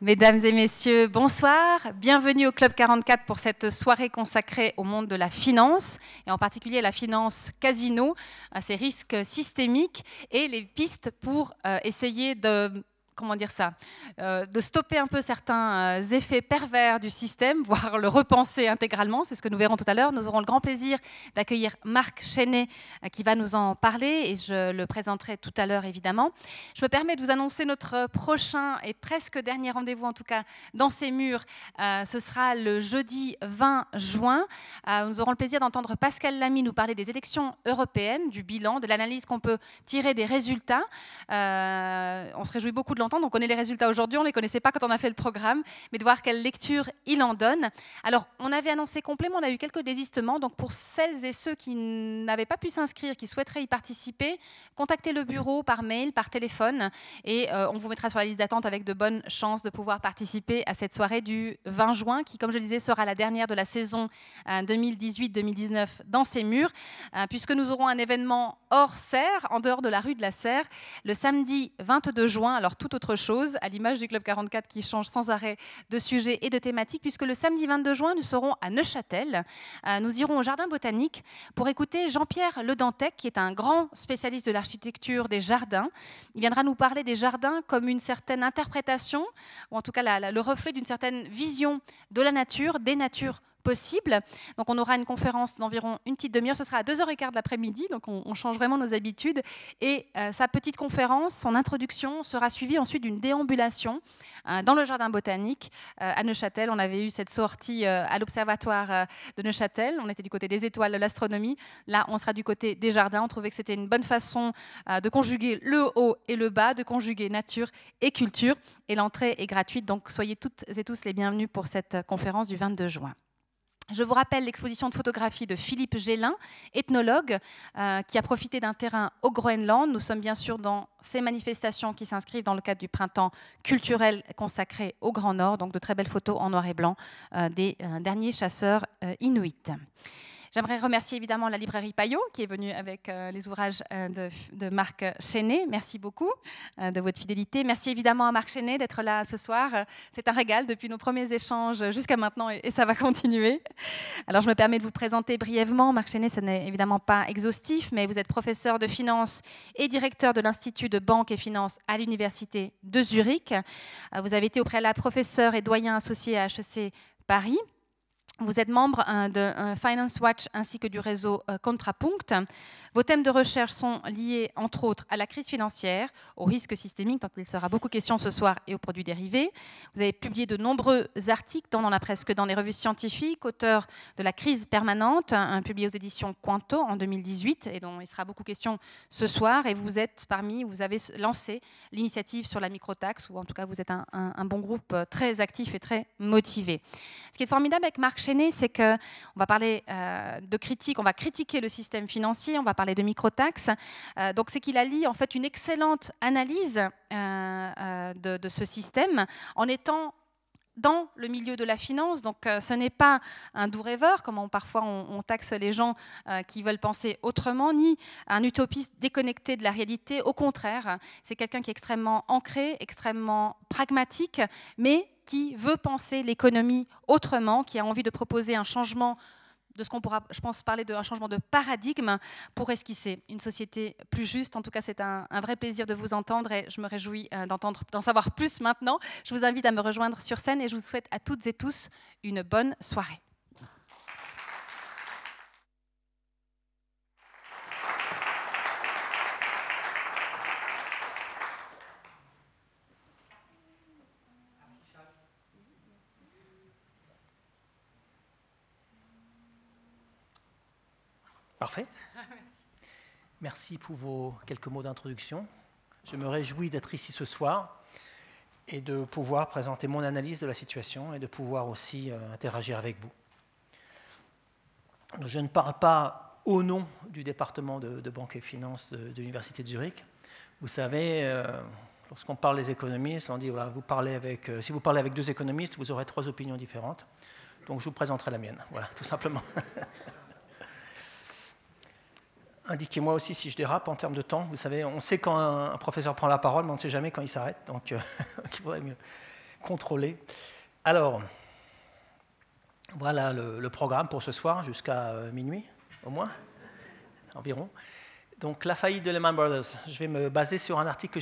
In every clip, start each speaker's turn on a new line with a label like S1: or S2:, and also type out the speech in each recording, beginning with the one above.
S1: Mesdames et messieurs, bonsoir. Bienvenue au Club 44 pour cette soirée consacrée au monde de la finance, et en particulier la finance casino, à ses risques systémiques et les pistes pour euh, essayer de comment dire ça, euh, de stopper un peu certains euh, effets pervers du système, voire le repenser intégralement. C'est ce que nous verrons tout à l'heure. Nous aurons le grand plaisir d'accueillir Marc Chenet euh, qui va nous en parler et je le présenterai tout à l'heure évidemment. Je me permets de vous annoncer notre prochain et presque dernier rendez-vous en tout cas dans ces murs. ce sera le jeudi 20 juin. nous aurons le plaisir d'entendre Pascal Lamy nous parler des élections européennes, du bilan, de l'analyse qu'on peut tirer des résultats. on se réjouit beaucoup de on connaît les résultats aujourd'hui, on ne les connaissait pas quand on a fait le programme, mais de voir quelle lecture il en donne. Alors, on avait annoncé complément, on a eu quelques désistements. Donc, pour celles et ceux qui n'avaient pas pu s'inscrire, qui souhaiteraient y participer, contactez le bureau par mail, par téléphone, et euh, on vous mettra sur la liste d'attente avec de bonnes chances de pouvoir participer à cette soirée du 20 juin, qui, comme je disais, sera la dernière de la saison 2018-2019 euh, dans ces murs, euh, puisque nous aurons un événement hors serre, en dehors de la rue de la Serre, le samedi 22 juin. Alors, tout autre chose, à l'image du Club 44 qui change sans arrêt de sujet et de thématique, puisque le samedi 22 juin, nous serons à Neuchâtel. Euh, nous irons au Jardin botanique pour écouter Jean-Pierre Ledantec, qui est un grand spécialiste de l'architecture des jardins. Il viendra nous parler des jardins comme une certaine interprétation, ou en tout cas le reflet d'une certaine vision de la nature, des natures possible. Donc on aura une conférence d'environ une petite demi-heure, ce sera à 2h15 de l'après-midi, donc on, change vraiment nos habitudes. Et euh, sa petite conférence, son introduction sera suivie ensuite d'une déambulation euh, dans le jardin botanique euh, à Neuchâtel. On avait eu cette sortie à l'observatoire de Neuchâtel, on était du côté des étoiles de l'astronomie. Là, on sera du côté des jardins. On trouvait que c'était une bonne façon de conjuguer le haut et le bas, de conjuguer nature et culture. Et l'entrée est gratuite, donc soyez toutes et tous les bienvenus pour cette conférence du 22 juin. Je vous rappelle l'exposition de photographie de Philippe Gélin, ethnologue, euh, qui a profité d'un terrain au Groenland. Nous sommes bien sûr dans ces manifestations qui s'inscrivent dans le cadre du printemps culturel consacré au Grand Nord, donc de très belles photos en noir et blanc euh, des euh, derniers chasseurs inuits. J'aimerais remercier évidemment la librairie Payot qui est venue avec euh, les ouvrages euh, de, Marc Chenet. Merci beaucoup euh, de votre fidélité. Merci évidemment à Marc Chenet d'être là ce soir. C'est un régal depuis nos premiers échanges jusqu'à maintenant et, ça va continuer. Alors je me permets de vous présenter brièvement. Marc Chenet, ce n'est évidemment pas exhaustif, mais vous êtes professeur de finance et directeur de l'Institut de banque et finance à l'Université de Zurich. Vous avez été au préalable professeur et doyen associé à HEC Paris. Vous êtes membre euh, de euh, Finance Watch ainsi que du réseau euh, Contrapunct. Vos thèmes de recherche sont liés, entre autres, à la crise financière, au risque systémique, dont il sera beaucoup question ce soir, et aux produits dérivés. Vous avez publié de nombreux articles, tant dans la presse que dans les revues scientifiques, auteur de La crise permanente, un publié aux éditions Quanto en 2018, et dont il sera beaucoup question ce soir. Et vous êtes parmi, vous avez lancé l'initiative sur la microtaxe, ou en tout cas, vous êtes un, bon groupe très actif et très motivé. Ce qui est formidable avec Marc c'est qu'on va parler euh, de critique, on va critiquer le système financier, on va parler de microtaxes. Euh, donc c'est qu'il allie en fait une excellente analyse euh, de, ce système en étant dans le milieu de la finance. Donc, ce n'est pas un doux rêveur, comme parfois on, taxe les gens qui veulent penser autrement, ni un utopiste déconnecté de la réalité. Au contraire, c'est quelqu'un qui est extrêmement ancré, extrêmement pragmatique, mais qui veut penser l'économie autrement, qui a envie de proposer un changement de ce qu'on pourra, je pense, parler d'un changement de paradigme pour esquisser une société plus juste. En tout cas, c'est un, vrai plaisir de vous entendre et je me réjouis euh, d'entendre, d'en savoir plus maintenant. Je vous invite à me rejoindre sur scène et je vous souhaite à toutes et tous une bonne soirée.
S2: Parfait. Merci pour vos quelques mots d'introduction. Je me réjouis d'être ici ce soir et de pouvoir présenter mon analyse de la situation et de pouvoir aussi euh, interagir avec vous. Je ne parle pas au nom du département de, banque et finance de, l'Université de Zurich. Vous savez, euh, lorsqu'on parle des économistes, on dit voilà, vous parlez avec, euh, si vous parlez avec deux économistes, vous aurez trois opinions différentes. Donc je vous présenterai la mienne. Voilà, tout simplement. indiquez-moi aussi si je dérape en termes de temps. Vous savez, on sait quand un, professeur prend la parole, mais on ne sait jamais quand il s'arrête, donc euh, il vaudrait mieux. contrôlé. Alors, voilà le, programme pour ce soir jusqu'à euh, minuit, au moins, environ. Donc, la faillite de Lehman Brothers. Je vais me baser sur un article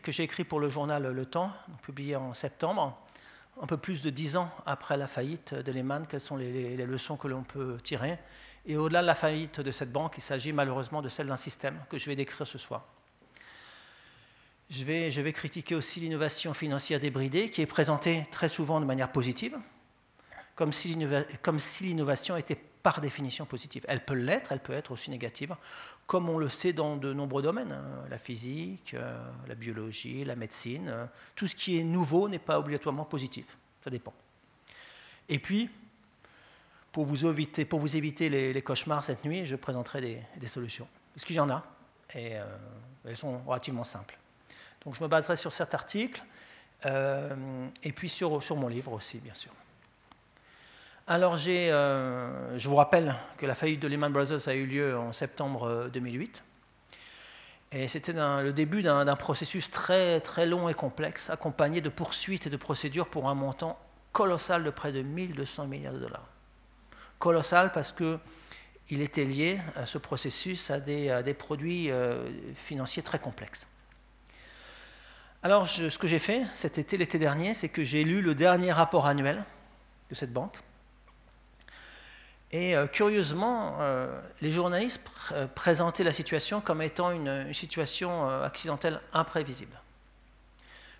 S2: que j'ai écrit pour le journal Le Temps, publié en septembre, un peu plus de dix ans après la faillite de Lehman. Quelles sont les leçons que l'on peut tirer? Et au-delà de la faillite de cette banque, il s'agit malheureusement de celle d'un système que je vais décrire ce soir. Je vais, critiquer aussi l'innovation financière débridée, qui est présentée très souvent de manière positive comme si l'innovation était par définition positive. Elle peut l'être, elle peut être aussi négative, comme on le sait dans de nombreux domaines, hein. la physique, euh, la biologie, la médecine. Euh, tout ce qui est nouveau n'est pas obligatoirement positif, ça dépend. Et puis, pour vous éviter, les, cauchemars cette nuit, je présenterai des, solutions. Parce qu'il y en a, et euh, elles sont relativement simples. Donc je me baserai sur cet article, et puis sur, mon livre aussi, bien sûr. Alors, euh, je vous rappelle que la faillite de Lehman Brothers a eu lieu en septembre 2008. Euh, et c'était le début d'un processus très, très long et complexe, accompagné de poursuites et de procédures pour un montant colossal de près de 1200 milliards de dollars. Colossal parce qu'il était lié, à ce processus, à des, produits euh, financiers très complexes. Alors, ce que j'ai fait cet été, l'été dernier, c'est que j'ai lu le dernier rapport annuel de cette banque et euh, curieusement, euh, les journalistes euh, présentaient la situation comme étant une, situation accidentelle imprévisible.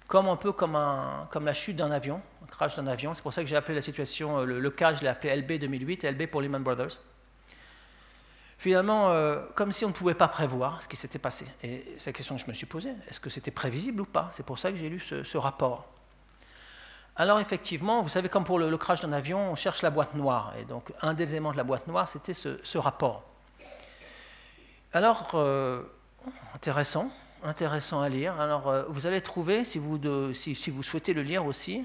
S2: Comme un peu comme, la chute d'un avion, crash d'un avion. C'est pour ça que j'ai appelé la situation, le, cas, je l'ai appelé LB 2008, LB pour Lehman Brothers. Finalement, comme si on ne pouvait pas prévoir ce qui s'était passé. Et c'est la question que je me suis posée. Est-ce que c'était prévisible ou pas? C'est pour ça que j'ai lu ce rapport. Alors effectivement, vous savez, comme pour le, crash d'un avion, on cherche la boîte noire. Et donc un des éléments de la boîte noire, c'était ce, rapport. Alors, euh, intéressant, intéressant à lire. Alors, euh, vous allez trouver, si vous, si, vous, souhaitez le lire aussi,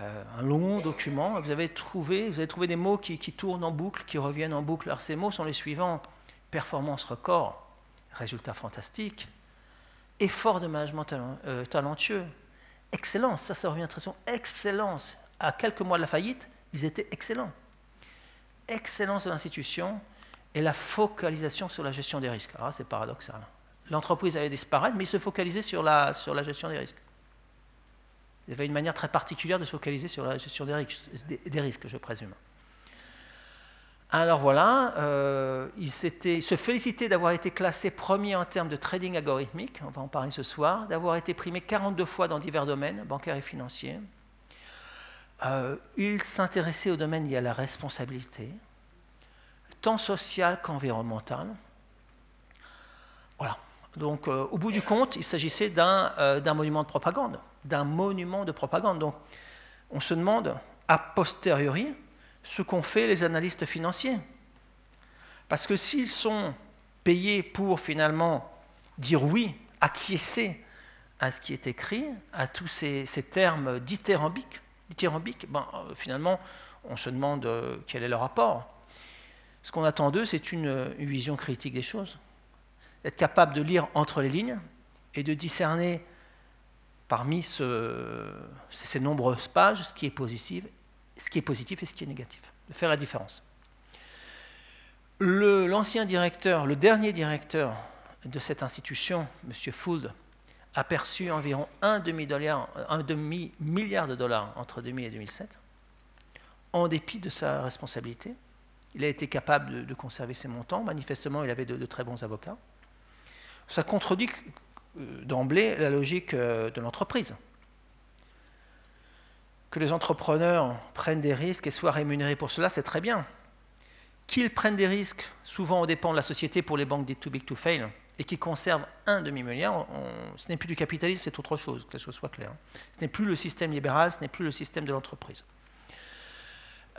S2: euh, un long document. Vous, avez trouvé, des mots qui, tournent en boucle, qui reviennent en boucle. Alors, ces mots sont les suivants performance record, résultat fantastique, effort de management talentueux, excellence, ça, ça revient très souvent, excellence. À quelques mois de la faillite, ils étaient excellents. Excellence de l'institution et la focalisation sur la gestion des risques. Ah, c'est paradoxal. L'entreprise allait disparaître, mais ils se focalisaient sur la, sur la gestion des risques. Il avait une manière très particulière de se focaliser sur la gestion des risques, des risques je présume. Alors voilà, euh, il, se félicitait d'avoir été classé premier en termes de trading algorithmique, on va en parler ce soir, d'avoir été primé 42 fois dans divers domaines, bancaires et financiers. Euh, il s'intéressait au domaine lié à la responsabilité, tant sociale qu'environnementale. Voilà. Donc, euh, au bout du compte, il s'agissait d'un monument de propagande, d'un monument de propagande. Donc, on se demande, a posteriori, ce qu'ont fait les analystes financiers. Parce que s'ils sont payés pour finalement dire oui, acquiescer à ce qui est écrit, à tous ces, termes dithyrambiques, ben, euh, finalement, on se demande euh, quel est leur rapport. Ce qu'on attend d'eux, c'est une, vision critique des choses. Être capable de lire entre les lignes et de discerner parmi ces nombreuses pages ce qui est positif ce qui est positif et ce qui est négatif, de faire la différence. L'ancien directeur, le dernier directeur de cette institution, M. Fould, a perçu environ un demi-milliard demi de dollars entre 2000 et 2007, en dépit de sa responsabilité. Il a été capable de, conserver ses montants. Manifestement, il avait de, de très bons avocats. Ça contredit d'emblée la logique euh, de l'entreprise que les entrepreneurs prennent des risques et soient rémunérés pour cela, c'est très bien. Qu'ils prennent des risques, souvent au dépend de la société pour les banques dites too big to fail, et qu'ils conservent un demi-milliard, ce n'est plus du capitalisme, c'est autre chose, que la chose soit claire. Ce n'est plus le système libéral, ce n'est plus le système de l'entreprise.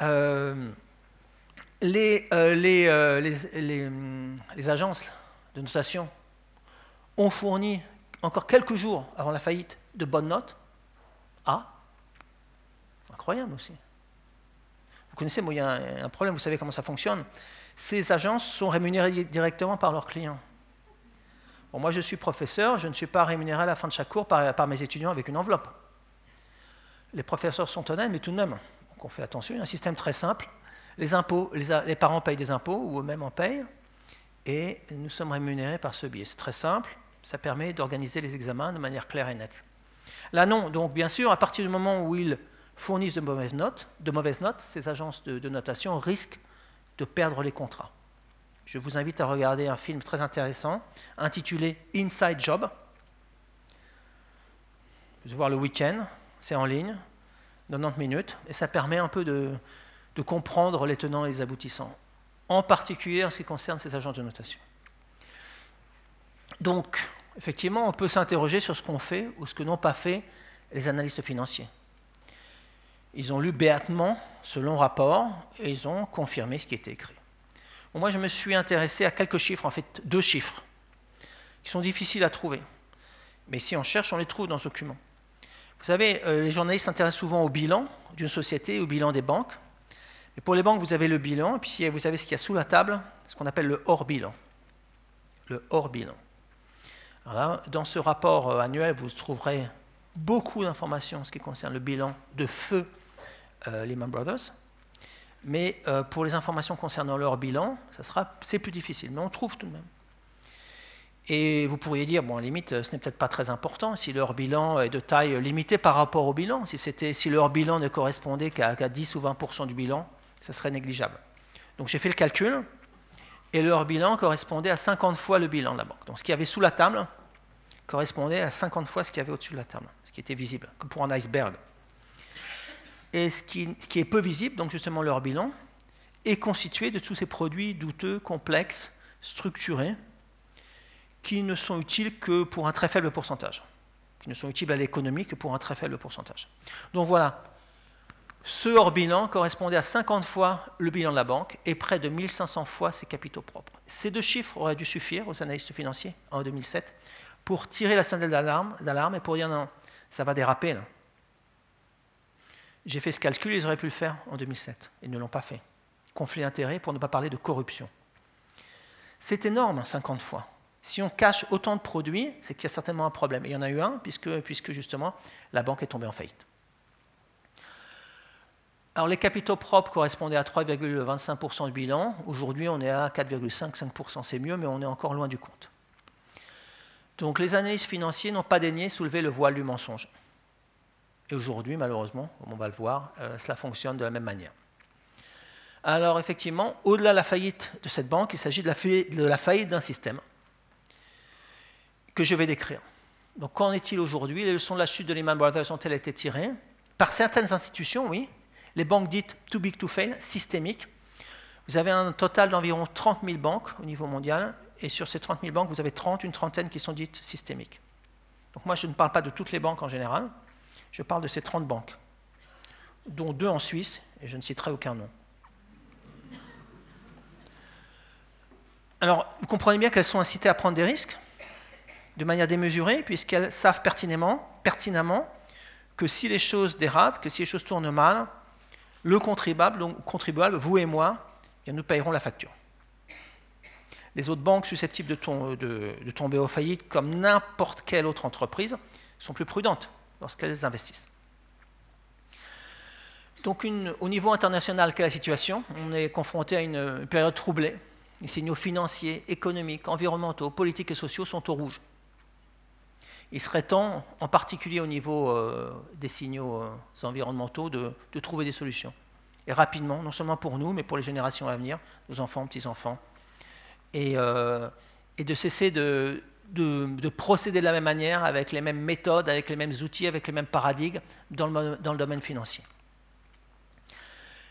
S2: Euh, les, euh, euh, les, les, agences de notation ont fourni, encore quelques jours avant la faillite, de bonnes notes à Incroyable aussi. Vous connaissez, moi, il y a un, problème, vous savez comment ça fonctionne. Ces agences sont rémunérées directement par leurs clients. moi, je suis professeur, je ne suis pas rémunéré à la fin de chaque cours par, mes étudiants avec une enveloppe. les professeurs sont honnêtes, mais tout de même, on fait attention. Un système très simple. Les impôts, les, parents payent des impôts, ou eux-mêmes en payent, et nous sommes rémunérés par ce biais. C'est très simple, ça permet d'organiser les examens de manière claire et nette. Là, non. Donc, bien sûr, à partir du moment où ils fournissent de mauvaises notes, ces agences de, notation risquent de perdre les contrats. Je vous invite à regarder un film très intéressant intitulé Inside Job. Vous voir le week-end, c'est en ligne, 90 minutes, et ça permet un peu de comprendre les tenants et les aboutissants, en particulier en ce qui concerne ces agences de notation. Donc, effectivement, on peut s'interroger sur ce qu'ont fait ou ce que n'ont pas fait les analystes financiers. Ils ont lu béatement ce long rapport et ils ont confirmé ce qui était écrit. moi, je me suis intéressé à quelques chiffres, en fait deux chiffres, qui sont difficiles à trouver. Mais si on cherche, on les trouve dans ce document. Vous savez, euh, les journalistes s'intéressent souvent au bilan d'une société, au bilan des banques. Et pour les banques, vous avez le bilan, et puis vous avez ce qu'il y a sous la table, ce qu'on appelle le hors-bilan. Le hors-bilan. Dans ce rapport euh, annuel, vous trouverez beaucoup d'informations en ce qui concerne le bilan de feu euh, Lehman Brothers. Mais euh, pour les informations concernant leur bilan, c'est plus difficile, mais on trouve tout de même. Et vous pourriez dire, bon, à la limite, ce n'est peut-être pas très important si leur bilan est de taille limitée par rapport au bilan. Si leur bilan ne correspondait qu'à, 10 ou 20% du bilan, ça serait négligeable. Donc j'ai fait le calcul, et leur bilan correspondait à 50 fois le bilan de la banque. Donc ce qu'il y avait sous la table correspondait à 50 fois ce qu'il y avait au-dessus de la table, ce qui était visible, comme pour un iceberg. Et ce qui, est peu visible, donc justement leur bilan, est constitué de tous ces produits douteux, complexes, structurés, qui ne sont utiles que pour un très faible pourcentage, qui ne sont utiles à l'économie que pour un très faible pourcentage. Donc voilà, ce hors-bilan correspondait à 50 fois le bilan de la banque et près de 1500 fois ses capitaux propres. Ces deux chiffres auraient dû suffire aux analystes financiers en 2007 pour tirer la sandale d'alarme et pour dire non, ça va déraper là. J'ai fait ce calcul, ils auraient pu le faire en 2007. Ils ne l'ont pas fait. Conflit d'intérêts pour ne pas parler de corruption. C'est énorme, 50 hein, fois. Si on cache autant de produits, c'est qu'il y a certainement un problème. Il y en a eu un, puisque justement, la banque est tombée en faillite. Alors les capitaux propres correspondaient à 3,25% du bilan. Aujourd'hui, on est à 4,5-5%. C'est mieux, mais on est encore loin du compte. Donc les analystes financiers n'ont pas daigné soulever le voile du mensonge. Et aujourd'hui, malheureusement, on va le voir, euh, cela fonctionne de la même manière. Alors effectivement, au-delà de la faillite de cette banque, il s'agit de la faillite d'un système que je vais décrire. Donc qu'en est-il aujourd'hui? Les leçons de la chute de Lehman Brothers ont-elles été tirées? Par certaines institutions, oui. Les banques dites too big to fail, systémiques. Vous avez un total d'environ 30 000 banques au niveau mondial, et sur ces 30 000 banques, vous avez 30, une trentaine qui sont dites systémiques. Donc moi, je ne parle pas de toutes les banques en général, je parle de ces 30 banques, dont deux en Suisse, et je ne citerai aucun nom. Alors, vous comprenez bien qu'elles sont incitées à prendre des risques de manière démesurée, puisqu'elles savent pertinemment, pertinemment que si les choses dérapent, que si les choses tournent mal, le contribuable, vous et moi, nous payerons la facture. Les autres banques susceptibles de, tomber aux faillites, comme n'importe quelle autre entreprise, sont plus prudentes lorsqu'elles investissent. Donc au niveau international, quelle est la situation? On est confronté à une période troublée. Les signaux financiers, économiques, environnementaux, politiques et sociaux sont au rouge. Il serait temps, en particulier au niveau euh, des signaux euh, environnementaux, de, trouver des solutions. Et rapidement, non seulement pour nous, mais pour les générations à venir, nos enfants, petits-enfants. Et, euh, de cesser de, de, procéder de la même manière, avec les mêmes méthodes, avec les mêmes outils, avec les mêmes paradigmes dans le, domaine financier.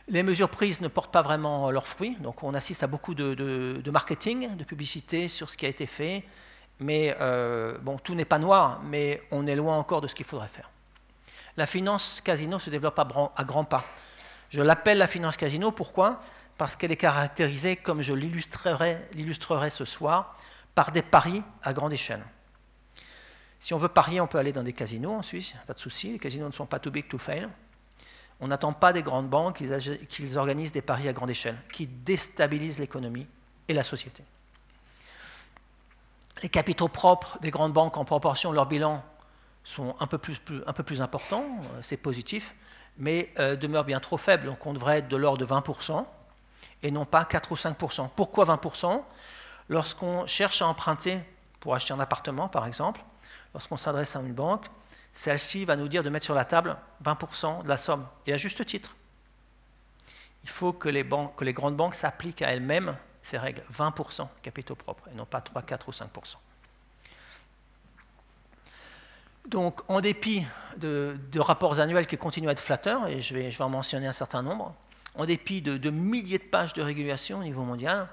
S2: Les mesures prises ne portent pas vraiment leurs fruits, donc on assiste à beaucoup de marketing, de publicité sur ce qui a été fait, mais euh, bon, tout n'est pas noir, mais on est loin encore de ce qu'il faudrait faire. La finance casino se développe à, grands pas. Je l'appelle la finance casino, pourquoi? Parce qu'elle est caractérisée, comme je l'illustrerai ce soir, par des paris à grande échelle. Si on veut parier, on peut aller dans des casinos en Suisse, pas de souci, les casinos ne sont pas too big to fail. On n'attend pas des grandes banques qu'ils organisent des paris à grande échelle, qui déstabilisent l'économie et la société. Les capitaux propres des grandes banques en proportion de leur bilan sont un peu plus, importants, c'est positif, mais demeurent bien trop faibles. Donc on devrait être de l'ordre de 20% et non pas 4 ou 5%. Pourquoi 20% Lorsqu'on cherche à emprunter pour acheter un appartement, par exemple, lorsqu'on s'adresse à une banque, celle-ci va nous dire de mettre sur la table 20% de la somme, et à juste titre. Il faut que les grandes banques s'appliquent à elles-mêmes ces règles, 20% capitaux propres, et non pas 3, 4 ou 5%. Donc, en dépit de, rapports annuels qui continuent à être flatteurs, et je vais, je en mentionner un certain nombre, en dépit de, milliers de pages de régulation au niveau mondial,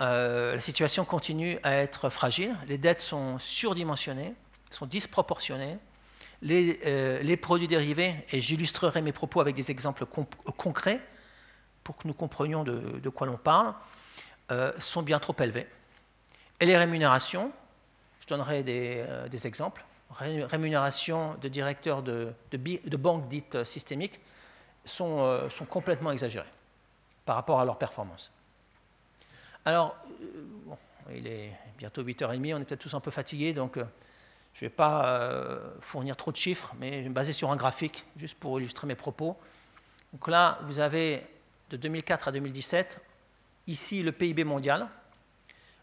S2: euh, la situation continue à être fragile. Les dettes sont surdimensionnées, sont disproportionnées. Les, euh, les produits dérivés, et j'illustrerai mes propos avec des exemples concrets pour que nous comprenions de, quoi l'on parle, euh, sont bien trop élevés. Et les rémunérations, je donnerai des, des exemples, rémunérations de directeurs de, banques dites systémiques, sont, complètement exagérées par rapport à leur performance. Alors, euh, il est bientôt 8h30, on est peut-être tous un peu fatigués, donc euh, je ne vais pas euh, fournir trop de chiffres, mais je vais me baser sur un graphique, juste pour illustrer mes propos. Donc là, vous avez de 2004 à 2017, ici le PIB mondial,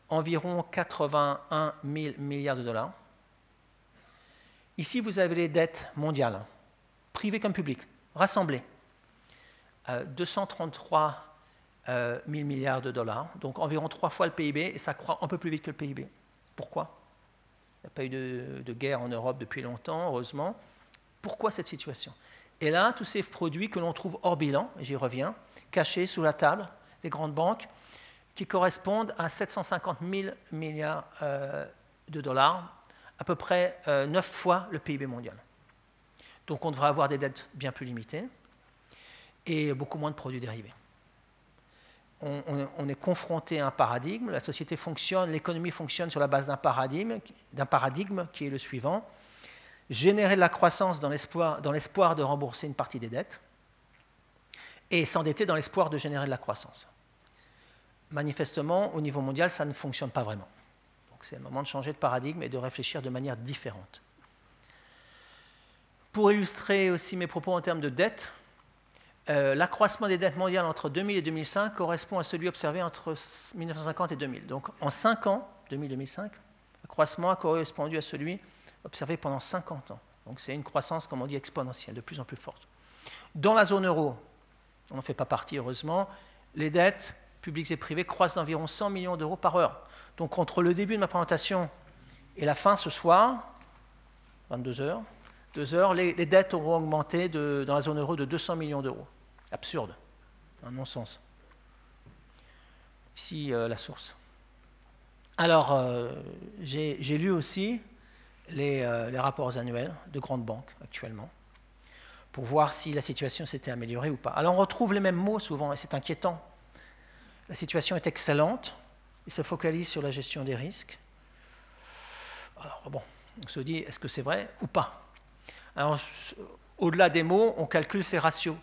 S2: environ 81 000 milliards de dollars. Ici, vous avez les dettes mondiales, privées comme publiques, rassemblées. 233 1000 euh, milliards de dollars, donc environ trois fois le PIB, et ça croît un peu plus vite que le PIB. Pourquoi? Il n'y a pas eu de, guerre en Europe depuis longtemps, heureusement. Pourquoi cette situation? Et là, tous ces produits que l'on trouve hors bilan, j'y reviens, cachés sous la table des grandes banques, qui correspondent à 750 000 milliards euh, de dollars, à peu près euh, neuf 9 fois le PIB mondial. Donc on devrait avoir des dettes bien plus limitées et beaucoup moins de produits dérivés on, est confronté à un paradigme, la société fonctionne, l'économie fonctionne sur la base d'un paradigme, d'un paradigme qui est le suivant générer de la croissance dans l'espoir de rembourser une partie des dettes et s'endetter dans l'espoir de générer de la croissance. Manifestement, au niveau mondial, ça ne fonctionne pas vraiment. C'est le moment de changer de paradigme et de réfléchir de manière différente. Pour illustrer aussi mes propos en termes de dette, euh, l'accroissement des dettes mondiales entre 2000 et 2005 correspond à celui observé entre 1950 et 2000. Donc en 5 ans, 2000-2005, l'accroissement a correspondu à celui observé pendant 50 ans. Donc c'est une croissance, comme on dit, exponentielle, de plus en plus forte. Dans la zone euro, on n'en fait pas partie heureusement, les dettes publiques et privées croissent d'environ 100 millions d'euros par heure. Donc entre le début de ma présentation et la fin ce soir, 22 heures, 2 heures, les, dettes auront augmenté dans la zone euro de 200 millions d'euros. Absurde, un non-sens. Ici, euh, la source. Alors, euh, j'ai lu aussi euh, les, rapports annuels de grandes banques actuellement pour voir si la situation s'était améliorée ou pas. Alors, on retrouve les mêmes mots souvent et c'est inquiétant. La situation est excellente, il se focalise sur la gestion des risques. Alors, bon, on se dit, est-ce que c'est vrai ou pas? Alors, au-delà des mots, on calcule ces ratios.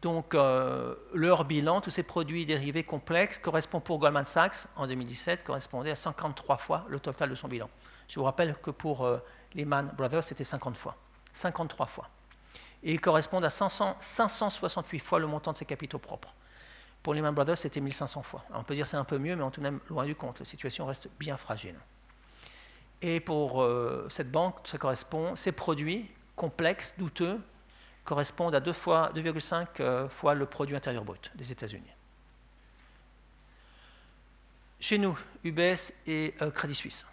S2: Donc, euh, leur bilan, tous ces produits dérivés complexes, correspond pour Goldman Sachs, en 2017, correspondait à 53 fois le total de son bilan. Je vous rappelle que pour euh, Lehman Brothers, c'était 50 fois. 53 fois. Et ils correspondent à 568 fois le montant de ses capitaux propres. Pour Lehman Brothers, c'était 1500 fois. on peut dire que c'est un peu mieux, mais on tout de même loin du compte. La situation reste bien fragile. Et pour euh, cette banque, ça correspond, ces produits complexes, douteux, correspondent à 2,5 euh, fois, le produit intérieur brut des États-Unis. Chez nous, UBS et euh, Crédit Suisse.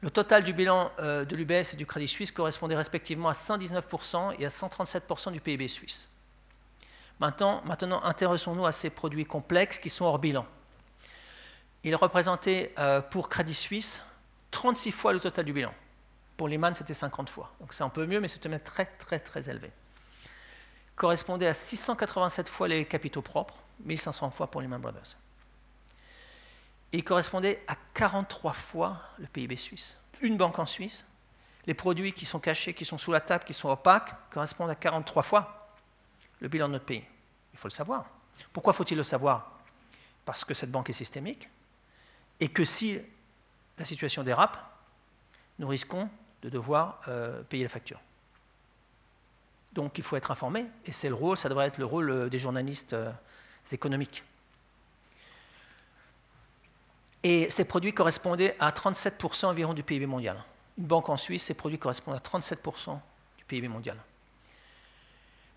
S2: Le total du bilan de l'UBS et du Crédit Suisse correspondait respectivement à 119% et à 137% du PIB suisse. Maintenant, intéressons-nous à ces produits complexes qui sont hors bilan. Ils représentaient pour Crédit Suisse 36 fois le total du bilan. Pour Lehman, c'était 50 fois. Donc c'est un peu mieux, mais c'était très, très, très élevé. Correspondait à 687 fois les capitaux propres, 1500 fois pour Lehman Brothers. Et il correspondait à 43 fois le PIB suisse. Une banque en Suisse, les produits qui sont cachés, qui sont sous la table, qui sont opaques, correspondent à 43 fois le bilan de notre pays. Il faut le savoir. Pourquoi faut-il le savoir? Parce que cette banque est systémique et que si la situation dérape, nous risquons de devoir euh, payer la facture. Donc il faut être informé, et c'est le rôle, ça devrait être le rôle euh, des journalistes économiques. Et ces produits correspondaient à 37% environ du PIB mondial. Une banque en Suisse, ces produits correspondent à 37% du PIB mondial.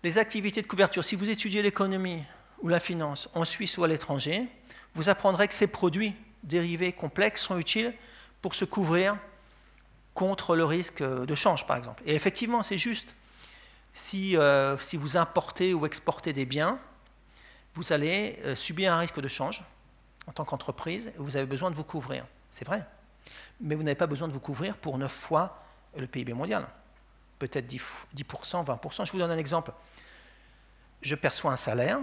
S2: Les activités de couverture, si vous étudiez l'économie ou la finance en Suisse ou à l'étranger, vous apprendrez que ces produits dérivés complexes sont utiles pour se couvrir contre le risque de change, par exemple. Et effectivement, c'est juste. Si, euh, vous importez ou exportez des biens, vous allez euh, subir un risque de change en tant qu'entreprise et vous avez besoin de vous couvrir. C'est vrai. Mais vous n'avez pas besoin de vous couvrir pour 9 fois le PIB mondial. Peut-être 10%, 20%. Je vous donne un exemple. Je perçois un salaire,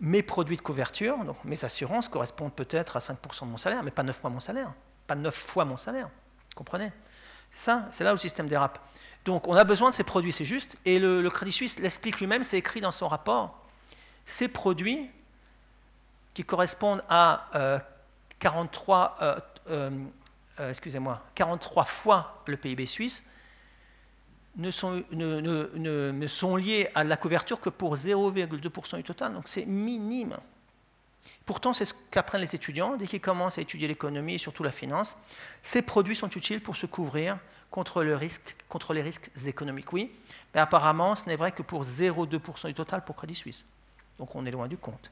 S2: mes produits de couverture, donc mes assurances, correspondent peut-être à 5% de mon salaire, mais pas 9 fois mon salaire. Pas 9 fois mon salaire. Comprenez? Ça, c'est là où le système dérape. Donc on a besoin de ces produits, c'est juste. Et le, Crédit Suisse l'explique lui-même, c'est écrit dans son rapport. Ces produits qui correspondent à 43, euh, euh, euh, excusez-moi, 43 fois le PIB suisse, ne sont, liés à la couverture que pour 0,2% du total, donc c'est minime. Pourtant, c'est ce qu'apprennent les étudiants dès qu'ils commencent à étudier l'économie et surtout la finance. Ces produits sont utiles pour se couvrir contre, les risques économiques, oui, mais apparemment, ce n'est vrai que pour 0,2% du total pour Crédit Suisse. Donc on est loin du compte.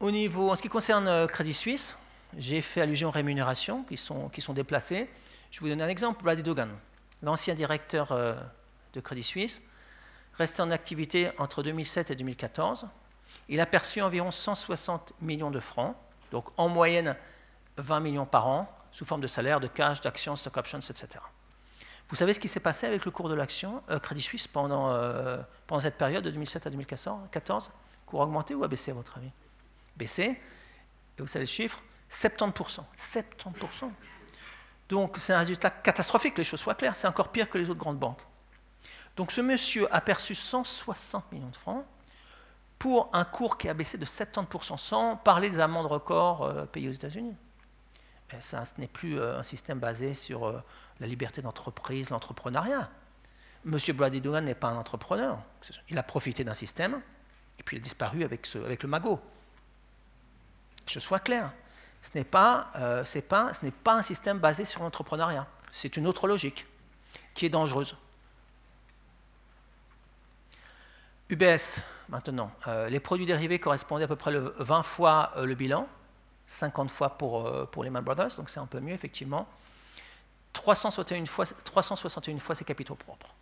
S2: Au niveau, en ce qui concerne euh, Crédit Suisse, j'ai fait allusion aux rémunérations qui sont déplacées. Je vous donne un exemple. Brady Dogan, l'ancien directeur euh, de Crédit Suisse, resté en activité entre 2007 et 2014. Il a perçu environ 160 millions de francs, donc en moyenne 20 millions par an, sous forme de salaire, de cash, d'actions, stock options, etc. Vous savez ce qui s'est passé avec le cours de l'action euh, Crédit Suisse pendant, euh, pendant cette période de 2007 à 2014 Cours augmenté ou a baissé à votre avis? Baissé. Et vous savez le chiffre? 70%. 70%. Donc c'est un résultat catastrophique, les choses soient claires, c'est encore pire que les autres grandes banques. Donc ce monsieur a perçu 160 millions de francs pour un cours qui a baissé de 70%, sans parler des amendes records euh, payées aux États-Unis. Ça, ce n'est plus euh, un système basé sur euh, la liberté d'entreprise, l'entrepreneuriat. Monsieur Brady Dugan n'est pas un entrepreneur. Il a profité d'un système et puis il a disparu avec, avec le magot. Que ce soit clair ce n'est pas, euh, un système basé sur l'entrepreneuriat. C'est une autre logique qui est dangereuse. UBS, maintenant, euh, les produits dérivés correspondaient à peu près le 20 fois euh, le bilan, 50 fois pour, Lehman Brothers, donc c'est un peu mieux effectivement. 361 fois, 361 fois ses capitaux propres.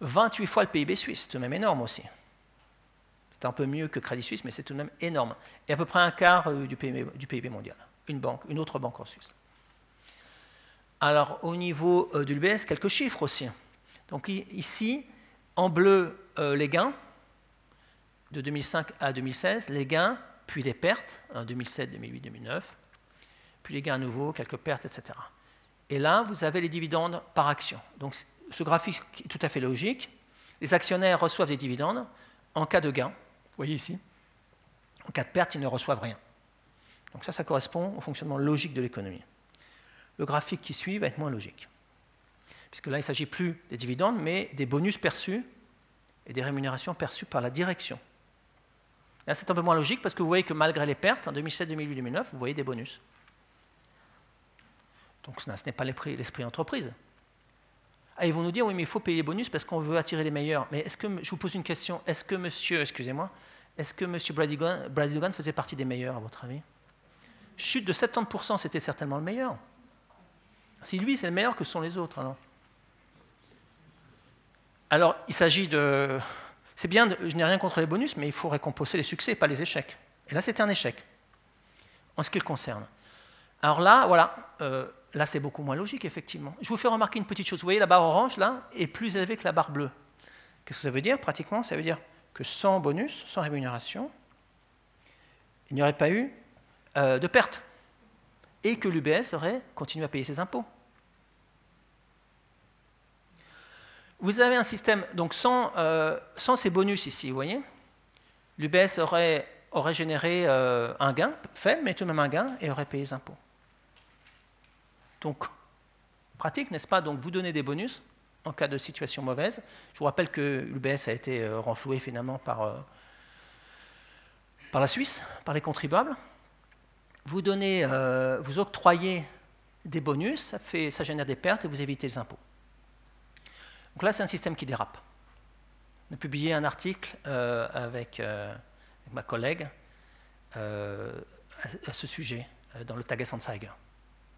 S2: 28 fois le PIB suisse, c'est même énorme aussi. C'est un peu mieux que Crédit Suisse, mais c'est tout de même énorme. Et à peu près un quart euh, du PIB, mondial. Une banque, une autre banque en Suisse. Alors, au niveau euh, de l'UBS, quelques chiffres aussi. Donc ici, en bleu, euh, les gains de 2005 à 2016, les gains, puis les pertes, en 2007, 2008, 2009, puis les gains à nouveau, quelques pertes, etc. Et là, vous avez les dividendes par action. Donc ce graphique est tout à fait logique. Les actionnaires reçoivent des dividendes. En cas de gain, voyez ici, en cas de perte, ils ne reçoivent rien. Donc ça, ça correspond au fonctionnement logique de l'économie. Le graphique qui suit va être moins logique, puisque là, il ne s'agit plus des dividendes, mais des bonus perçus et des rémunérations perçues par la direction. Là, c'est un peu moins logique, parce que vous voyez que malgré les pertes, en 2007, 2008, 2009, vous voyez des bonus. Donc ce n'est pas l'esprit entreprise. Ah, ils vont nous dire, oui, mais il faut payer les bonus parce qu'on veut attirer les meilleurs. Mais est-ce que, je vous pose une question, est-ce que monsieur, excusez-moi, est-ce que monsieur Brady Dugan faisait partie des meilleurs, à votre avis? Chute de 70%, c'était certainement le meilleur. Si lui, c'est le meilleur, que sont les autres alors Alors, il s'agit de... C'est bien, je n'ai rien contre les bonus, mais il faut récompenser les succès, pas les échecs. Et là, c'était un échec, en ce qui le concerne. Alors là, voilà, euh, Là, c'est beaucoup moins logique, effectivement. Je vous fais remarquer une petite chose. Vous voyez, la barre orange, là, est plus élevée que la barre bleue. Qu'est-ce que ça veut dire, pratiquement? Ça veut dire que sans bonus, sans rémunération, il n'y aurait pas eu euh, de perte. Et que l'UBS aurait continué à payer ses impôts. Vous avez un système, donc sans, euh, ces bonus ici, vous voyez, l'UBS aurait, aurait généré euh, un gain, faible, mais tout de même un gain, et aurait payé ses impôts. Donc, pratique, n'est-ce pas? Donc, vous donnez des bonus en cas de situation mauvaise. Je vous rappelle que l'UBS a été euh, renfloué finalement par, euh, par la Suisse, par les contribuables. Vous, donnez, euh, vous octroyez des bonus, ça, fait, ça génère des pertes et vous évitez les impôts. Donc là, c'est un système qui dérape. On a publié un article avec, ma collègue à, ce sujet dans le Tagesanzeiger,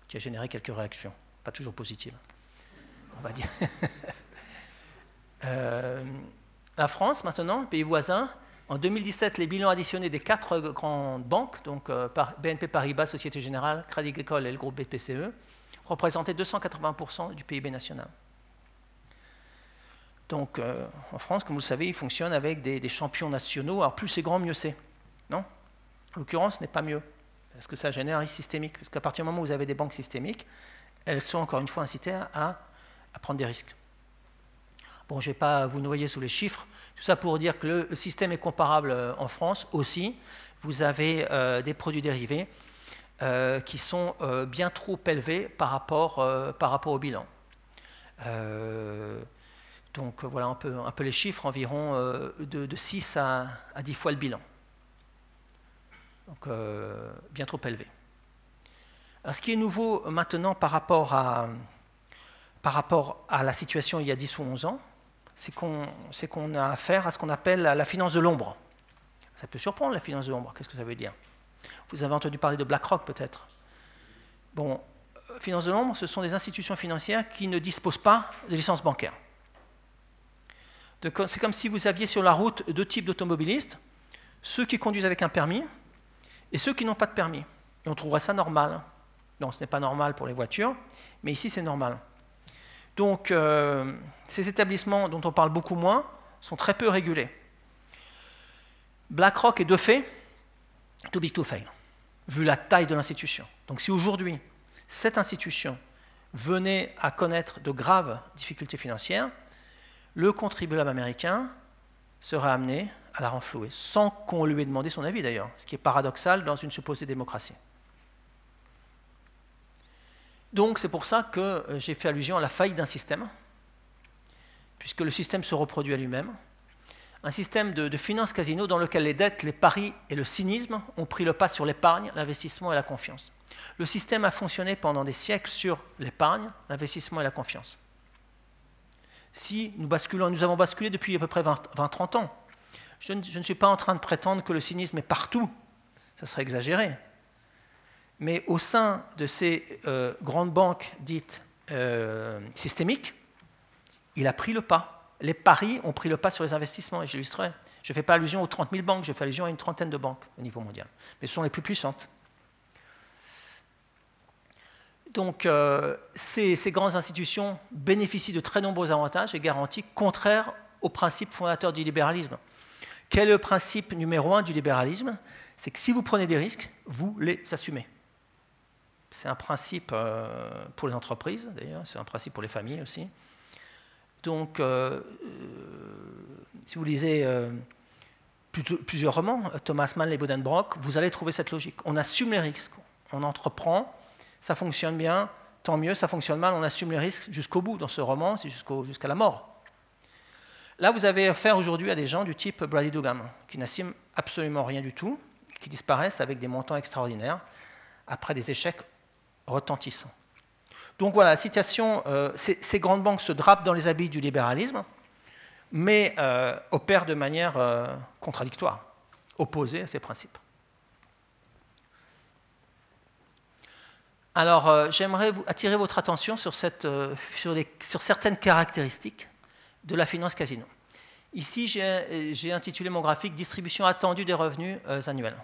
S2: qui a généré quelques réactions, pas toujours positives on va dire. Euh, la France, maintenant, pays voisin, en 2017, les bilans additionnés des quatre grandes banques, donc euh, BNP Paribas, Société Générale, Crédit Agricole et le groupe BPCE, représentaient 280% du PIB national. Donc, euh, en France, comme vous le savez, ils fonctionnent avec des, champions nationaux. Alors, plus c'est grand, mieux c'est. Non? En l'occurrence, ce n'est pas mieux. Parce que ça génère un risque systémique. Parce qu'à partir du moment où vous avez des banques systémiques, elles sont encore une fois incitées à prendre des risques. Bon, je ne vais pas vous noyer sous les chiffres. Tout ça pour dire que le système est comparable euh, en France aussi. Vous avez euh, des produits dérivés euh, qui sont bien trop élevés par rapport, par rapport au bilan. donc voilà un peu, les chiffres, environ de, 6 à, à, 10 fois le bilan. Donc bien trop élevé. Ce qui est nouveau maintenant par rapport à, par rapport à la situation il y a 10 ou 11 ans, c'est qu'on a affaire à ce qu'on appelle la finance de l'ombre. Ça peut surprendre la finance de l'ombre, qu'est-ce que ça veut dire? Vous avez entendu parler de BlackRock peut-être? Bon, euh, finance de l'ombre, ce sont des institutions financières qui ne disposent pas de licence bancaire. C'est comme si vous aviez sur la route deux types d'automobilistes, ceux qui conduisent avec un permis et ceux qui n'ont pas de permis. Et on trouverait ça normal. Non, ce n'est pas normal pour les voitures, mais ici c'est normal. Donc, euh, ces établissements dont on parle beaucoup moins sont très peu régulés. BlackRock est de fait too big to fail, vu la taille de l'institution. Donc, si aujourd'hui cette institution venait à connaître de graves difficultés financières, le contribuable américain serait amené à la renflouer, sans qu'on lui ait demandé son avis d'ailleurs, ce qui est paradoxal dans une supposée démocratie. Donc c'est pour ça que euh, j'ai fait allusion à la faillite d'un système, puisque le système se reproduit à lui-même. Un système de, finance casino dans lequel les dettes, les paris et le cynisme ont pris le pas sur l'épargne, l'investissement et la confiance. Le système a fonctionné pendant des siècles sur l'épargne, l'investissement et la confiance. Si nous basculons, nous avons basculé depuis à peu près 20-30 ans, je ne suis pas en train de prétendre que le cynisme est partout, ça serait exagéré mais au sein de ces euh, grandes banques dites euh, systémiques, il a pris le pas. Les paris ont pris le pas sur les investissements, et j'illustrerai. Je ne fais pas allusion aux 30 000 banques, je fais allusion à une trentaine de banques au niveau mondial. Mais ce sont les plus puissantes. Donc, euh, ces, ces, grandes institutions bénéficient de très nombreux avantages et garanties contraires au principe fondateur du libéralisme. Quel est le principe numéro un du libéralisme? C'est que si vous prenez des risques, vous les assumez. C'est un principe euh, pour les entreprises, d'ailleurs, c'est un principe pour les familles aussi. Donc, euh, euh, si vous lisez plusieurs romans, Thomas Mann et Bodenbrock, vous allez trouver cette logique. On assume les risques, on entreprend, ça fonctionne bien, tant mieux, ça fonctionne mal, on assume les risques jusqu'au bout dans ce roman, c'est jusqu'à la mort. Là, vous avez affaire aujourd'hui à des gens du type Brady Dugam, qui n'assument absolument rien du tout, qui disparaissent avec des montants extraordinaires après des échecs retentissant. Donc voilà, la situation, euh, ces, grandes banques se drapent dans les habits du libéralisme, mais euh, opèrent de manière euh, contradictoire, opposée à ces principes. Alors, j'aimerais attirer votre attention sur, certaines caractéristiques de la finance casino. Ici, j'ai intitulé mon graphique Distribution attendue des revenus annuels.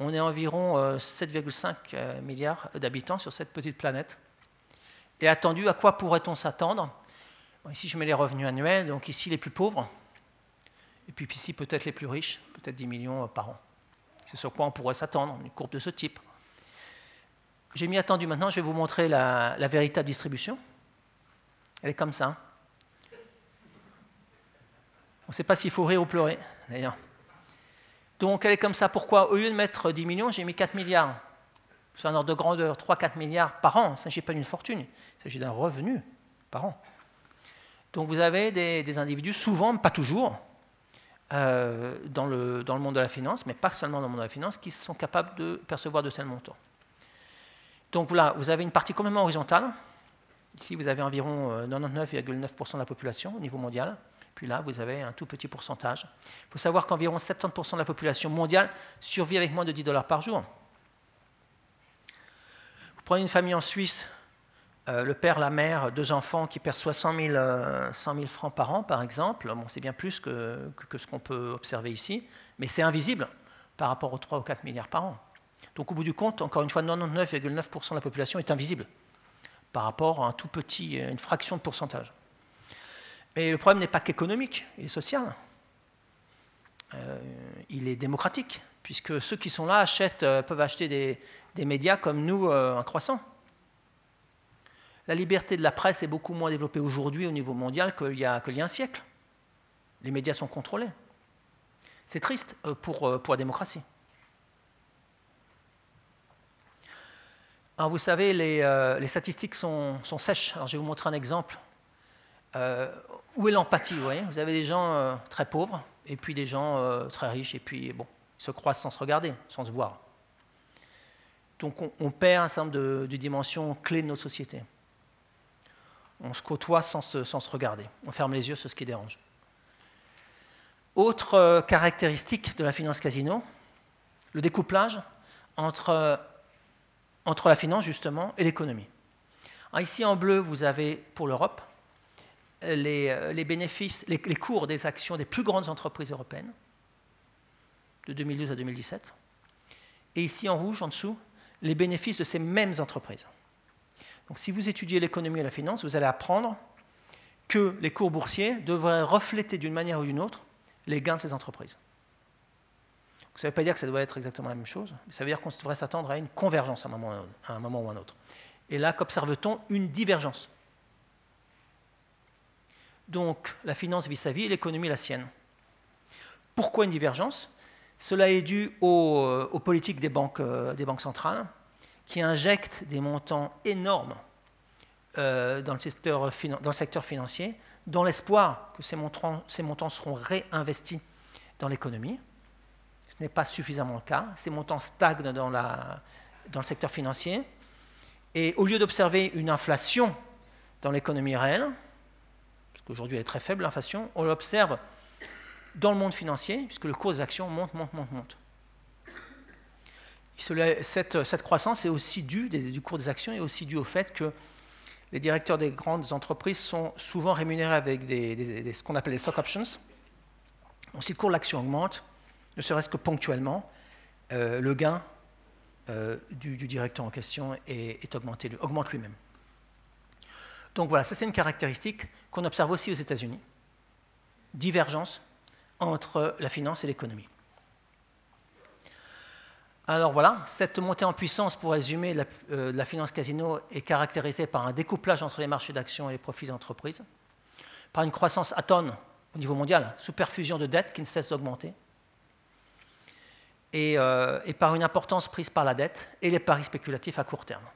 S2: On est environ 7,5 euh, euh, milliards d'habitants sur cette petite planète. Et attendu, à quoi pourrait-on s'attendre? Ici, je mets les revenus annuels, donc ici les plus pauvres, et puis ici peut-être les plus riches, peut-être 10 millions euh, par an. C'est sur quoi on pourrait s'attendre, une courbe de ce type. J'ai mis attendu maintenant, je vais vous montrer la, la véritable distribution. Elle est comme ça. On ne sait pas s'il faut rire ou pleurer, d'ailleurs. Donc elle est comme ça. Pourquoi? Au lieu de mettre 10 millions, j'ai mis 4 milliards. C'est un ordre de grandeur 3-4 milliards par an. Il ne s'agit pas d'une fortune, il s'agit d'un revenu par an. Donc vous avez des, individus, souvent, pas toujours, euh, dans, le, dans le monde de la finance, mais pas seulement dans le monde de la finance, qui sont capables de percevoir de tels montants. Donc là, vous avez une partie complètement horizontale. Ici, vous avez environ 99,9% euh, de la population au niveau mondial. Puis là, vous avez un tout petit pourcentage. Il faut savoir qu'environ 70% de la population mondiale survit avec moins de 10 dollars par jour. Vous prenez une famille en Suisse, euh, le père, la mère, deux enfants qui perçoivent 100 000, 100 francs par an, par exemple. Bon, c'est bien plus que, que ce qu'on peut observer ici, mais c'est invisible par rapport aux 3 ou 4 milliards par an. Donc au bout du compte, encore une fois, 99,9% de la population est invisible par rapport à un tout petit, une fraction de pourcentage. Mais le problème n'est pas qu'économique, il est social. Euh, il est démocratique, puisque ceux qui sont là achètent, euh, peuvent acheter des, médias comme nous euh, en croissant. La liberté de la presse est beaucoup moins développée aujourd'hui au niveau mondial qu'il y, a, y a un siècle. Les médias sont contrôlés. C'est triste pour, pour la démocratie. Alors vous savez, les, statistiques sont, sèches. Alors je vais vous montrer un exemple. Où est l'empathie vous, avez des gens très pauvres et puis des gens euh, très riches, et puis bon, ils se croisent sans se regarder, sans se voir. Donc on, perd un certain nombre de, dimensions clés de notre société. On se côtoie sans se, sans se, regarder. On ferme les yeux sur ce qui dérange. Autre euh, caractéristique de la finance casino, le découplage entre, entre la finance justement et l'économie. Ici en bleu, vous avez pour l'Europe euh, les, bénéfices, les, cours des actions des plus grandes entreprises européennes de 2012 à 2017. Et ici en rouge, en dessous, les bénéfices de ces mêmes entreprises. Donc si vous étudiez l'économie et la finance, vous allez apprendre que les cours boursiers devraient refléter d'une manière ou d'une autre les gains de ces entreprises. ça ne veut pas dire que ça doit être exactement la même chose, mais ça veut dire qu'on devrait s'attendre à une convergence à un moment, à un moment ou à un autre. Et là, qu'observe-t-on Une divergence donc la finance vis sa vie et l'économie la sienne. Pourquoi une divergence? Cela est dû aux, euh, politiques des banques, euh, des banques, centrales qui injectent des montants énormes euh, dans, le secteur, financier dans l'espoir que ces montants, seront réinvestis dans l'économie. Ce n'est pas suffisamment le cas. Ces montants stagnent dans le secteur financier. Et au lieu d'observer une inflation dans l'économie réelle, Aujourd'hui, elle est très faible, l'inflation. On l'observe dans le monde financier, puisque le cours des actions monte, monte, monte, monte. Cette, croissance est aussi due, du cours des actions est aussi due au fait que les directeurs des grandes entreprises sont souvent rémunérés avec ce qu'on appelle les stock options. Donc si le cours de l'action augmente, ne serait-ce que ponctuellement, euh, le gain euh, du, directeur en question est, est augmenté, augmente lui-même. Donc voilà, ça c'est une caractéristique qu'on observe aussi aux États-Unis. Divergence entre la finance et l'économie. Alors voilà, cette montée en puissance, pour résumer, de la, euh, la, finance casino est caractérisée par un découplage entre les marchés d'actions et les profits d'entreprise, par une croissance à tonnes au niveau mondial, sous perfusion de dettes qui ne cesse d'augmenter, et, euh, et, par une importance prise par la dette et les paris spéculatifs à court terme,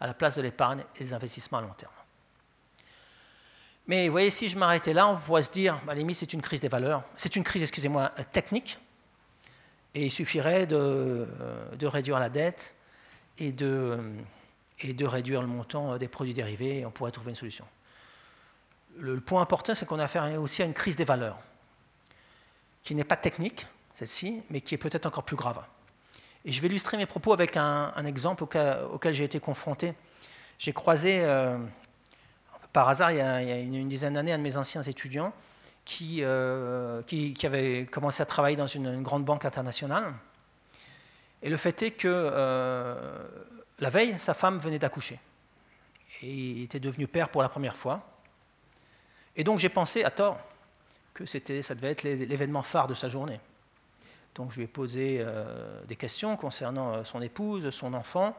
S2: à la place de l'épargne et des investissements à long terme. Mais vous voyez, si je m'arrêtais là, on pourrait se dire, à limite, c'est une crise des valeurs. C'est une crise, excusez-moi, technique. Et il suffirait de, euh, de, réduire la dette et de, et de réduire le montant des produits dérivés et on pourrait trouver une solution. Le, point important, c'est qu'on a affaire aussi à une crise des valeurs, qui n'est pas technique, celle-ci, mais qui est peut-être encore plus grave. Et je vais illustrer mes propos avec un, exemple auquel, j'ai été confronté. J'ai croisé euh, par hasard, il y a, une, dizaine d'années, un de mes anciens étudiants qui, euh, avait commencé à travailler dans une, grande banque internationale. Et le fait est que euh, la veille, sa femme venait d'accoucher. Et il était devenu père pour la première fois. Et donc j'ai pensé, à tort, que c'était, ça devait être l'événement phare de sa journée. Donc je lui ai posé euh, des questions concernant son épouse, son enfant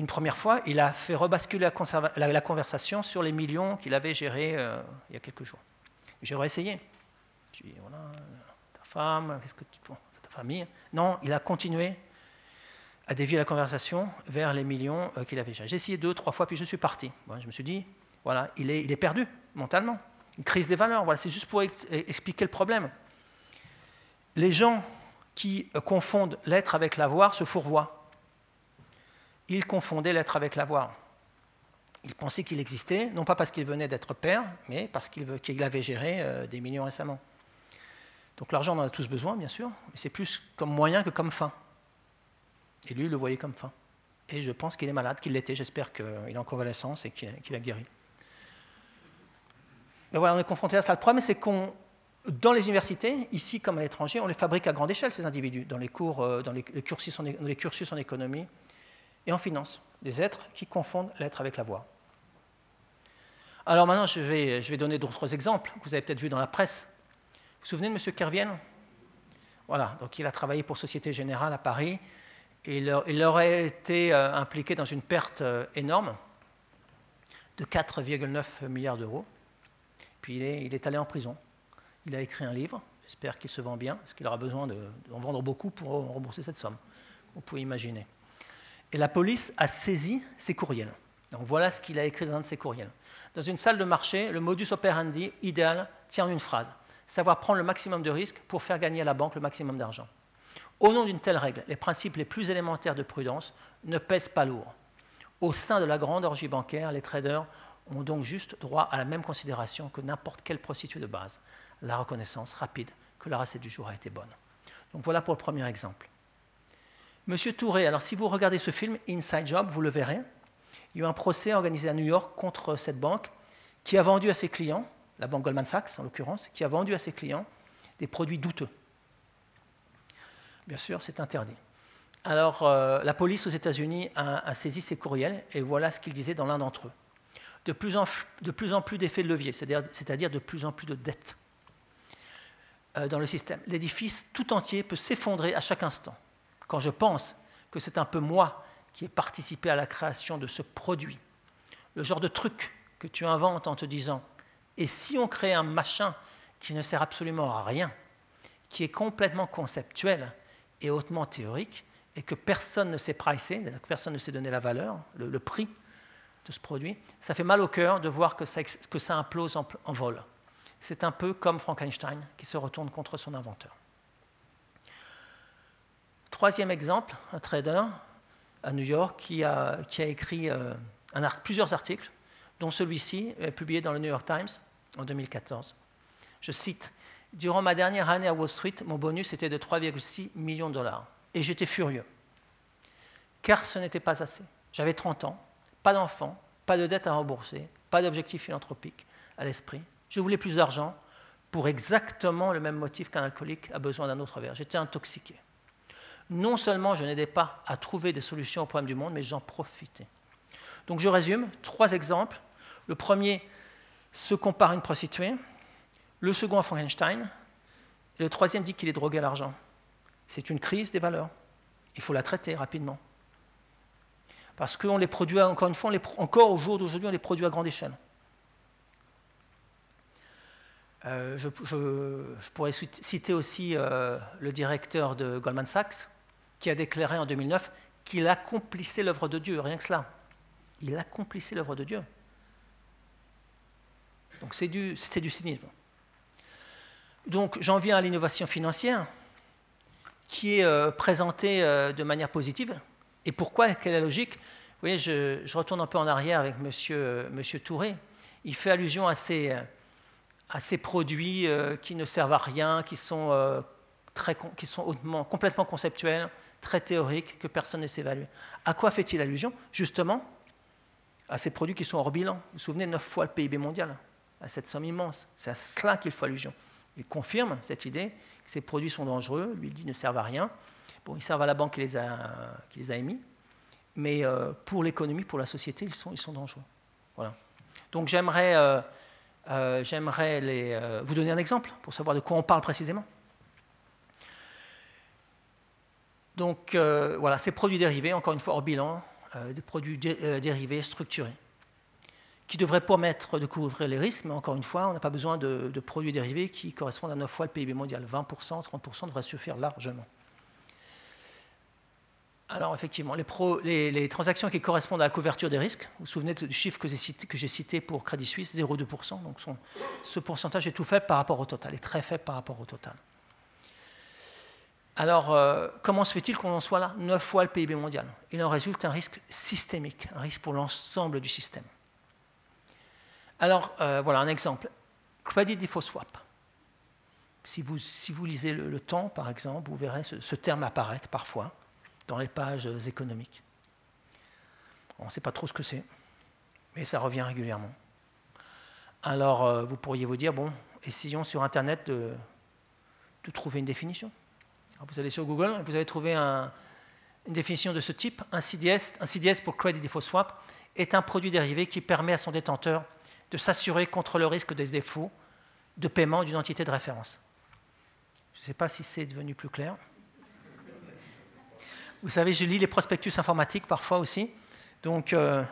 S2: une première fois, il a fait rebasculer la, conversation sur les millions qu'il avait gérés euh, il y a quelques jours. J'ai réessayé. Je lui ai dit, voilà, ta femme, qu'est-ce que tu penses, ta famille Non, il a continué a dévié la conversation vers les millions qu'il avait déjà. J'ai essayé deux, trois fois, puis je suis parti. je me suis dit, voilà, il est, il est perdu mentalement. Une crise des valeurs. Voilà, c'est juste pour expliquer le problème. Les gens qui confondent l'être avec l'avoir se fourvoient. Ils confondaient l'être avec l'avoir. Ils pensaient qu'il existait, non pas parce qu'il venait d'être père, mais parce qu'il avait géré euh, des millions récemment. Donc l'argent, on en a tous besoin, bien sûr, mais c'est plus comme moyen que comme fin. Et lui, il le voyait comme fin. Et je pense qu'il est malade, qu'il l'était. J'espère qu'il est en convalescence et qu'il a guéri. Mais voilà, on est confronté à ça. Le problème, c'est qu'on, dans les universités, ici comme à l'étranger, on les fabrique à grande échelle, ces individus, dans les, cours, euh, dans les cursus en économie et en finance. Des êtres qui confondent l'être avec la voix. Alors maintenant, je vais, je vais donner d'autres exemples que vous avez peut-être vus dans la presse. Vous vous souvenez de M. Kervienne Voilà, donc il a travaillé pour Société Générale à Paris. Et il, aurait été euh, impliqué dans une perte euh, énorme de 4,9 milliards d'euros. Puis il est, il est, allé en prison. Il a écrit un livre. J'espère qu'il se vend bien, parce qu'il aura besoin d'en vendre beaucoup pour rembourser cette somme. Vous pouvez imaginer. Et la police a saisi ses courriels. Donc voilà ce qu'il a écrit dans un de ses courriels. Dans une salle de marché, le modus operandi idéal tient une phrase savoir prendre le maximum de risques pour faire gagner à la banque le maximum d'argent. Au nom d'une telle règle, les principes les plus élémentaires de prudence ne pèsent pas lourd. Au sein de la grande orgie bancaire, les traders ont donc juste droit à la même considération que n'importe quelle prostituée de base, la reconnaissance rapide que la recette du jour a été bonne. Donc voilà pour le premier exemple. Monsieur Touré, alors si vous regardez ce film, Inside Job, vous le verrez, il y a eu un procès organisé à New York contre cette banque qui a vendu à ses clients, la banque Goldman Sachs en l'occurrence, qui a vendu à ses clients des produits douteux. Bien sûr, c'est interdit. Alors, euh, la police aux États-Unis a, saisi ces courriels et voilà ce qu'il disait dans l'un d'entre eux. De plus, en, de plus en plus d'effets de levier, c'est-à-dire de plus en plus de dettes euh, dans le système. L'édifice tout entier peut s'effondrer à chaque instant. Quand je pense que c'est un peu moi qui ai participé à la création de ce produit. Le genre de truc que tu inventes en te disant et si on crée un machin qui ne sert absolument à rien, qui est complètement conceptuel et hautement théorique, et que personne ne sait pricer, personne ne sait donner la valeur, le, prix de ce produit, ça fait mal au cœur de voir que ça, que ça implose en, en vol. C'est un peu comme Frankenstein qui se retourne contre son inventeur. Troisième exemple, un trader à New York qui a, écrit euh, plusieurs articles, dont celui-ci, publié dans le New York Times en 2014. Je cite Durant ma dernière année à Wall Street, mon bonus était de 3,6 millions de dollars. Et j'étais furieux. Car ce n'était pas assez. J'avais 30 ans, pas d'enfants, pas de dettes à rembourser, pas d'objectif philanthropique à l'esprit. Je voulais plus d'argent pour exactement le même motif qu'un alcoolique a besoin d'un autre verre. J'étais intoxiqué non seulement je n'aidais pas à trouver des solutions aux problèmes du monde, mais j'en profitais. Donc je résume, trois exemples. Le premier se compare à une prostituée, le second à Frankenstein, et le troisième dit qu'il est drogué à l'argent. C'est une crise des valeurs. Il faut la traiter rapidement. Parce qu'on les produit, encore une fois, encore au jour d'aujourd'hui, on les produit à grande échelle. Euh, je, pourrais citer aussi euh, le directeur de Goldman Sachs, qui a déclaré en 2009 qu'il accomplissait l'œuvre de Dieu, rien que cela. Il accomplissait l'œuvre de Dieu. Donc c'est du, du cynisme. Donc j'en viens à l'innovation financière, qui est euh, présentée euh, de manière positive. Et pourquoi? Quelle est la logique? Vous voyez, je, retourne un peu en arrière avec Monsieur, euh, monsieur Touré. Il fait allusion à ces, à ces produits qui ne servent à rien, qui sont, très, qui sont complètement conceptuels, très théorique que personne ne sait évaluer. À quoi fait-il allusion Justement, à ces produits qui sont hors bilan. Vous vous souvenez, 9 fois le PIB mondial, à cette somme immense. C'est à cela qu'il faut allusion. Il confirme cette idée que ces produits sont dangereux, lui il dit ne servent à rien. Bon, ils servent à la banque qui les a, émis, mais euh, pour l'économie, pour la société, ils sont, dangereux. Voilà. Donc j'aimerais, euh, euh, vous donner un exemple pour savoir de quoi on parle précisément. Donc euh, voilà, ces produits dérivés, encore une fois hors bilan, euh, des produits euh, dérivés structurés, qui devraient permettre de couvrir les risques, mais encore une fois, on n'a pas besoin de, produits dérivés qui correspondent à 9 fois le PIB mondial. 20%, 30% devraient suffire largement. Alors effectivement, les, transactions qui correspondent à la couverture des risques, vous vous souvenez du chiffre que j'ai cité, pour Crédit Suisse, 0,2%, donc ce pourcentage est tout faible par rapport au total, est très faible par rapport au total. Alors, euh, comment se fait-il qu'on en soit là 9 fois le PIB mondial? Il en résulte un risque systémique, un risque pour l'ensemble du système. Alors, euh, voilà un exemple. Credit default swap. Si vous, lisez le, temps, par exemple, vous verrez ce terme apparaître parfois dans les pages économiques. On ne sait pas trop ce que c'est, mais ça revient régulièrement. Alors, euh, vous pourriez vous dire, bon, essayons sur Internet de, trouver une définition. Vous allez sur Google, vous allez trouver une définition de ce type. Un CDS, un CDS pour Credit Default Swap est un produit dérivé qui permet à son détenteur de s'assurer contre le risque des défauts de paiement d'une entité de référence. Je ne sais pas si c'est devenu plus clair. Vous savez, je lis les prospectus informatiques parfois aussi. Donc, euh,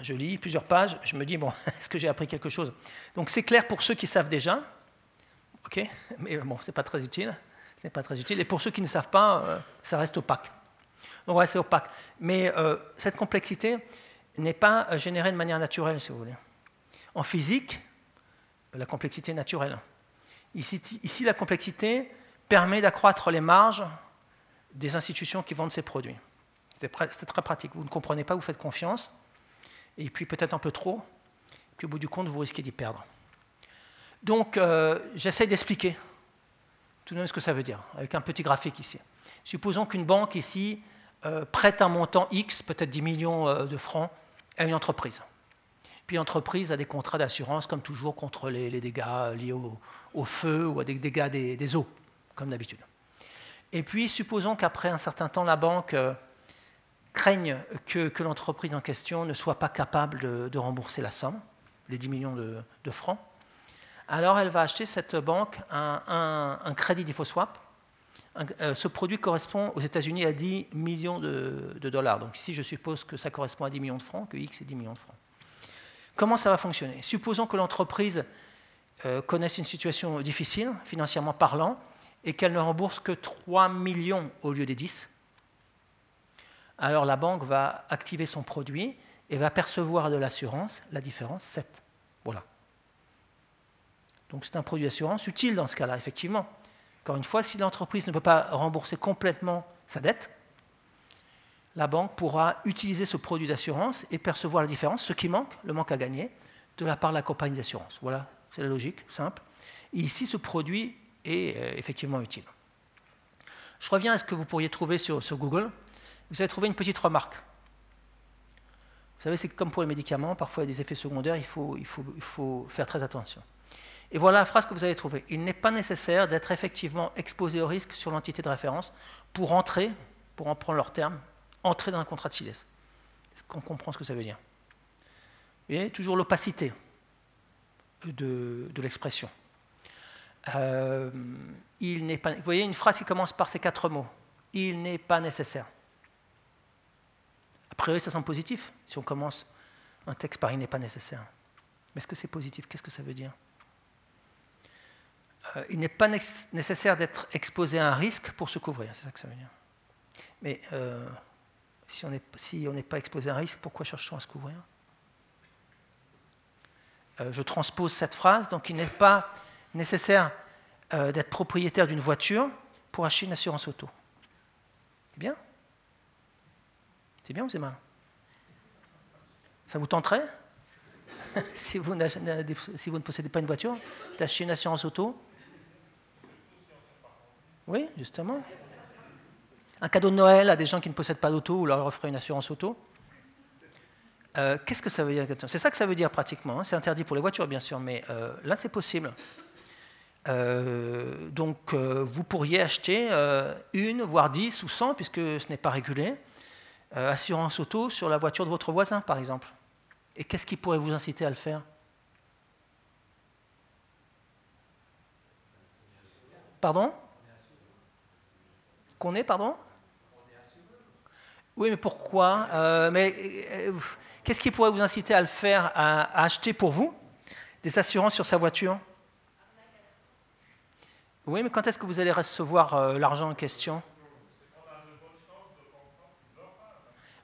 S2: je lis plusieurs pages. Je me dis, bon, est-ce que j'ai appris quelque chose? Donc, c'est clair pour ceux qui savent déjà. OK Mais bon, ce n'est pas très utile. Ce n'est pas très utile. Et pour ceux qui ne savent pas, euh, ça reste opaque. Donc, ouais, c'est opaque. Mais euh, cette complexité n'est pas générée de manière naturelle, si vous voulez. En physique, la complexité est naturelle. Ici, ici la complexité permet d'accroître les marges des institutions qui vendent ces produits. C'est très pratique. Vous ne comprenez pas, vous faites confiance, et puis peut-être un peu trop, puis au bout du compte, vous risquez d'y perdre. Donc, euh, j'essaie d'expliquer tout de même ce que ça veut dire, avec un petit graphique ici. Supposons qu'une banque ici euh, prête un montant X, peut-être 10 millions euh, de francs, à une entreprise. Puis l'entreprise a des contrats d'assurance, comme toujours, contre les, dégâts liés au, feu ou à des dégâts des eaux, comme d'habitude. Et puis, supposons qu'après un certain temps, la banque euh, craigne que, l'entreprise en question ne soit pas capable de, rembourser la somme, les 10 millions de, francs. Alors, elle va acheter cette banque un, crédit default swap. Euh, ce produit correspond aux États-Unis à 10 millions de, dollars. Donc, ici, je suppose que ça correspond à 10 millions de francs, que X est 10 millions de francs. Comment ça va fonctionner? Supposons que l'entreprise euh, connaisse une situation difficile, financièrement parlant, et qu'elle ne rembourse que 3 millions au lieu des 10, alors la banque va activer son produit et va percevoir de l'assurance la différence 7. Donc c'est un produit d'assurance utile dans ce cas-là, effectivement. Encore une fois, si l'entreprise ne peut pas rembourser complètement sa dette, la banque pourra utiliser ce produit d'assurance et percevoir la différence, ce qui manque, le manque à gagner, de la part de la compagnie d'assurance. Voilà, c'est la logique, simple. Ici, ce produit est euh, effectivement utile. Je reviens à ce que vous pourriez trouver sur, Google. Vous allez trouver une petite remarque. Vous savez, c'est comme pour les médicaments, parfois il y a des effets secondaires, il faut faire très attention. Et voilà la phrase que vous allez trouver. Il n'est pas nécessaire d'être effectivement exposé au risque sur l'entité de référence pour entrer, pour en prendre leur terme, entrer dans un contrat de SILES. Est-ce qu'on comprend ce que ça veut dire? Vous voyez, toujours l'opacité de, de l'expression. Euh, il n'est pas, vous voyez une phrase qui commence par ces quatre mots. Il n'est pas nécessaire. A priori, ça semble positif si on commence un texte par il n'est pas nécessaire. Mais est-ce que c'est positif? Qu'est-ce que ça veut dire? Euh, Il n'est pas nécessaire d'être exposé à un risque pour se couvrir, c'est ça que ça veut dire. Mais euh, si on n'est pas exposé à un risque, pourquoi cherche-t-on à se couvrir? Je transpose cette phrase, donc il n'est pas nécessaire euh, d'être propriétaire d'une voiture pour acheter une assurance auto. C'est bien? C'est bien ou c'est mal? Ça vous tenterait? Si vous ne possédez pas une voiture, d'acheter une assurance auto Oui, justement. Un cadeau de Noël à des gens qui ne possèdent pas d'auto ou leur offrir une assurance auto euh, Qu'est-ce que ça veut dire C'est ça que ça veut dire pratiquement. Hein. C'est interdit pour les voitures, bien sûr, mais euh, là, c'est possible. Euh, donc vous pourriez acheter une, voire dix ou cent, puisque ce n'est pas régulé, assurance auto sur la voiture de votre voisin, par exemple. Et qu'est-ce qui pourrait vous inciter à le faire? Pardon? Qu'on est, pardon? Oui, mais pourquoi? Mais qu'est-ce qui pourrait vous inciter à le faire, à acheter pour vous des assurances sur sa voiture? Oui, mais quand est-ce que vous allez recevoir euh, l'argent en question?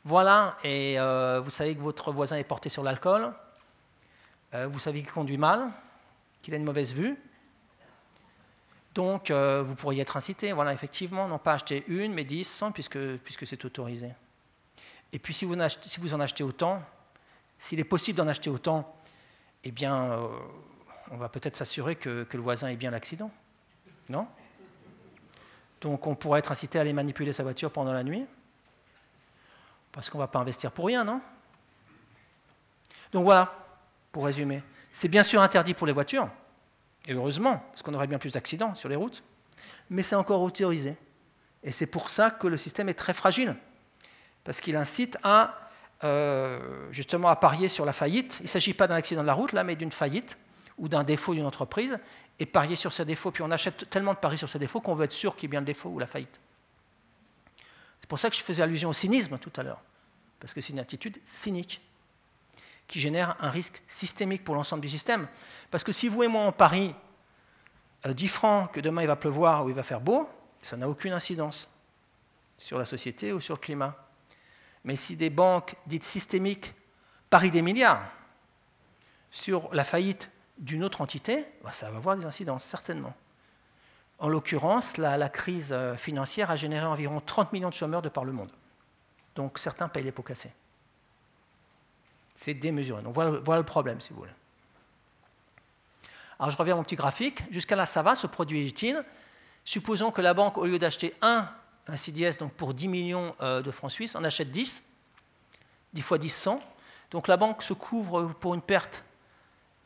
S2: Voilà, et euh, vous savez que votre voisin est porté sur l'alcool, euh, vous savez qu'il conduit mal, qu'il a une mauvaise vue, donc euh, vous pourriez être incité, voilà, effectivement, non pas acheter une, mais dix, cent, puisque, puisque c'est autorisé. Et puis si vous, en achetez autant, s'il est possible d'en acheter autant, eh bien, on va peut-être s'assurer que, que le voisin ait bien l'accident, non? Donc on pourrait être incité à aller manipuler sa voiture pendant la nuit, parce qu'on ne va pas investir pour rien, non? Donc voilà, pour résumer. C'est bien sûr interdit pour les voitures, et heureusement, parce qu'on aurait bien plus d'accidents sur les routes, mais c'est encore autorisé. Et c'est pour ça que le système est très fragile, parce qu'il incite à euh, justement à parier sur la faillite. Il ne s'agit pas d'un accident de la route, là, mais d'une faillite ou d'un défaut d'une entreprise, et parier sur ces défauts. Puis on achète tellement de paris sur ces défauts qu'on veut être sûr qu'il y ait bien le défaut ou la faillite. C'est pour ça que je faisais allusion au cynisme tout à l'heure, parce que c'est une attitude cynique qui génère un risque systémique pour l'ensemble du système. Parce que si vous et moi on parie 10 euh, francs que demain il va pleuvoir ou il va faire beau, ça n'a aucune incidence sur la société ou sur le climat. Mais si des banques dites systémiques parient des milliards sur la faillite d'une autre entité, bah, ça va avoir des incidences, certainement. En l'occurrence, la, crise euh, financière a généré environ 30 millions de chômeurs de par le monde. Donc certains payent les pots cassés. C'est démesuré. Donc voilà, le problème, si vous voulez. Alors je reviens à mon petit graphique. Jusqu'à là, ça va, ce produit est utile. Supposons que la banque, au lieu d'acheter un, un CDS donc pour 10 millions euh, de francs suisses, en achète 10. 10 fois 10, 100. Donc la banque se couvre pour une perte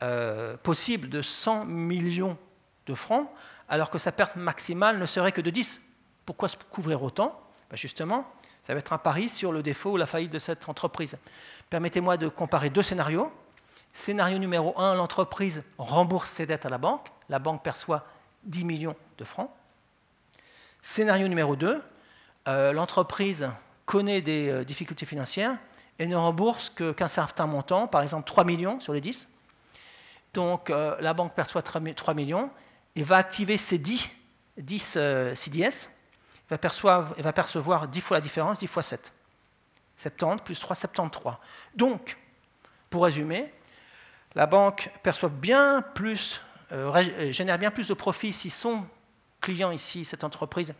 S2: euh, possible de 100 millions de francs, alors que sa perte maximale ne serait que de 10. Pourquoi se couvrir autant? Ben Justement, ça va être un pari sur le défaut ou la faillite de cette entreprise. Permettez-moi de comparer deux scénarios. Scénario numéro 1, l'entreprise rembourse ses dettes à la banque. La banque perçoit 10 millions de francs. Scénario numéro 2, euh, l'entreprise connaît des euh, difficultés financières et ne rembourse qu'un certain montant, par exemple 3 millions sur les 10. Donc euh, la banque perçoit 3 millions et va activer ces 10, 10 CDS, va, va percevoir 10 fois la différence, 10 fois 7. 70 plus 3, 73. Donc, pour résumer, la banque perçoit bien plus, génère bien plus de profits si son client ici, cette entreprise,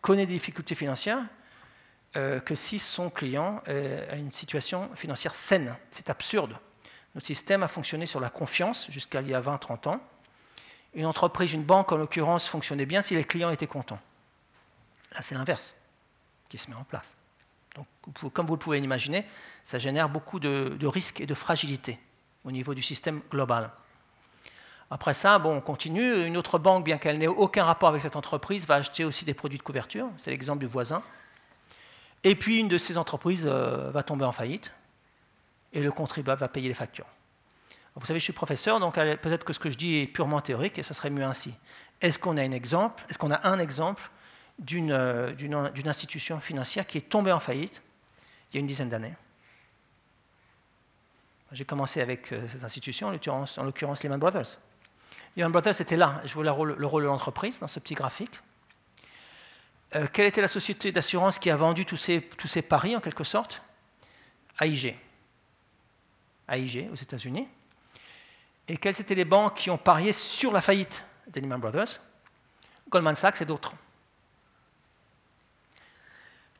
S2: connaît des difficultés financières, euh, que si son client a une situation financière saine. C'est absurde. Notre système a fonctionné sur la confiance jusqu'à il y a 20-30 ans. Une entreprise, une banque en l'occurrence, fonctionnait bien si les clients étaient contents. Là, c'est l'inverse qui se met en place. Donc, comme vous pouvez l'imaginer, ça génère beaucoup de risques et de fragilité au niveau du système global. Après ça, bon, on continue. Une autre banque, bien qu'elle n'ait aucun rapport avec cette entreprise, va acheter aussi des produits de couverture. C'est l'exemple du voisin. Et puis une de ces entreprises euh, va tomber en faillite et le contribuable va payer les factures. Vous savez, je suis professeur, donc peut-être que ce que je dis est purement théorique et ça serait mieux ainsi. Est-ce qu'on a un exemple? Est-ce qu'on a un exemple euh, d'une institution financière qui est tombée en faillite il y a une dizaine d'années J'ai commencé avec euh, cette institution, en l'occurrence Lehman Brothers. Lehman Brothers était là. Je vois le rôle, de l'entreprise dans ce petit graphique. Euh, quelle était la société d'assurance qui a vendu tous ces, tous ces paris, en quelque sorte? AIG. AIG, aux États-Unis. Et quelles étaient les banques qui ont parié sur la faillite de Lehman Brothers? Goldman Sachs et d'autres.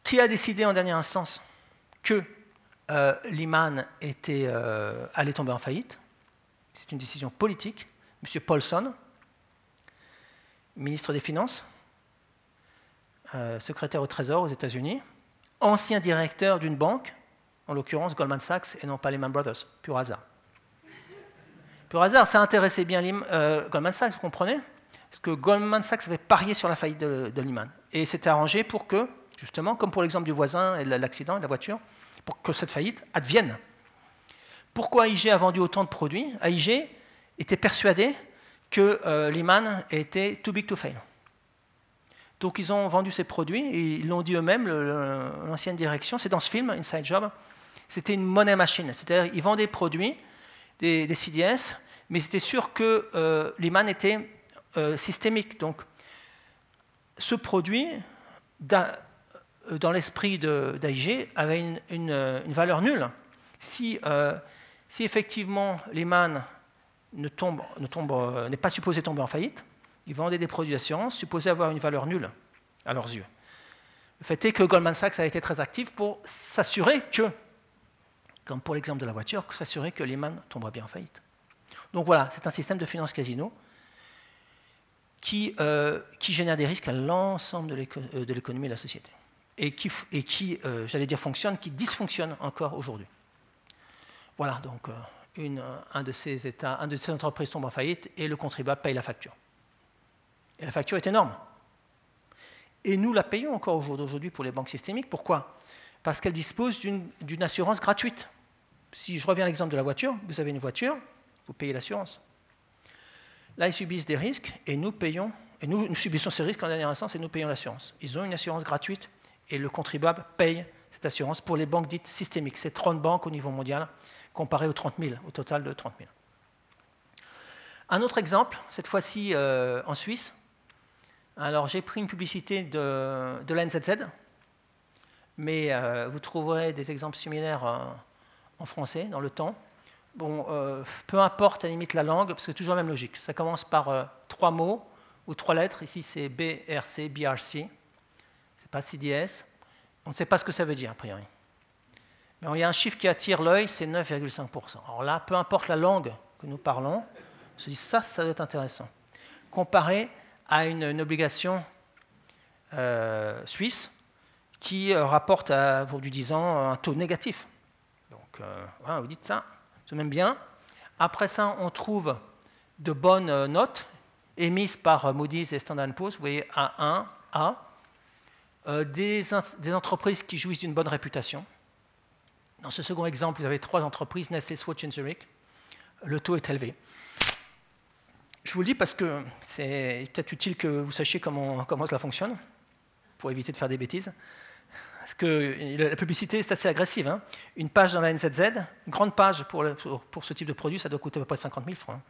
S2: Qui a décidé en dernière instance que euh, Lehman était, euh, allait tomber en faillite C'est une décision politique M. Paulson, ministre des Finances, euh, secrétaire au Trésor aux États-Unis, ancien directeur d'une banque, en l'occurrence Goldman Sachs et non pas Lehman Brothers, pur hasard. Pur hasard, ça intéressait bien euh, Goldman Sachs, vous comprenez? Parce que Goldman Sachs avait parié sur la faillite de, de Lehman. Et s'était arrangé pour que, justement, comme pour l'exemple du voisin et l'accident de la voiture, pour que cette faillite advienne. Pourquoi AIG a vendu autant de produits AIG était persuadé que euh, Lehman était too big to fail. Donc ils ont vendu ces produits, et ils l'ont dit eux-mêmes, l'ancienne direction, c'est dans ce film, Inside Job, c'était une monnaie machine. C'est-à-dire qu'ils vendaient des produits, des, CDS, mais c'était sûr que euh, était euh, systémique. Donc ce produit dans l'esprit d'AIG, avait une, valeur nulle. Si, si effectivement Lehman n'est pas supposé tomber en faillite, ils vendaient des produits d'assurance supposés avoir une valeur nulle à leurs yeux. Le fait est que Goldman Sachs a été très actif pour s'assurer que, comme pour l'exemple de la voiture, s'assurer que Lehman tomberait bien en faillite. Donc voilà, c'est un système de finance casino qui, euh, qui génère des risques à l'ensemble de euh, l'économie et de la société. Et qui, euh, j'allais dire, fonctionne, qui dysfonctionne encore aujourd'hui. Voilà, donc une, un, de ces États, un de ces entreprises tombe en faillite et le contribuable paye la facture. Et la facture est énorme. Et nous la payons encore aujourd'hui pour les banques systémiques. Pourquoi? Parce qu'elles disposent d'une assurance gratuite. Si je reviens à l'exemple de la voiture, vous avez une voiture, vous payez l'assurance. Là, ils subissent des risques et nous payons, et nous, subissons ces risques en dernière instance et nous payons l'assurance. Ils ont une assurance gratuite et le contribuable paye cette assurance pour les banques dites systémiques. C'est 30 banques au niveau mondial comparé aux 30 000, au total de 30 000. Un autre exemple, cette fois-ci euh, en Suisse, alors j'ai pris une publicité de, de la NZZ, mais euh, vous trouverez des exemples similaires en français dans le temps. Bon, euh, peu importe à la limite la langue, parce que c'est toujours la même logique. Ça commence par trois mots ou trois lettres. Ici c'est BRC, BRC. C'est pas CDS. On ne sait pas ce que ça veut dire a priori. Mais il y a un chiffre qui attire l'œil, c'est 9,5%. Alors là, peu importe la langue que nous parlons, on se dit ça, ça doit être intéressant. Comparé à une, obligation euh, suisse qui euh, rapporte pour du 10 ans un taux négatif. Donc, euh, vous dites ça, c'est même bien. Après ça, on trouve de bonnes notes émises par Moody's et Standard Poor's, vous voyez A1, A, des, des entreprises qui jouissent d'une bonne réputation. Dans ce second exemple, vous avez trois entreprises, Nestlé, Swatch et Zurich. Le taux est élevé. Je vous le dis parce que c'est peut-être utile que vous sachiez comment, cela fonctionne, pour éviter de faire des bêtises. Parce que la publicité est assez agressive. Hein. Une page dans la NZZ, une grande page pour, ce type de produit, ça doit coûter à peu près 50 000 francs.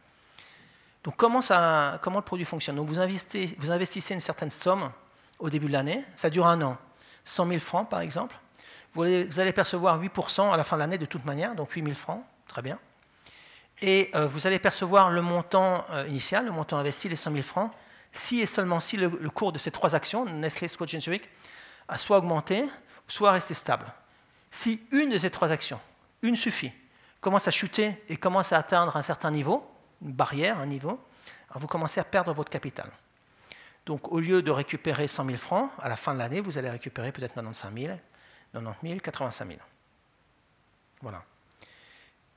S2: Donc comment, le produit fonctionne? Donc vous investissez une certaine somme au début de l'année, ça dure un an, 100 000 francs par exemple. Vous allez, vous percevoir 8% à la fin de l'année de toute manière, donc 8 000 francs, très bien et euh, vous allez percevoir le montant euh, initial, le montant investi, les 100 000 francs, si et seulement si le, cours de ces trois actions, Nestlé, Scotch et Zurich, a soit augmenté, soit resté stable. Si une de ces trois actions, une suffit, commence à chuter et commence à atteindre un certain niveau, une barrière, un niveau, vous commencez à perdre votre capital. Donc au lieu de récupérer 100 000 francs, à la fin de l'année, vous allez récupérer peut-être 95 000, 90 000, 85 000. Voilà.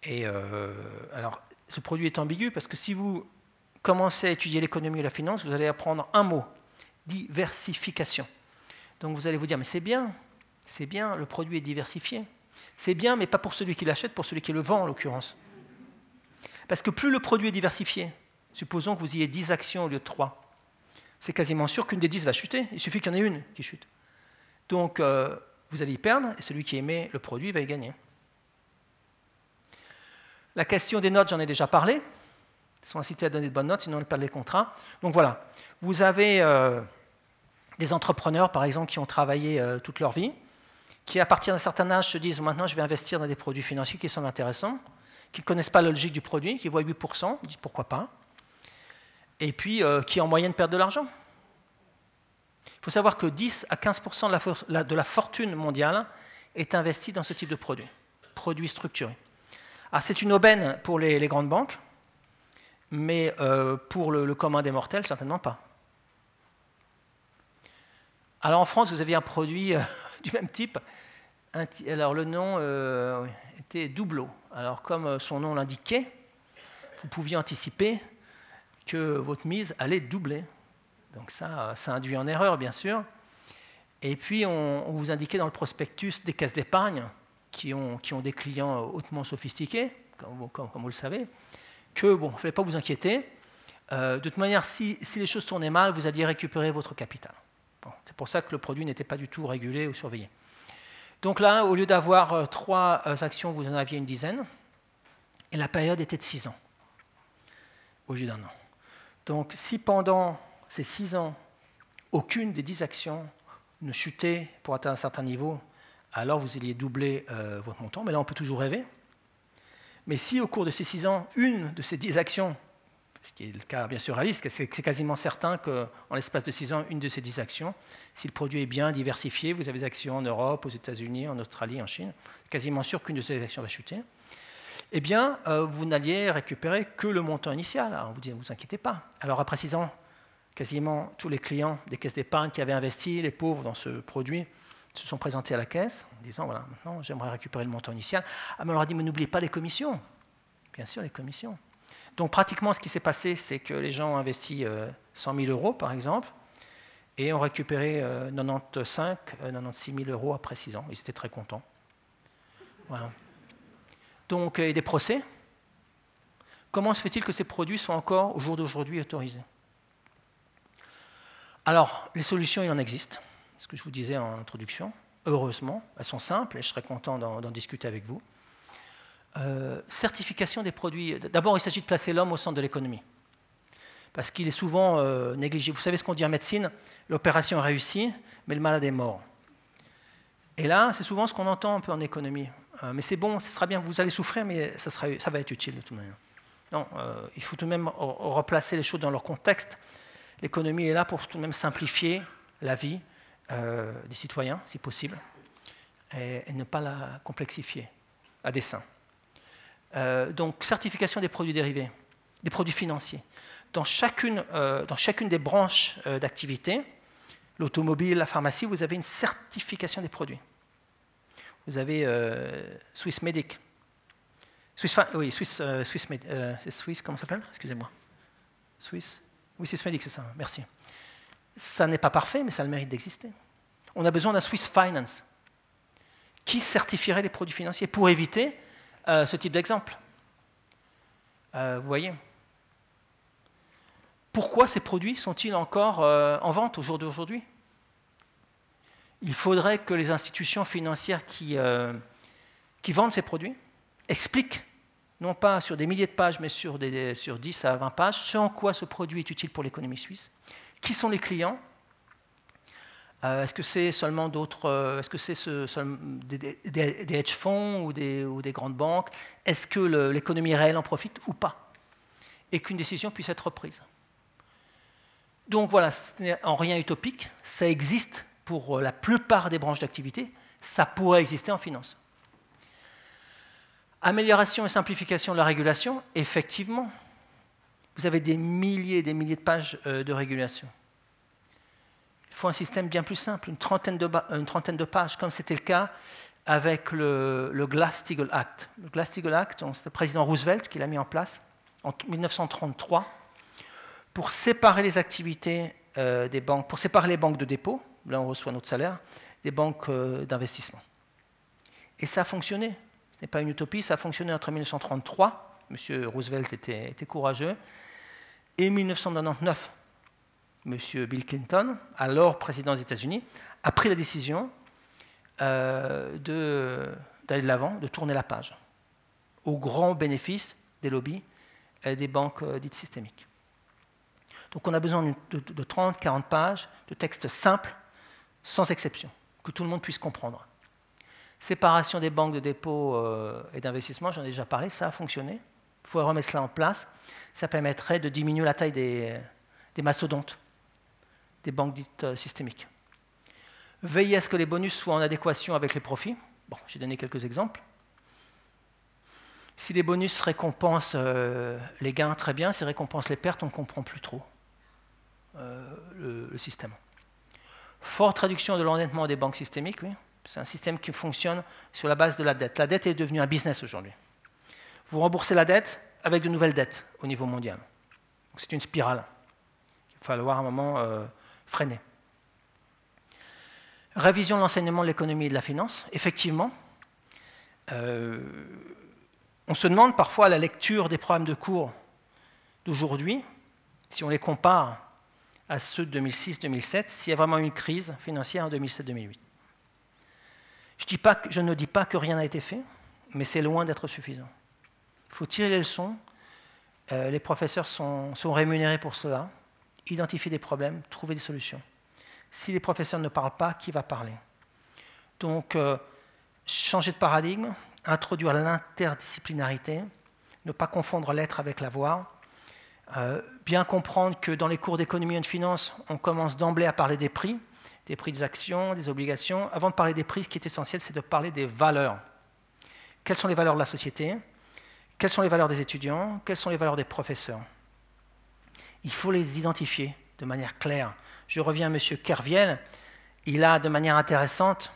S2: Et euh, alors, ce produit est ambigu parce que si vous commencez à étudier l'économie et la finance, vous allez apprendre un mot, diversification. Donc vous allez vous dire, mais c'est bien, c'est bien, le produit est diversifié. C'est bien, mais pas pour celui qui l'achète, pour celui qui le vend en l'occurrence. Parce que plus le produit est diversifié, supposons que vous ayez 10 actions au lieu de 3, c'est quasiment sûr qu'une des 10 va chuter, il suffit qu'il y en ait une qui chute. Donc euh, vous allez y perdre, et celui qui émet le produit va y gagner. La question des notes, j'en ai déjà parlé. Ils sont incités à donner de bonnes notes, sinon ils perdent les contrats. Donc voilà, vous avez euh, des entrepreneurs, par exemple, qui ont travaillé euh, toute leur vie, qui, à partir d'un certain âge, se disent maintenant, je vais investir dans des produits financiers qui sont intéressants, qui ne connaissent pas la logique du produit, qui voient 8%, ils disent pourquoi pas, et puis euh, qui en moyenne perdent de l'argent. Il faut savoir que 10 à 15% de la, de la fortune mondiale est investie dans ce type de produit, produits structurés. Ah, c'est une aubaine pour les, grandes banques, mais euh, pour le, commun des mortels, certainement pas. Alors en France, vous aviez un produit euh, du même type. Alors le nom était Doubleau. Alors comme son nom l'indiquait, vous pouviez anticiper que votre mise allait doubler. Donc ça, ça induit en erreur, bien sûr. Et puis on vous indiquait dans le prospectus des caisses d'épargne qui ont, qui ont des clients hautement sophistiqués, comme, vous le savez, que, bon, il ne fallait pas vous inquiéter. Euh, de toute manière, si, si, les choses tournaient mal, vous alliez récupérer votre capital. c'est pour ça que le produit n'était pas du tout régulé ou surveillé. Donc là, au lieu d'avoir euh, trois euh, actions, vous en aviez une dizaine. Et la période était de six ans, au lieu d'un an. Donc si pendant ces six ans, aucune des dix actions ne chutez pour atteindre un certain niveau, alors vous alliez doubler euh, votre montant. Mais là, on peut toujours rêver. Mais si au cours de ces 6 ans, une de ces 10 actions, ce qui est le cas bien sûr réaliste, c'est quasiment certain qu'en l'espace de 6 ans, une de ces 10 actions, si le produit est bien diversifié, vous avez des actions en Europe, aux États-Unis, en Australie, en Chine, quasiment sûr qu'une de ces actions va chuter, eh bien, euh, vous n'alliez récupérer que le montant initial. Alors, vous ne vous inquiétez pas. Alors, après 6 ans, quasiment tous les clients des caisses d'épargne qui avaient investi, les pauvres, dans ce produit, se sont présentés à la caisse en disant voilà, maintenant j'aimerais récupérer le montant initial. Ah, mais on leur a dit mais n'oubliez pas les commissions. Bien sûr, les commissions. Donc pratiquement, ce qui s'est passé, c'est que les gens ont investi 100 euh, 000 euros, par exemple, et ont récupéré 95, euh, 96 000 euros après 6 ans. Ils étaient très contents. Voilà. Donc, et des procès? Comment se fait-il que ces produits soient encore, au jour d'aujourd'hui, autorisés? Alors, les solutions, il en existe ce que je vous disais en introduction. Heureusement, elles sont simples et je serais content d'en discuter avec vous. Euh, certification des produits. D'abord, il s'agit de placer l'homme au centre de l'économie. Parce qu'il est souvent euh, négligé. Vous savez ce qu'on dit en médecine? L'opération réussit, mais le malade est mort. Et là, c'est souvent ce qu'on entend un peu en économie. Euh, mais c'est bon, ce sera bien, vous allez souffrir, mais ça, va être utile de toute manière. Non, il faut tout de même replacer les choses dans leur contexte. L'économie est là pour tout de même simplifier la vie, euh, des citoyens, si possible, et, ne pas la complexifier à dessein. Euh, donc, certification des produits dérivés, des produits financiers. Dans chacune, euh, dans chacune des branches d'activité, l'automobile, la pharmacie, vous avez une certification des produits. Vous avez Swiss Medic. Swiss, oui, Swiss, Swiss, c'est Swiss, comment ça s'appelle? Excusez-moi. Swiss Oui, Swiss Medic, c'est ça, merci. Ça n'est pas parfait, mais ça a le mérite d'exister. On a besoin d'un Swiss Finance qui certifierait les produits financiers pour éviter euh, ce type d'exemple. Euh, vous voyez? Pourquoi ces produits sont-ils encore euh, en vente au jour d'aujourd'hui? Il faudrait que les institutions financières qui, qui, vendent ces produits expliquent, non pas sur des milliers de pages, mais sur, des, sur 10 à 20 pages, ce en quoi ce produit est utile pour l'économie suisse, qui sont les clients euh, Est-ce que c'est seulement d'autres euh, Est-ce que c'est des, hedge funds ou des, ou des grandes banques Est-ce que l'économie réelle en profite ou pas Et qu'une décision puisse être prise. Donc voilà, ce n'est en rien utopique. Ça existe pour la plupart des branches d'activité. Ça pourrait exister en finance. Amélioration et simplification de la régulation, effectivement. Vous avez des milliers et des milliers de pages euh, de régulation. Il faut un système bien plus simple, une trentaine de, une trentaine de pages, comme c'était le cas avec le, Glass-Steagall Act. Le Glass-Steagall Act, c'est le président Roosevelt qui l'a mis en place en 1933 pour séparer les activités euh, des banques, pour séparer les banques de dépôt, là on reçoit notre salaire, des banques euh, d'investissement. Et ça a fonctionné. Ce n'est pas une utopie, ça a fonctionné entre 1933, M. Roosevelt était, courageux, et 1999, M. Bill Clinton, alors président des États-Unis, a pris la décision euh, d'aller de l'avant, de tourner la page, au grand bénéfice des lobbies et des banques euh, dites systémiques. Donc on a besoin de, de 30, 40 pages de textes simples, sans exception, que tout le monde puisse comprendre. Séparation des banques de dépôt euh, et d'investissement, j'en ai déjà parlé, ça a fonctionné. Il faut remettre cela en place. Ça permettrait de diminuer la taille des mastodontes des banques dites euh, systémiques. Veiller à ce que les bonus soient en adéquation avec les profits. Bon, j'ai donné quelques exemples. Si les bonus récompensent euh, les gains, très bien. Si récompensent les pertes, on ne comprend plus trop le, système. Forte réduction de l'endettement des banques systémiques, oui. C'est un système qui fonctionne sur la base de la dette. La dette est devenue un business aujourd'hui. Vous remboursez la dette avec de nouvelles dettes au niveau mondial. C'est une spirale. Il va falloir à un moment freiner. Révision de l'enseignement de l'économie et de la finance. Effectivement, euh, on se demande parfois à la lecture des programmes de cours d'aujourd'hui, si on les compare à ceux de 2006-2007, s'il y a vraiment une crise financière en 2007-2008. Je, ne dis pas que rien n'a été fait, mais c'est loin d'être suffisant. Il faut tirer les leçons. Euh, les professeurs sont rémunérés pour cela identifier des problèmes, trouver des solutions. Si les professeurs ne parlent pas, qui va parler? Donc, euh, changer de paradigme, introduire l'interdisciplinarité, ne pas confondre l'être avec l'avoir, euh, bien comprendre que dans les cours d'économie et de finance, on commence d'emblée à parler des prix, des prix des actions, des obligations. Avant de parler des prix, ce qui est essentiel, c'est de parler des valeurs. Quelles sont les valeurs de la société? Quelles sont les valeurs des étudiants? Quelles sont les valeurs des professeurs? Il faut les identifier de manière claire. Je reviens à M. Kerviel. Il a, de manière intéressante,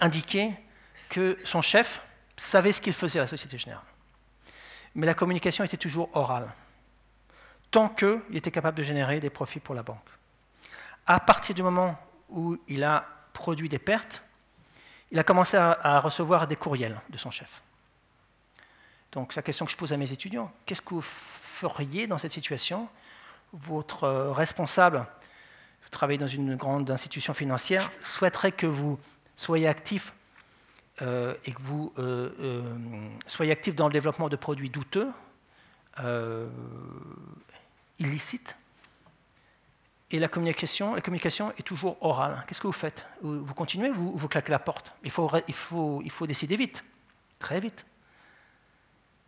S2: indiqué que son chef savait ce qu'il faisait à la Société Générale. Mais la communication était toujours orale, tant qu'il était capable de générer des profits pour la banque. À partir du moment où il a produit des pertes, il a commencé à, recevoir des courriels de son chef. Donc la question que je pose à mes étudiants, qu'est-ce que vous feriez dans cette situation? Votre euh, responsable, vous travaillez dans une grande institution financière, souhaiterait que vous soyez actif euh, et que vous euh, soyez actif dans le développement de produits douteux, illicites, et la communication, la communication est toujours orale. Qu'est-ce que vous faites? Vous continuez ou vous, claquez la porte? Il faut, décider vite, très vite.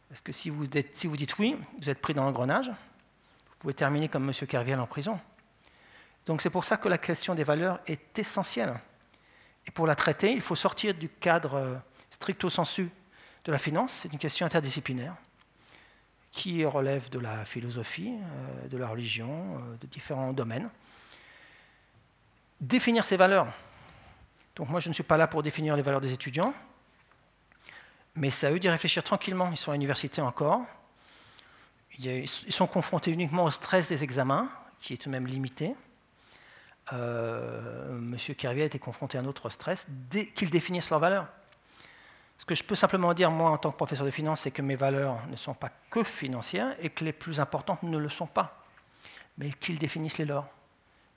S2: Parce que si vous, si vous dites oui, vous êtes pris dans l'engrenage, vous pouvez terminer comme M. Kerviel en prison. Donc c'est pour ça que la question des valeurs est essentielle. Et pour la traiter, il faut sortir du cadre euh, stricto sensu de la finance, c'est une question interdisciplinaire qui relèvent de la philosophie, euh, de la religion, euh, de différents domaines. Définir ces valeurs. Donc moi, je ne suis pas là pour définir les valeurs des étudiants, mais c'est à eux d'y réfléchir tranquillement. Ils sont à l'université encore. Ils sont confrontés uniquement au stress des examens, qui est tout de même limité. Euh, Monsieur Kervier a été confronté à un autre stress, qu'ils définissent leurs valeurs. Ce que je peux simplement dire, moi, en tant que professeur de finance, c'est que mes valeurs ne sont pas que financières et que les plus importantes ne le sont pas, mais qu'ils définissent les leurs.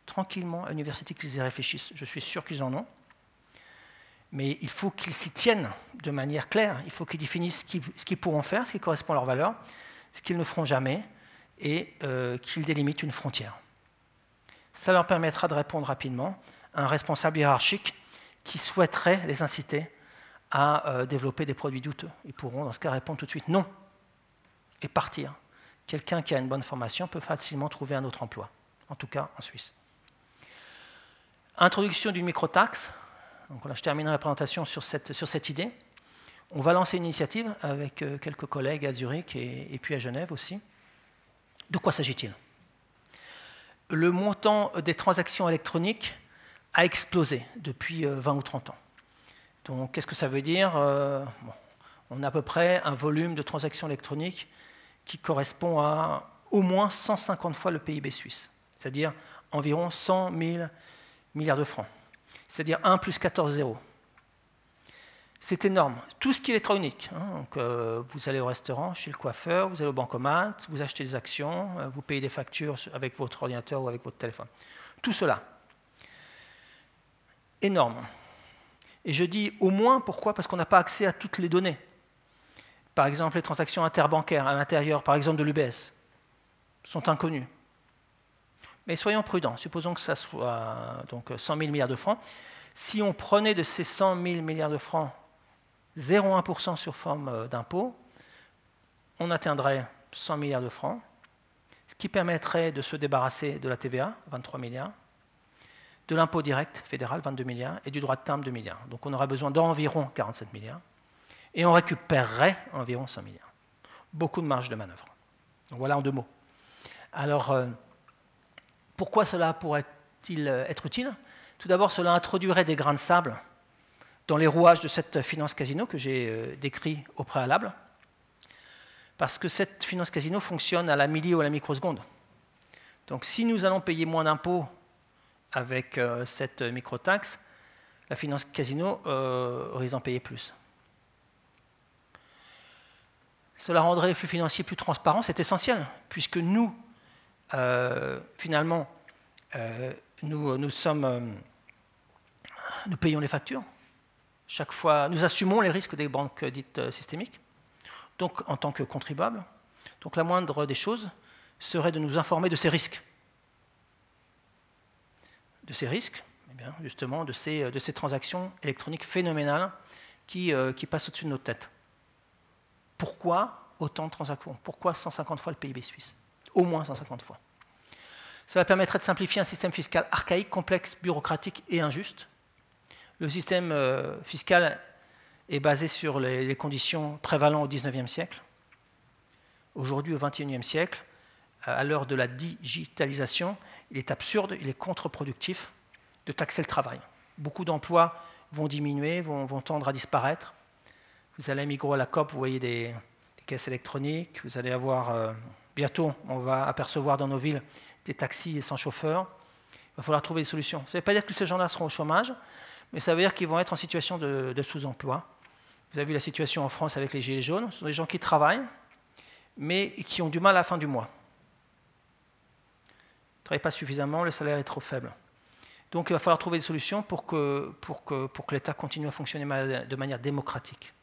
S2: Tranquillement, à l'université, qu'ils y réfléchissent. Je suis sûr qu'ils en ont. Mais il faut qu'ils s'y tiennent de manière claire. Il faut qu'ils définissent ce qu'ils pourront faire, ce qui correspond à leurs valeurs, ce qu'ils ne feront jamais, et euh, qu'ils délimitent une frontière. Ça leur permettra de répondre rapidement à un responsable hiérarchique qui souhaiterait les inciter à euh, développer des produits douteux. Ils pourront dans ce cas répondre tout de suite non et partir. Quelqu'un qui a une bonne formation peut facilement trouver un autre emploi, en tout cas en Suisse. Introduction d'une microtaxe. Donc je termine la présentation sur cette, sur cette idée. On va lancer une initiative avec euh, quelques collègues à Zurich et, et puis à Genève aussi. De quoi s'agit-il? Le montant des transactions électroniques a explosé depuis 20 euh, ou 30 ans. Donc, qu'est-ce que ça veut dire euh, On a à peu près un volume de transactions électroniques qui correspond à au moins 150 fois le PIB suisse, c'est-à-dire environ 100 000 milliards de francs, c'est-à-dire 1 plus 14 zéros. C'est énorme. Tout ce qui est électronique. Hein. euh, vous allez au restaurant, chez le coiffeur, vous allez au bancomat, vous achetez des actions, euh, vous payez des factures avec votre ordinateur ou avec votre téléphone. Tout cela. Énorme. Et je dis au moins pourquoi? Parce qu'on n'a pas accès à toutes les données. Par exemple, les transactions interbancaires à l'intérieur, par exemple de l'UBS, sont inconnues. Mais soyons prudents, supposons que ça soit donc 100 000 milliards de francs. Si on prenait de ces 100 000 milliards de francs 0,1% sur forme euh, d'impôt, on atteindrait 100 milliards de francs, ce qui permettrait de se débarrasser de la TVA, 23 milliards, de l'impôt direct fédéral, 22 milliards, et du droit de timbre, 2 milliards. Donc on aura besoin d'environ 47 milliards, et on récupérerait environ 100 milliards. Beaucoup de marge de manœuvre. Voilà en deux mots. Alors, euh, pourquoi cela pourrait-il euh, être utile? Tout d'abord, cela introduirait des grains de sable dans les rouages de cette finance casino que j'ai euh, décrit au préalable, parce que cette finance casino fonctionne à la milli ou à la microseconde. Donc si nous allons payer moins d'impôts avec euh, cette microtaxe, la finance casino euh, risque d'en payer plus. Cela rendrait les flux financiers plus transparents, c'est essentiel, puisque nous, euh, finalement, nous, nous, sommes, nous payons les factures. Chaque fois, nous assumons les risques des banques dites systémiques, donc en tant que contribuables. Donc la moindre des choses serait de nous informer de ces risques de ces risques, eh justement de ces, transactions électroniques phénoménales qui, qui passent au-dessus de nos têtes. Pourquoi autant de transactions? Pourquoi 150 fois le PIB suisse? Au moins 150 fois. Cela permettrait de simplifier un système fiscal archaïque, complexe, bureaucratique et injuste. Le système euh, fiscal est basé sur les conditions prévalant au XIXe siècle. Aujourd'hui, au XXIe siècle, à l'heure de la digitalisation, il est absurde, il est contre-productif de taxer le travail. Beaucoup d'emplois vont diminuer, vont, tendre à disparaître. Vous allez à Migros à la COP, vous voyez des, caisses électroniques, vous allez avoir, euh, bientôt, on va apercevoir dans nos villes des taxis sans chauffeur. Il va falloir trouver des solutions. Ça ne veut pas dire que ces gens-là seront au chômage, mais ça veut dire qu'ils vont être en situation de, sous-emploi. Vous avez vu la situation en France avec les Gilets jaunes. Ce sont des gens qui travaillent, mais qui ont du mal à la fin du mois. Travaillent pas suffisamment, le salaire est trop faible. Donc il va falloir trouver des solutions pour que, pour que, pour que l'État continue à fonctionner de manière démocratique.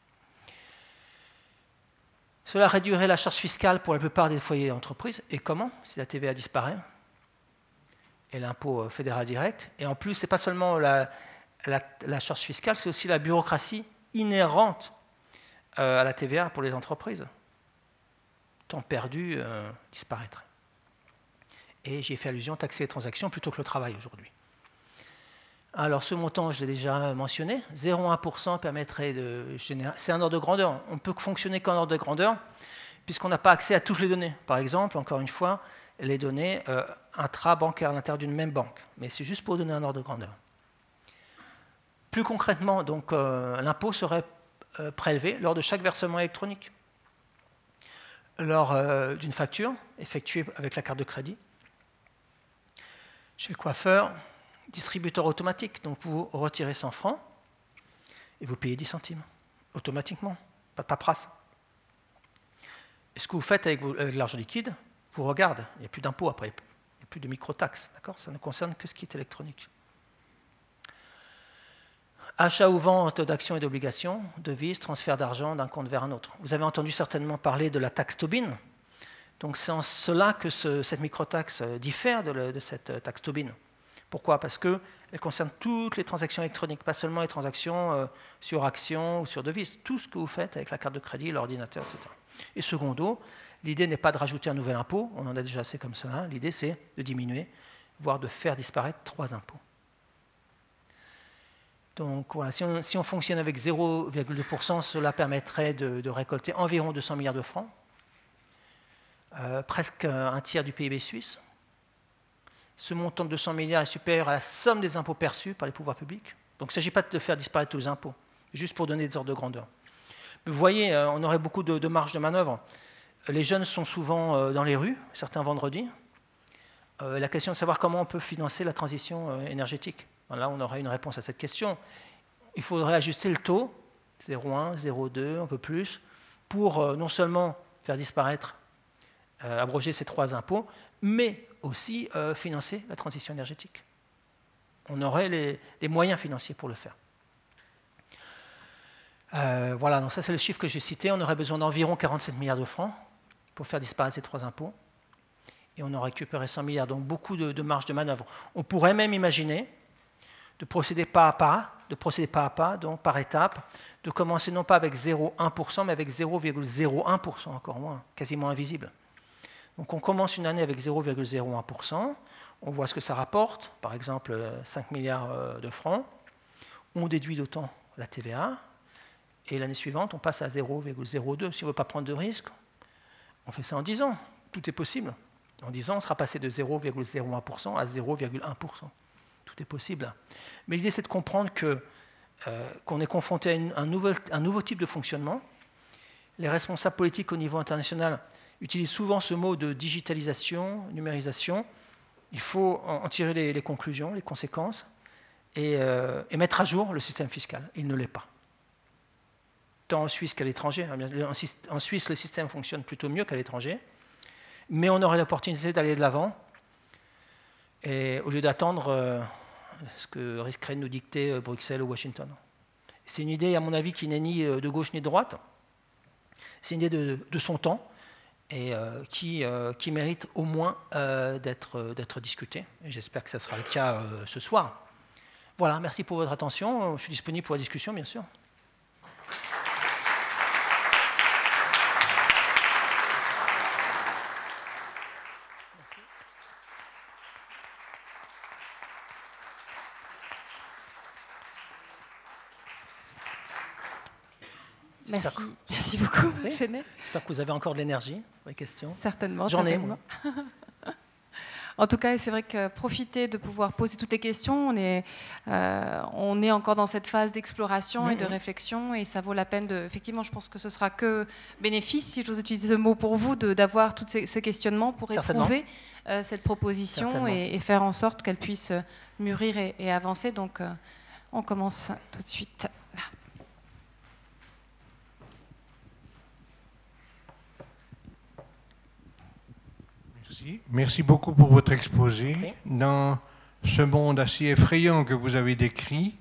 S2: Cela réduirait la charge fiscale pour la plupart des foyers d'entreprise. Et comment? Si la TVA disparaît et l'impôt euh, fédéral direct. Et en plus, ce n'est pas seulement la, charge fiscale, c'est aussi la bureaucratie inhérente euh, à la TVA pour les entreprises. Temps perdu euh, disparaîtrait. Et j'ai fait allusion taxer les transactions plutôt que le travail aujourd'hui. Alors ce montant, je l'ai déjà mentionné, 0,1% permettrait de générer... C'est un ordre de grandeur. On peut fonctionner qu'en ordre de grandeur, puisqu'on n'a pas accès à toutes les données. Par exemple, encore une fois, les données euh, intra-bancaires à l'intérieur d'une même banque. Mais c'est juste pour donner un ordre de grandeur. Plus concrètement, donc, euh, l'impôt serait euh, prélevé lors de chaque versement électronique, lors d'une facture effectuée avec la carte de crédit. Chez le coiffeur, distributeur automatique. Donc vous retirez 100 francs et vous payez 10 centimes, automatiquement, pas de paperasse. Et ce que vous faites avec, l'argent liquide, vous regardez, il n'y a plus d'impôt après, il n'y a plus de micro-taxes, d'accord? Ça ne concerne que ce qui est électronique. Achat ou vente d'actions et d'obligations, devises, transfert d'argent d'un compte vers un autre. Vous avez entendu certainement parler de la taxe Tobin. Donc c'est en cela que cette micro-taxe diffère de, de cette taxe Tobin. Pourquoi? Parce qu'elle concerne toutes les transactions électroniques, pas seulement les transactions euh, sur actions ou sur devises, tout ce que vous faites avec la carte de crédit, l'ordinateur, etc. Et secondo, l'idée n'est pas de rajouter un nouvel impôt, on en a déjà assez comme cela, l'idée c'est de diminuer, voire de faire disparaître trois impôts. Donc voilà, si on, fonctionne avec 0,2%, cela permettrait de, récolter environ 200 milliards de francs, euh, presque un tiers du PIB suisse ce montant de 200 milliards est supérieur à la somme des impôts perçus par les pouvoirs publics. Donc il ne s'agit pas de faire disparaître tous les impôts, juste pour donner des ordres de grandeur. vous voyez, euh, on aurait beaucoup de, marge de manœuvre. Les jeunes sont souvent euh, dans les rues, certains vendredis. La question de savoir comment on peut financer la transition énergétique. Là, on aurait une réponse à cette question. Il faudrait ajuster le taux, 0,1, 0,2, un peu plus, pour non seulement faire disparaître, abroger ces trois impôts, mais aussi euh, financer la transition énergétique. On aurait les, moyens financiers pour le faire. Euh, voilà, donc ça c'est le chiffre que j'ai cité. On aurait besoin d'environ 47 milliards de francs pour faire disparaître ces trois impôts. Et on aurait récupéré 100 milliards, donc beaucoup de, marge de manœuvre. On pourrait même imaginer de procéder pas à pas, de procéder pas à pas, donc par étapes, de commencer non pas avec 0,1%, mais avec 0,01%, encore moins, quasiment invisible. Donc on commence une année avec 0,01%, on voit ce que ça rapporte, par exemple 5 euh, milliards euh, de francs, on déduit d'autant la TVA, et l'année suivante on passe à 0,02. Si on ne veut pas prendre de risques, on fait ça en 10 ans, tout est possible. En 10 ans, on sera passé de 0,01% à 0,1%. Tout est possible. Mais l'idée, c'est de comprendre euh, qu'on est confronté à un nouveau type de fonctionnement. Les responsables politiques au niveau international utilise souvent ce mot de digitalisation, numérisation. Il faut en tirer les, conclusions, les conséquences, euh, et, mettre à jour le système fiscal. Il ne l'est pas. Tant en Suisse qu'à l'étranger. En Suisse, le système fonctionne plutôt mieux qu'à l'étranger, mais on aurait l'opportunité d'aller de l'avant, au lieu d'attendre euh, ce que risquerait de nous dicter euh, Bruxelles ou Washington. C'est une idée, à mon avis, qui n'est ni de gauche ni de droite. C'est une idée de son temps et euh, qui, euh, qui, mérite au moins euh, d'être discuté. J'espère que ce sera le cas ce soir. Voilà, merci pour votre attention. Je suis disponible pour la discussion, bien sûr.
S1: Merci. Merci beaucoup,
S2: J'espère que vous avez encore de l'énergie pour les questions.
S1: Certainement.
S2: J'en ai,
S1: En tout cas, c'est vrai que profiter de pouvoir poser toutes les questions, on est, euh, on est encore dans cette phase d'exploration et de réflexion, et ça vaut la peine de. Effectivement, je pense que ce sera que bénéfice, si j'ose utiliser ce mot pour vous, d'avoir tous ces, ce questionnement pour éprouver euh, cette proposition et, faire en sorte qu'elle puisse mûrir et, avancer. Donc, euh, on commence tout de suite.
S3: Merci beaucoup pour votre exposé. Dans ce monde assez effrayant que vous avez décrit,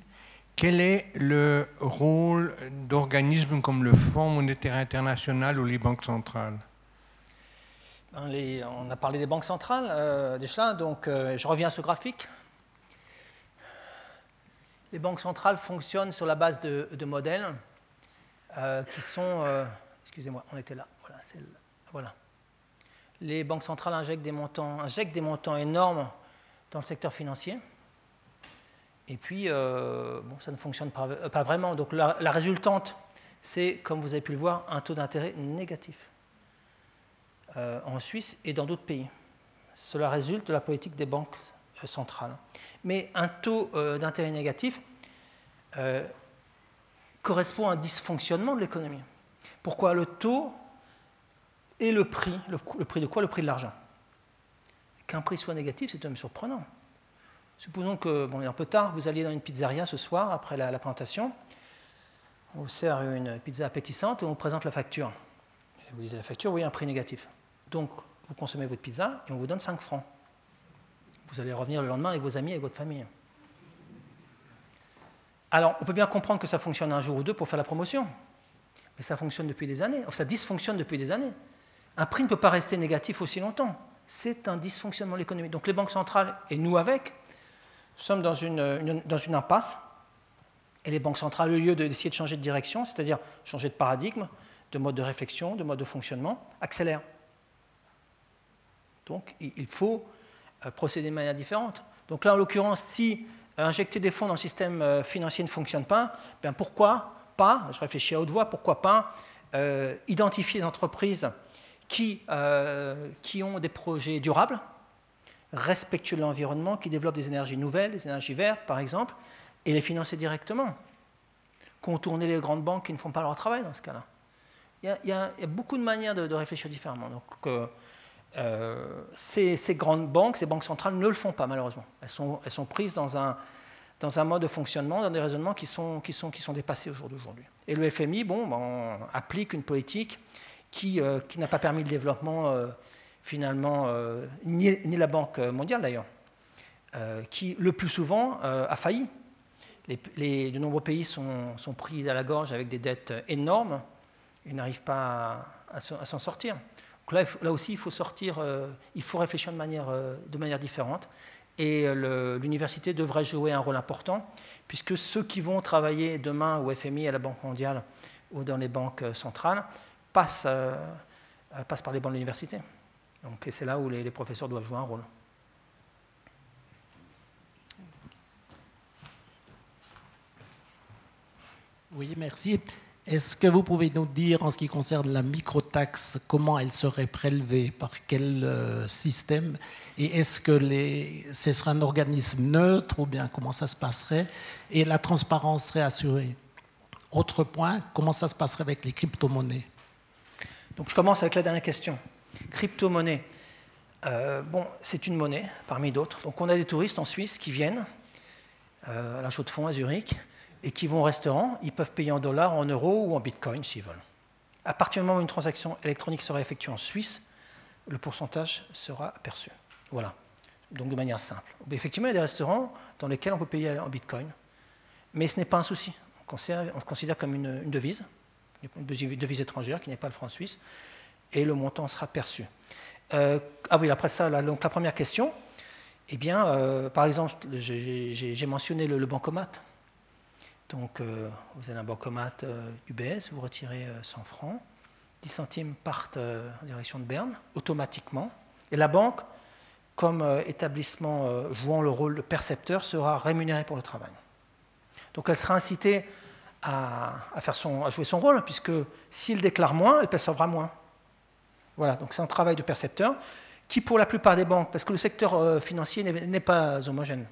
S3: quel est le rôle d'organismes comme le Fonds monétaire international ou les banques centrales?
S2: On a parlé des banques centrales euh, déjà, donc euh, je reviens à ce graphique. Les banques centrales fonctionnent sur la base de, modèles euh, qui sont... Excusez-moi, on était là. Voilà, voilà les banques centrales injectent des montants, des montants énormes dans le secteur financier. Et puis, euh, bon, ça ne fonctionne pas, vraiment. Donc la, résultante, c'est, comme vous avez pu le voir, un taux d'intérêt négatif euh, en Suisse et dans d'autres pays. Cela résulte de la politique des banques euh, centrales. Mais un taux d'intérêt négatif correspond à un dysfonctionnement de l'économie. Pourquoi le taux et le prix. Le, prix de quoi? Le prix de l'argent. Qu'un prix soit négatif, c'est même surprenant. Supposons que, bon, un peu tard, vous alliez dans une pizzeria ce soir, après la, présentation. On vous sert une pizza appétissante et on vous présente la facture. vous lisez la facture, vous un prix négatif. Donc, vous consommez votre pizza et on vous donne 5 francs. Vous allez revenir le lendemain avec vos amis et votre famille. Alors, on peut bien comprendre que ça fonctionne un jour ou deux pour faire la promotion. Mais ça fonctionne depuis des années. Ça dysfonctionne depuis des années. Un prix ne peut pas rester négatif aussi longtemps. C'est un dysfonctionnement de l'économie. Donc les banques centrales, et nous avec, sommes dans une, impasse. Et les banques centrales, au lieu d'essayer de changer de direction, c'est-à-dire changer de paradigme, de mode de réflexion, de mode de fonctionnement, accélèrent. Donc il faut euh, procéder de manière différente. Donc là, en l'occurrence, si injecter des fonds dans le système euh, financier ne fonctionne pas, bien pourquoi pas, je réfléchis à haute voix, pourquoi pas euh, identifier les entreprises qui, euh, qui ont des projets durables, respectueux de l'environnement, qui développent des énergies nouvelles, des énergies vertes par exemple, et les financer directement. Contourner les grandes banques qui ne font pas leur travail dans ce cas-là. Il, y a beaucoup de manières de, réfléchir différemment. Donc, euh, ces, ces, grandes banques, ces banques centrales ne le font pas malheureusement. Elles sont, prises dans un, dans un mode de fonctionnement, dans des raisonnements qui sont, qui sont, qui sont dépassés au jour d'aujourd'hui. Et le FMI bon, ben, applique une politique qui, euh, qui n'a pas permis le développement, euh, finalement, euh, ni, la Banque mondiale d'ailleurs, qui le plus souvent a failli. De nombreux pays sont, pris à la gorge avec des dettes énormes et n'arrivent pas à, s'en sortir. Donc là, aussi, il faut sortir, il faut réfléchir de manière différente et l'université devrait jouer un rôle important, puisque ceux qui vont travailler demain au FMI, à la Banque mondiale ou dans les banques centrales euh, passent par les bancs de l'université. Donc, c'est là où les, les professeurs doivent jouer un rôle.
S4: Oui, merci. Est-ce que vous pouvez nous dire, en ce qui concerne la microtaxe, comment elle serait prélevée, par quel euh, système? Et est-ce que les, ce serait un organisme neutre ou bien comment ça se passerait? Et la transparence serait assurée Autre point, comment ça se passerait avec les crypto-monnaies?
S2: Donc je commence avec la dernière question. Crypto-monnaie. Euh, bon, c'est une monnaie parmi d'autres. Donc on a des touristes en Suisse qui viennent euh, à la Chaux-de-Fonds à Zurich et qui vont au restaurant, ils peuvent payer en dollars, en euros ou en bitcoin s'ils veulent. À partir du moment où une transaction électronique sera effectuée en Suisse, le pourcentage sera aperçu. Voilà. Donc de manière simple. Effectivement, il y a des restaurants dans lesquels on peut payer en bitcoin, mais ce n'est pas un souci. On considère, on considère comme une, devise, une devise étrangère qui n'est pas le franc suisse, et le montant sera perçu. Euh, ah oui, après ça, donc la première question. Eh bien, euh, par exemple, j'ai mentionné le, bancomat. Donc, euh, vous avez un bancomat UBS, vous retirez 100 francs, 10 centimes partent en direction de Berne, automatiquement. Et la banque, comme établissement jouant le rôle de percepteur, sera rémunérée pour le travail. Donc, elle sera incitée à, jouer son rôle, puisque s'il déclare moins, elle percevra moins. Voilà, donc c'est un travail de percepteur qui, pour la plupart des banques, parce que le secteur euh, financier n'est pas homogène.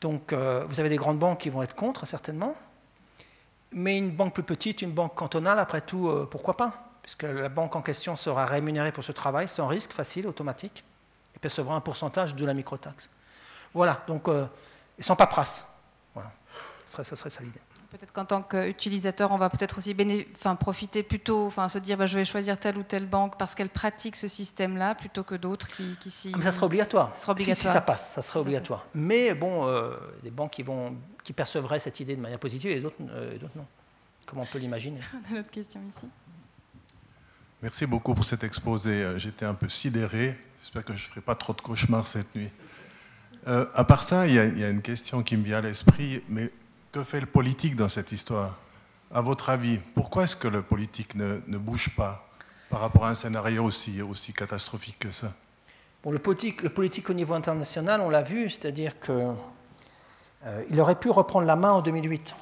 S2: Donc, euh, vous avez des grandes banques qui vont être contre, certainement, mais une banque plus petite, une banque cantonale, après tout, euh, pourquoi pas? Puisque la banque en question sera rémunérée pour ce travail sans risque, facile, automatique, et percevra un pourcentage de la microtaxe. Voilà, donc, sans paperasse. Voilà, ça serait, ça serait ça l'idée.
S1: Peut-être qu'en tant qu'utilisateur, on va peut-être aussi enfin, profiter plutôt, enfin, se dire bah, je vais choisir telle ou telle banque parce qu'elle pratique ce système-là plutôt que d'autres qui, qui s'y.
S2: ça sera obligatoire.
S1: Ça sera obligatoire.
S2: Si, ça passe, ça sera obligatoire. Mais bon, euh, des banques qui, vont, qui percevraient cette idée de manière positive et d'autres euh, non. Comment on peut l'imaginer?
S1: On a une autre question ici.
S5: Merci beaucoup pour cet exposé. Euh, j'étais un peu sidéré. J'espère que je ne ferai pas trop de cauchemars cette nuit. Euh, à part ça, il y, y, a une question qui me vient à l'esprit, mais que fait le politique dans cette histoire? À votre avis, pourquoi est-ce que le politique ne, bouge pas par rapport à un scénario aussi, catastrophique que ça?
S2: Bon, le, politique, au niveau international, on l'a vu, c'est-à-dire qu'il euh, aurait pu reprendre la main en 2008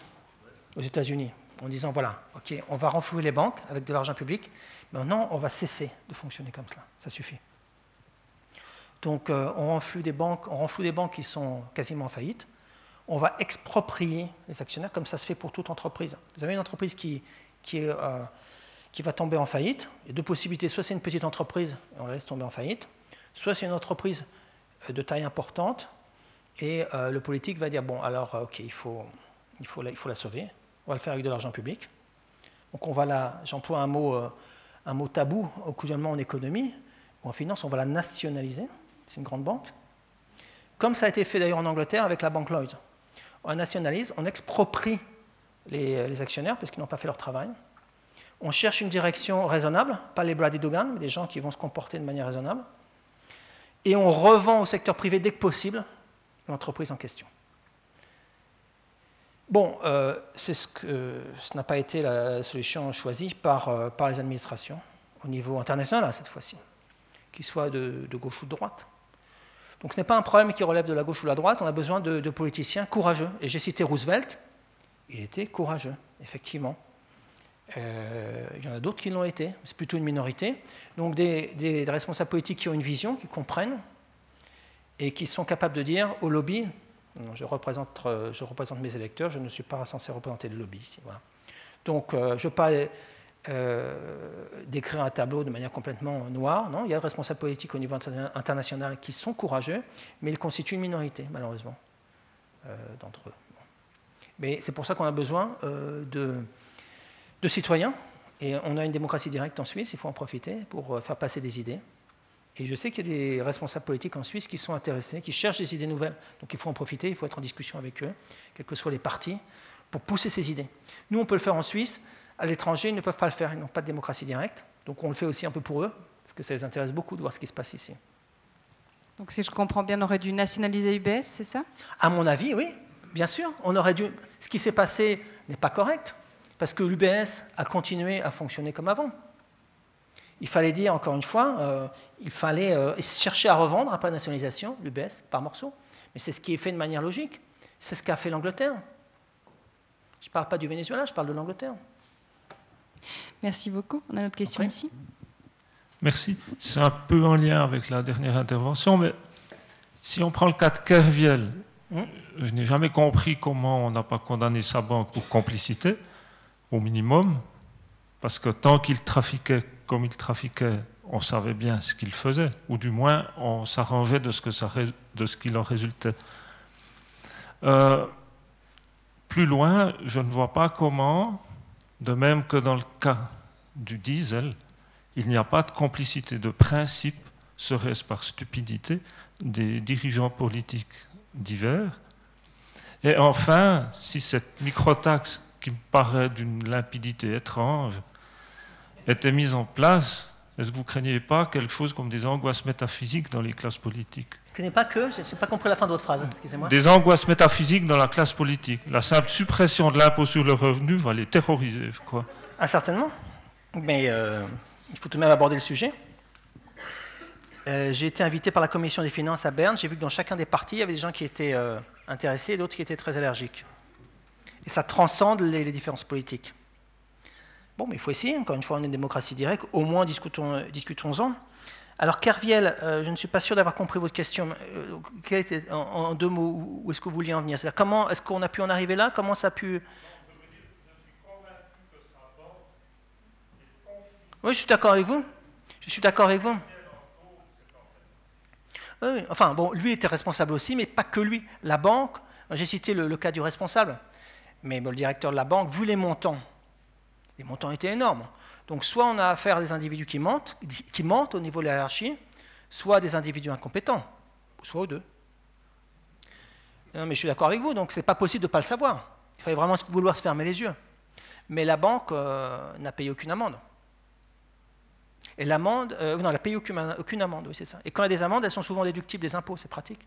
S2: aux États-Unis en disant voilà, ok, on va renflouer les banques avec de l'argent public, maintenant on va cesser de fonctionner comme cela, ça suffit. Donc euh, on renfloue des banques, on renfloue des banques qui sont quasiment en faillite, on va exproprier les actionnaires, comme ça se fait pour toute entreprise. Vous avez une entreprise euh, qui va tomber en faillite, il y a deux possibilités, soit c'est une petite entreprise et on la laisse tomber en faillite, soit c'est une entreprise euh, de taille importante et euh, le politique va dire, bon, alors, ok, il faut, il, faut la, il faut sauver, on va le faire avec de l'argent public. Donc on va la, j'emploie un mot, un mot tabou occasionnellement en économie, ou en finance, on va la nationaliser, c'est une grande banque, comme ça a été fait d'ailleurs en Angleterre avec la banque Lloyds on nationalise, on exproprie les, actionnaires parce qu'ils n'ont pas fait leur travail. On cherche une direction raisonnable, pas les Brady Dugan, mais des gens qui vont se comporter de manière raisonnable. Et on revend au secteur privé dès que possible l'entreprise en question. Bon, euh, ce, n'a pas été la solution choisie par, euh, par les administrations au niveau international cette fois-ci, qu'ils soient de gauche ou de droite. Donc ce n'est pas un problème qui relève de la gauche ou de la droite, on a besoin de, politiciens courageux. Et j'ai cité Roosevelt, il était courageux, effectivement. Euh, il y en a d'autres qui l'ont été, c'est plutôt une minorité. Donc des, responsables politiques qui ont une vision, qui comprennent, et qui sont capables de dire au lobby, je représente, je représente mes électeurs, je ne suis pas censé représenter le lobby ici. Donc euh, je ne veux pas euh, d'écrire un tableau de manière complètement noire. Non, il y a des responsables politiques au niveau international qui sont courageux, mais ils constituent une minorité, malheureusement, euh, d'entre eux. Mais c'est pour ça qu'on a besoin euh, de, de, citoyens. Et on a une démocratie directe en Suisse, il faut en profiter pour faire passer des idées. Et je sais qu'il y a des responsables politiques en Suisse qui sont intéressés, qui cherchent des idées nouvelles. Donc il faut en profiter, il faut être en discussion avec eux, quels que soient les partis, pour pousser ces idées. Nous, on peut le faire en Suisse à l'étranger, ils ne peuvent pas le faire, ils n'ont pas de démocratie directe. Donc on le fait aussi un peu pour eux, parce que ça les intéresse beaucoup de voir ce qui se passe ici.
S1: Donc si je comprends bien, on aurait dû nationaliser UBS, c'est ça?
S2: À mon avis, oui, bien sûr. On aurait dû. Ce qui s'est passé n'est pas correct, parce que l'UBS a continué à fonctionner comme avant. Il fallait dire, encore une fois, euh, il fallait euh, chercher à revendre après la nationalisation, l'UBS, par morceaux. Mais c'est ce qui est fait de manière logique. C'est ce qu'a fait l'Angleterre. Je ne parle pas du Venezuela, je parle de l'Angleterre.
S1: Merci beaucoup. On a une autre question ici.
S6: Merci. C'est un peu en lien avec la dernière intervention, mais si on prend le cas de Kerviel, hmm? je n'ai jamais compris comment on n'a pas condamné sa banque pour complicité, au minimum, parce que tant qu'il trafiquait comme il trafiquait, on savait bien ce qu'il faisait, ou du moins on s'arrangeait de ce que ça, de ce qu'il en résultait. Euh, plus loin, je ne vois pas comment de même que dans le cas du diesel, il n'y a pas de complicité de principe, serait-ce par stupidité, des dirigeants politiques divers. Et enfin, si cette microtaxe, qui me paraît d'une limpidité étrange, était mise en place, est-ce que vous ne craignez pas quelque chose comme des angoisses métaphysiques dans les classes politiques?
S2: Ce n'est pas que, je n'ai pas compris la fin de votre phrase, excusez-moi.
S6: Des angoisses métaphysiques dans la classe politique. La simple suppression de l'impôt sur le revenu va les terroriser, je crois.
S2: Ah, certainement. Mais euh, il faut tout de même aborder le sujet. Euh, j'ai été invité par la commission des finances à Berne. J'ai vu que dans chacun des partis, il y avait des gens qui étaient euh, intéressés et d'autres qui étaient très allergiques. Et ça transcende les, les différences politiques. Bon, mais il faut essayer. Encore une fois, on est une démocratie directe. Au moins, discutons-en. discutons en alors, Kerviel, euh, je ne suis pas sûr d'avoir compris votre question. Euh, en, deux mots, où est-ce que vous vouliez en venir? Comment est-ce qu'on a pu en arriver là? Comment ça a pu? Oui, je suis d'accord avec vous. Je suis d'accord avec vous. Oui, enfin, bon, lui était responsable aussi, mais pas que lui. La banque, j'ai cité le, cas du responsable, mais le directeur de la banque, vu les montants, les montants étaient énormes. Donc soit on a affaire à des individus qui mentent, au niveau de la soit des individus incompétents, soit aux deux. Non, mais je suis d'accord avec vous, donc ce n'est pas possible de ne pas le savoir. Il fallait vraiment vouloir se fermer les yeux. Mais la banque euh, n'a payé aucune amende. Et l'amende, euh, non, elle n'a payé aucune, aucune amende, oui, c'est ça. Et quand il y a des amendes, elles sont souvent déductibles des impôts, c'est pratique.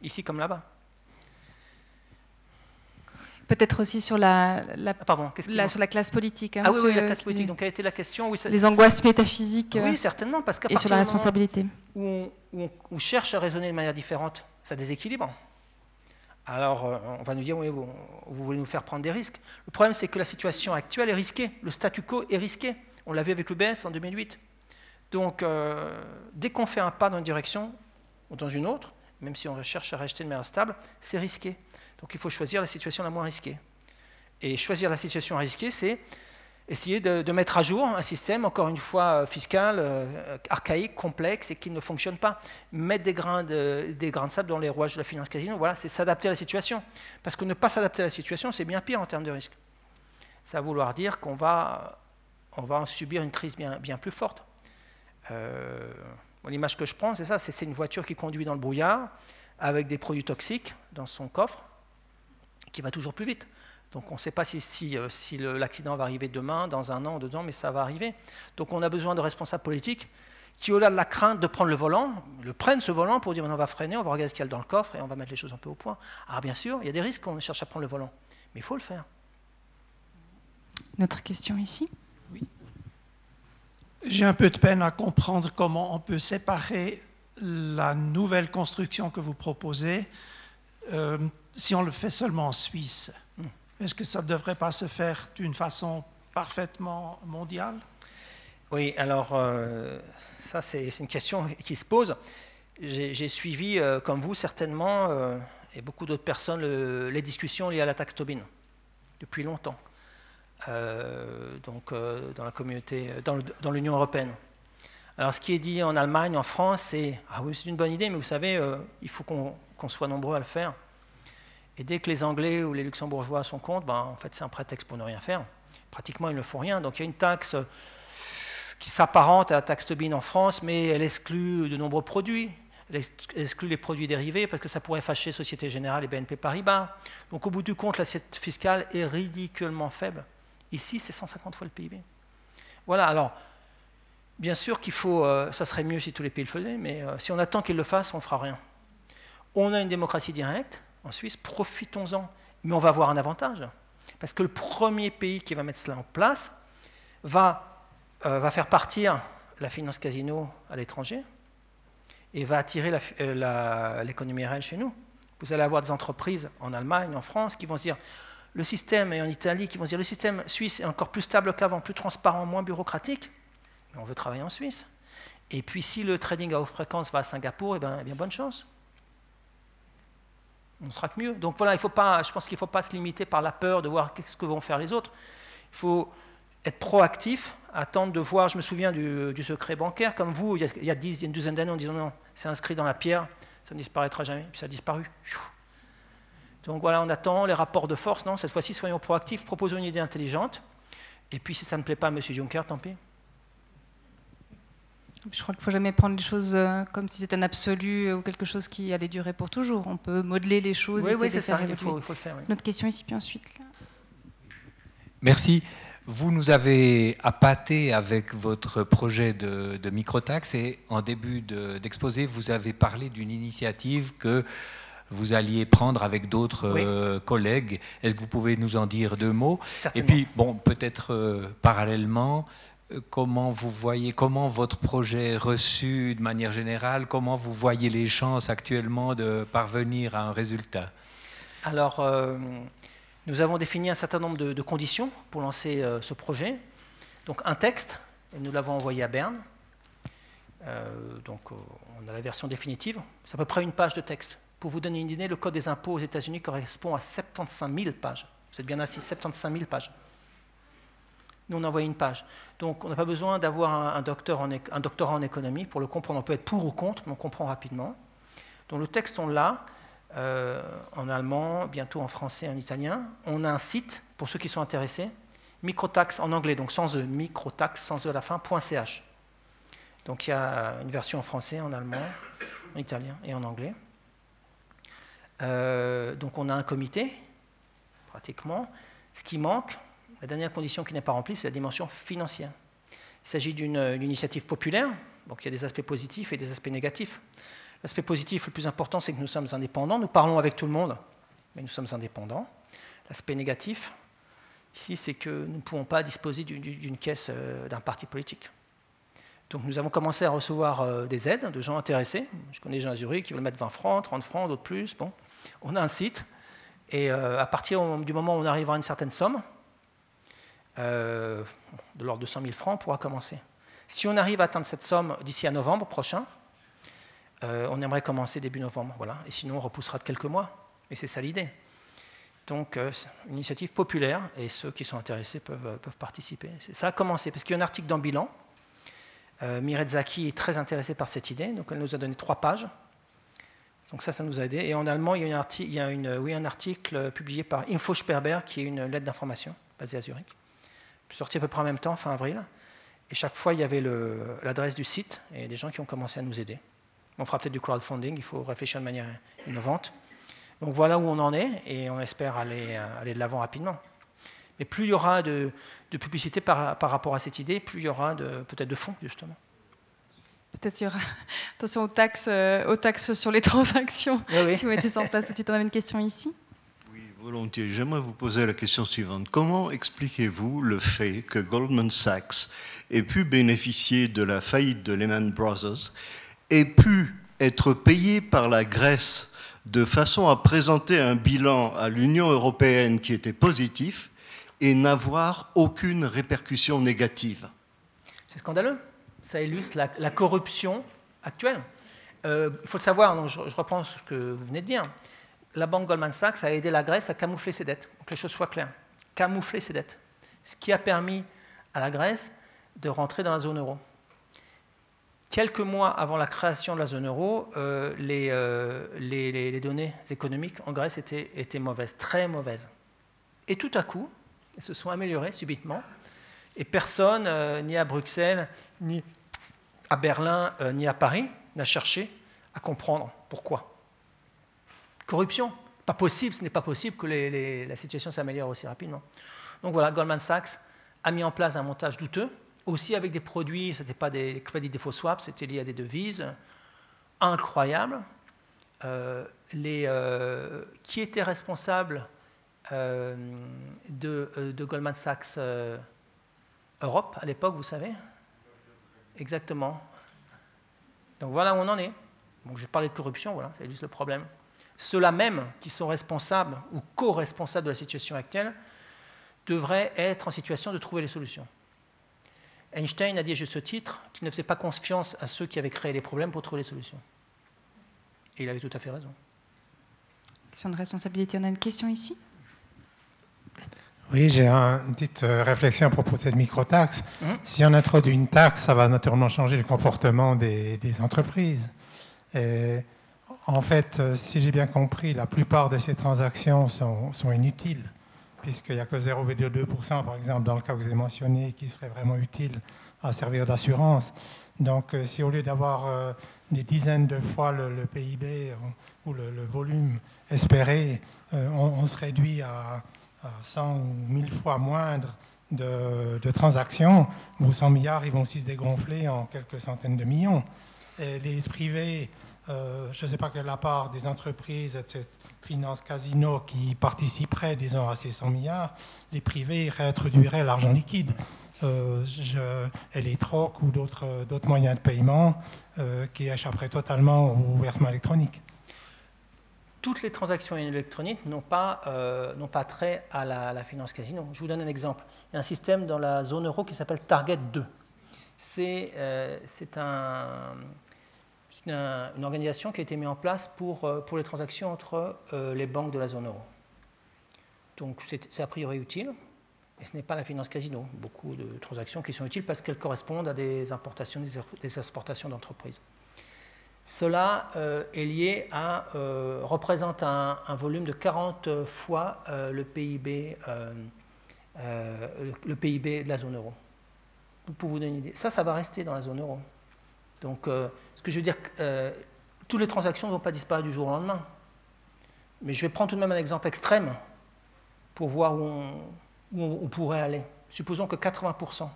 S2: Ici comme là-bas.
S1: Peut-être aussi sur la,
S2: ah, Pardon,
S1: sur la classe politique.
S2: Hein, ah oui, oui, la classe politique. Donc, quelle était la question
S1: Les angoisses métaphysiques.
S2: Oui, certainement, parce
S1: Et sur la responsabilité.
S2: Où on, cherche à raisonner de manière différente, ça déséquilibre. Alors, euh, on va nous dire, oui, vous, voulez nous faire prendre des risques. Le problème, c'est que la situation actuelle est risquée. Le statu quo est risqué. On l'a vu avec l'UBS en 2008. Donc, euh, dès qu'on fait un pas dans une direction ou dans une autre, même si on cherche à rester de manière stable, c'est risqué. Donc il faut choisir la situation la moins risquée. Et choisir la situation risquée, c'est essayer de, mettre à jour un système, encore une fois, euh, fiscal, euh, archaïque, complexe et qui ne fonctionne pas. Mettre des grains de, sable dans les rouages de la finance casino, voilà, c'est s'adapter à la situation. Parce que ne pas s'adapter à la situation, c'est bien pire en termes de risque. Ça va vouloir dire qu'on va, va subir une crise bien, bien plus forte. Euh, L'image que je prends, c'est ça, c'est une voiture qui conduit dans le brouillard avec des produits toxiques dans son coffre qui va toujours plus vite. Donc on ne sait pas si, si, euh, si l'accident va arriver demain, dans un an ou deux ans, mais ça va arriver. Donc on a besoin de responsables politiques qui, au-delà de la crainte de prendre le volant, le prennent ce volant pour dire on va freiner, on va regarder ce qu'il y a dans le coffre et on va mettre les choses un peu au point. Alors bien sûr, il y a des risques quand on cherche à prendre le volant, mais il faut le faire.
S1: Notre question ici
S4: Oui. J'ai un peu de peine à comprendre comment on peut séparer la nouvelle construction que vous proposez euh, si on le fait seulement en Suisse, est-ce que ça ne devrait pas se faire d'une façon parfaitement mondiale?
S2: Oui, alors euh, ça c'est une question qui se pose. J'ai suivi, euh, comme vous certainement, et beaucoup d'autres personnes, les discussions liées à la taxe Tobin depuis longtemps. donc dans la communauté, dans l'Union européenne. Alors ce qui est dit en Allemagne, en France, c'est ah oui c'est une bonne idée, mais vous savez, il faut qu'on soit nombreux à le faire. Et dès que les Anglais ou les Luxembourgeois sont contre, ben, en fait, c'est un prétexte pour ne rien faire. Pratiquement, ils ne font rien. Donc il y a une taxe qui s'apparente à la taxe Tobin en France, mais elle exclut de nombreux produits. Elle exclut les produits dérivés parce que ça pourrait fâcher Société Générale et BNP Paribas. Donc au bout du compte, l'assiette fiscale est ridiculement faible. Ici, c'est 150 fois le PIB. Voilà, alors, bien sûr qu'il faut, euh, ça serait mieux si tous les pays le faisaient, mais euh, si on attend qu'ils le fassent, on ne fera rien. On a une démocratie directe, en Suisse, profitons-en. Mais on va avoir un avantage. Parce que le premier pays qui va mettre cela en place va, euh, faire partir la finance casino à l'étranger et va attirer euh, l'économie réelle chez nous. Vous allez avoir des entreprises en Allemagne, en France, qui vont se dire, le système, et en Italie, qui vont dire, le système suisse est encore plus stable qu'avant, plus transparent, moins bureaucratique, on veut travailler en Suisse. Et puis si le trading à haute fréquence va à Singapour, eh bien, eh bien bonne chance on sera que mieux. Donc voilà, je pense qu'il ne faut pas se limiter par la peur de voir ce que vont faire les autres. Il faut être proactif, attendre de voir. Je me souviens du, secret bancaire, comme vous, il y a, il y a, une douzaine d'années, en disant non, c'est inscrit dans la pierre, ça ne disparaîtra jamais, puis ça a disparu. Donc voilà, on attend les rapports de force. Non, cette fois-ci, soyons proactifs, proposons une idée intelligente. Et puis si ça ne plaît pas à M. Juncker, tant pis.
S1: Je crois qu'il ne faut jamais prendre les choses euh, comme si c'était un absolu ou quelque chose qui allait durer pour toujours. On peut modeler les choses
S2: oui, oui, c'est ça, il faut, il faut, le faire.
S1: Notre question ici, puis ensuite. Là.
S7: Merci. Vous nous avez appâté avec votre projet de, de microtaxe et en début d'exposé, vous avez parlé d'une initiative que vous alliez prendre avec d'autres euh, collègues. Est-ce que vous pouvez nous en dire deux mots? Et puis, bon, peut-être euh, parallèlement, euh, comment vous voyez, comment votre projet est reçu de manière générale, comment vous voyez les chances actuellement de parvenir à un résultat?
S2: Alors, nous avons défini un certain nombre de, conditions pour lancer ce projet. Donc, un texte, et nous l'avons envoyé à Berne. donc, on a la version définitive. C'est à peu près une page de texte. Pour vous donner une idée, le Code des impôts aux États-Unis correspond à 75 000 pages. Vous êtes bien assis, 75 000 pages. Nous, on envoie une page. Donc, on n'a pas besoin d'avoir un, doctorat en économie pour le comprendre. On peut être pour ou contre, mais on comprend rapidement. Donc, le texte, on l'a euh, en allemand, bientôt en français, en italien. On a un site, pour ceux qui sont intéressés, microtax en anglais, donc sans E, microtax, sans E à la fin, .ch. Donc, il y a une version en français, en allemand, en italien et en anglais. Euh, donc on a un comité, pratiquement. Ce qui manque, la dernière condition qui n'est pas remplie, c'est la dimension financière. Il s'agit d'une initiative populaire, donc il y a des aspects positifs et des aspects négatifs. L'aspect positif le plus important, c'est que nous sommes indépendants, nous parlons avec tout le monde, mais nous sommes indépendants. L'aspect négatif, ici, c'est que nous ne pouvons pas disposer d'une caisse euh, d'un parti politique. Donc nous avons commencé à recevoir euh, des aides de gens intéressés. Je connais des gens à Zurich qui veulent mettre 20 francs, 30 francs, d'autres plus. Bon on a un site, et euh, à partir du moment où on arrivera à une certaine somme, euh, de l'ordre de 100 000 francs, pourra commencer. Si on arrive à atteindre cette somme d'ici à novembre prochain, euh, on aimerait commencer début novembre, voilà. Et sinon, on repoussera de quelques mois. Et c'est ça l'idée. Donc, une initiative populaire, et ceux qui sont intéressés peuvent, peuvent participer. Ça a commencé, parce qu'il y a un article dans Bilan. Mireille Zaki est très intéressée par cette idée, donc elle nous a donné trois pages donc ça, ça nous a aidé. Et en allemand, il y a, un article publié par Info Sperber, qui est une lettre d'information basée à Zurich, sorti à peu près en même temps, fin avril. Et chaque fois, il y avait l'adresse du site et des gens qui ont commencé à nous aider. On fera peut-être du crowdfunding, il faut réfléchir de manière innovante. Donc voilà où on en est et on espère aller, aller de l'avant rapidement. Mais plus il y aura de, publicité par, par, rapport à cette idée, plus il y aura peut-être de fonds, justement.
S1: Peut-être il y aura. Attention aux taxes, euh, aux taxes sur les transactions. Si vous mettez ça en place, tu en avais une question ici?
S8: Volontiers. J'aimerais vous poser la question suivante. Comment expliquez-vous le fait que Goldman Sachs ait pu bénéficier de la faillite de Lehman Brothers, ait pu être payé par la Grèce de façon à présenter un bilan à l'Union européenne qui était positif et n'avoir aucune répercussion négative?
S2: C'est scandaleux ça illustre la, corruption actuelle. Euh, il faut le savoir, je, reprends ce que vous venez de dire. La banque Goldman Sachs a aidé la Grèce à camoufler ses dettes, que les choses soient claires. Camoufler ses dettes. Ce qui a permis à la Grèce de rentrer dans la zone euro. Quelques mois avant la création de la zone euro, euh, euh, les, données économiques en Grèce étaient, mauvaises, très mauvaises. Et tout à coup, elles se sont améliorées subitement. Et personne, ni à Bruxelles, ni à Berlin euh, ni à Paris n'a cherché à comprendre pourquoi. Corruption, pas possible, ce n'est pas possible que la situation s'améliore aussi rapidement. Donc voilà, Goldman Sachs a mis en place un montage douteux, aussi avec des produits, ce n'était pas des crédits défaut swap, c'était lié à des devises incroyables. Euh, euh, qui était responsable de, de, Goldman Sachs Europe à l'époque, vous savez? Exactement. Donc voilà où on en est. Je parlais de corruption, voilà, ça illustre le problème. Ceux-là même qui sont responsables ou co-responsables de la situation actuelle devraient être en situation de trouver les solutions. Einstein a dit à ce titre qu'il ne faisait pas confiance à ceux qui avaient créé les problèmes pour trouver les solutions. Et il avait tout à fait raison.
S1: Question de responsabilité, on a une question ici
S9: oui, j'ai une petite euh, réflexion à propos de cette microtaxe. Mmh. Si on introduit une taxe, ça va naturellement changer le comportement des, entreprises. Et en fait, euh, si j'ai bien compris, la plupart de ces transactions sont, inutiles, puisqu'il n'y a que 0,2%, par exemple, dans le cas que vous avez mentionné, qui serait vraiment utile à servir d'assurance. Donc, euh, si au lieu d'avoir des dizaines de fois le, PIB ou le, volume espéré, on, se réduit à 100 ou 1000 fois moindre de, transactions, vos 100 milliards ils vont aussi se dégonfler en quelques centaines de millions. Les privés, euh, je ne sais pas quelle la part des entreprises de cette finance casino qui participeraient, disons, à ces 100 milliards, les privés réintroduiraient l'argent liquide. Euh, et les trocs ou d'autres moyens de paiement euh, qui échapperaient totalement au versement électronique
S2: toutes les transactions électroniques n'ont pas, euh, pas trait à la, finance casino. Je vous donne un exemple. Il y a un système dans la zone euro qui s'appelle Target 2. C'est euh, un, une organisation qui a été mise en place pour, euh, les transactions entre euh, les banques de la zone euro. Donc c'est a priori utile, et ce n'est pas la finance casino. Beaucoup de transactions qui sont utiles parce qu'elles correspondent à des importations, des exportations d'entreprises. Cela euh, est lié à, représente un, volume de 40 fois le, PIB, le PIB de la zone euro. Pour vous donner une idée. Ça, ça va rester dans la zone euro. Donc, ce que je veux dire, toutes les transactions ne vont pas disparaître du jour au lendemain. Mais je vais prendre tout de même un exemple extrême pour voir où on pourrait aller. Supposons que 80%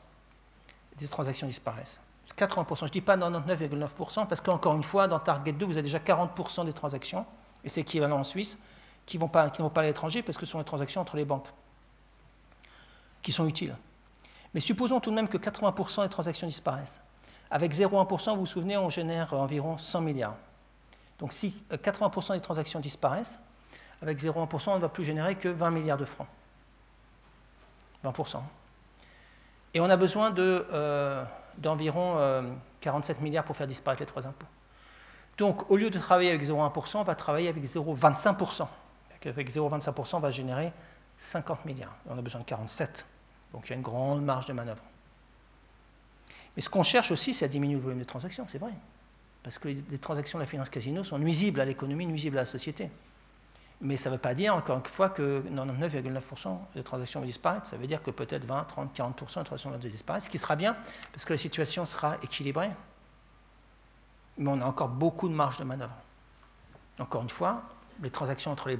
S2: des transactions disparaissent. 80%. Je ne dis pas 99,9% parce qu'encore une fois, dans Target 2, vous avez déjà 40% des transactions, et c'est équivalent en Suisse, qui ne vont, pas, vont pas à l'étranger parce que ce sont des transactions entre les banques, qui sont utiles. Mais supposons tout de même que 80% des transactions disparaissent. Avec 0,1%, vous vous souvenez, on génère environ 100 milliards. Donc si 80% des transactions disparaissent, avec 0,1%, on ne va plus générer que 20 milliards de francs. 20%. Et on a besoin. Euh, d'environ 47 euh, milliards pour faire disparaître les trois impôts. Donc, au lieu de travailler avec 0,1%, on va travailler avec 0,25%. Avec 0,25%, on va générer 50 milliards. on a besoin de 47. Donc, il y a une grande marge de manœuvre. Mais ce qu'on cherche aussi, c'est à diminuer le volume de transactions, c'est vrai. Parce que les transactions de la finance casino sont nuisibles à l'économie, nuisibles à la société. Mais ça ne veut pas dire, encore une fois, que 99,9% des transactions vont disparaître. Ça veut dire que peut-être 20, 30, 40% des transactions vont disparaître, ce qui sera bien, parce que la situation sera équilibrée. Mais on a encore beaucoup de marge de manœuvre. Encore une fois, les transactions entre les,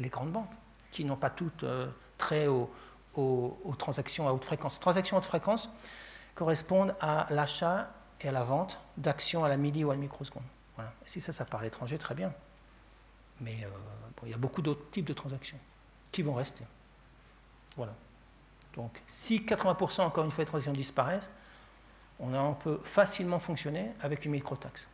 S2: les, grandes banques, qui n'ont pas toutes euh, trait aux, transactions à haute fréquence. Transactions à haute fréquence correspondent à l'achat et à la vente d'actions à la milli ou à la microseconde. Voilà. Si ça, ça part à l'étranger, très bien. Mais euh, il y a beaucoup d'autres types de transactions qui vont rester. Voilà. Donc, si 80% encore une fois des transactions disparaissent, on, peut facilement fonctionner avec une microtaxe.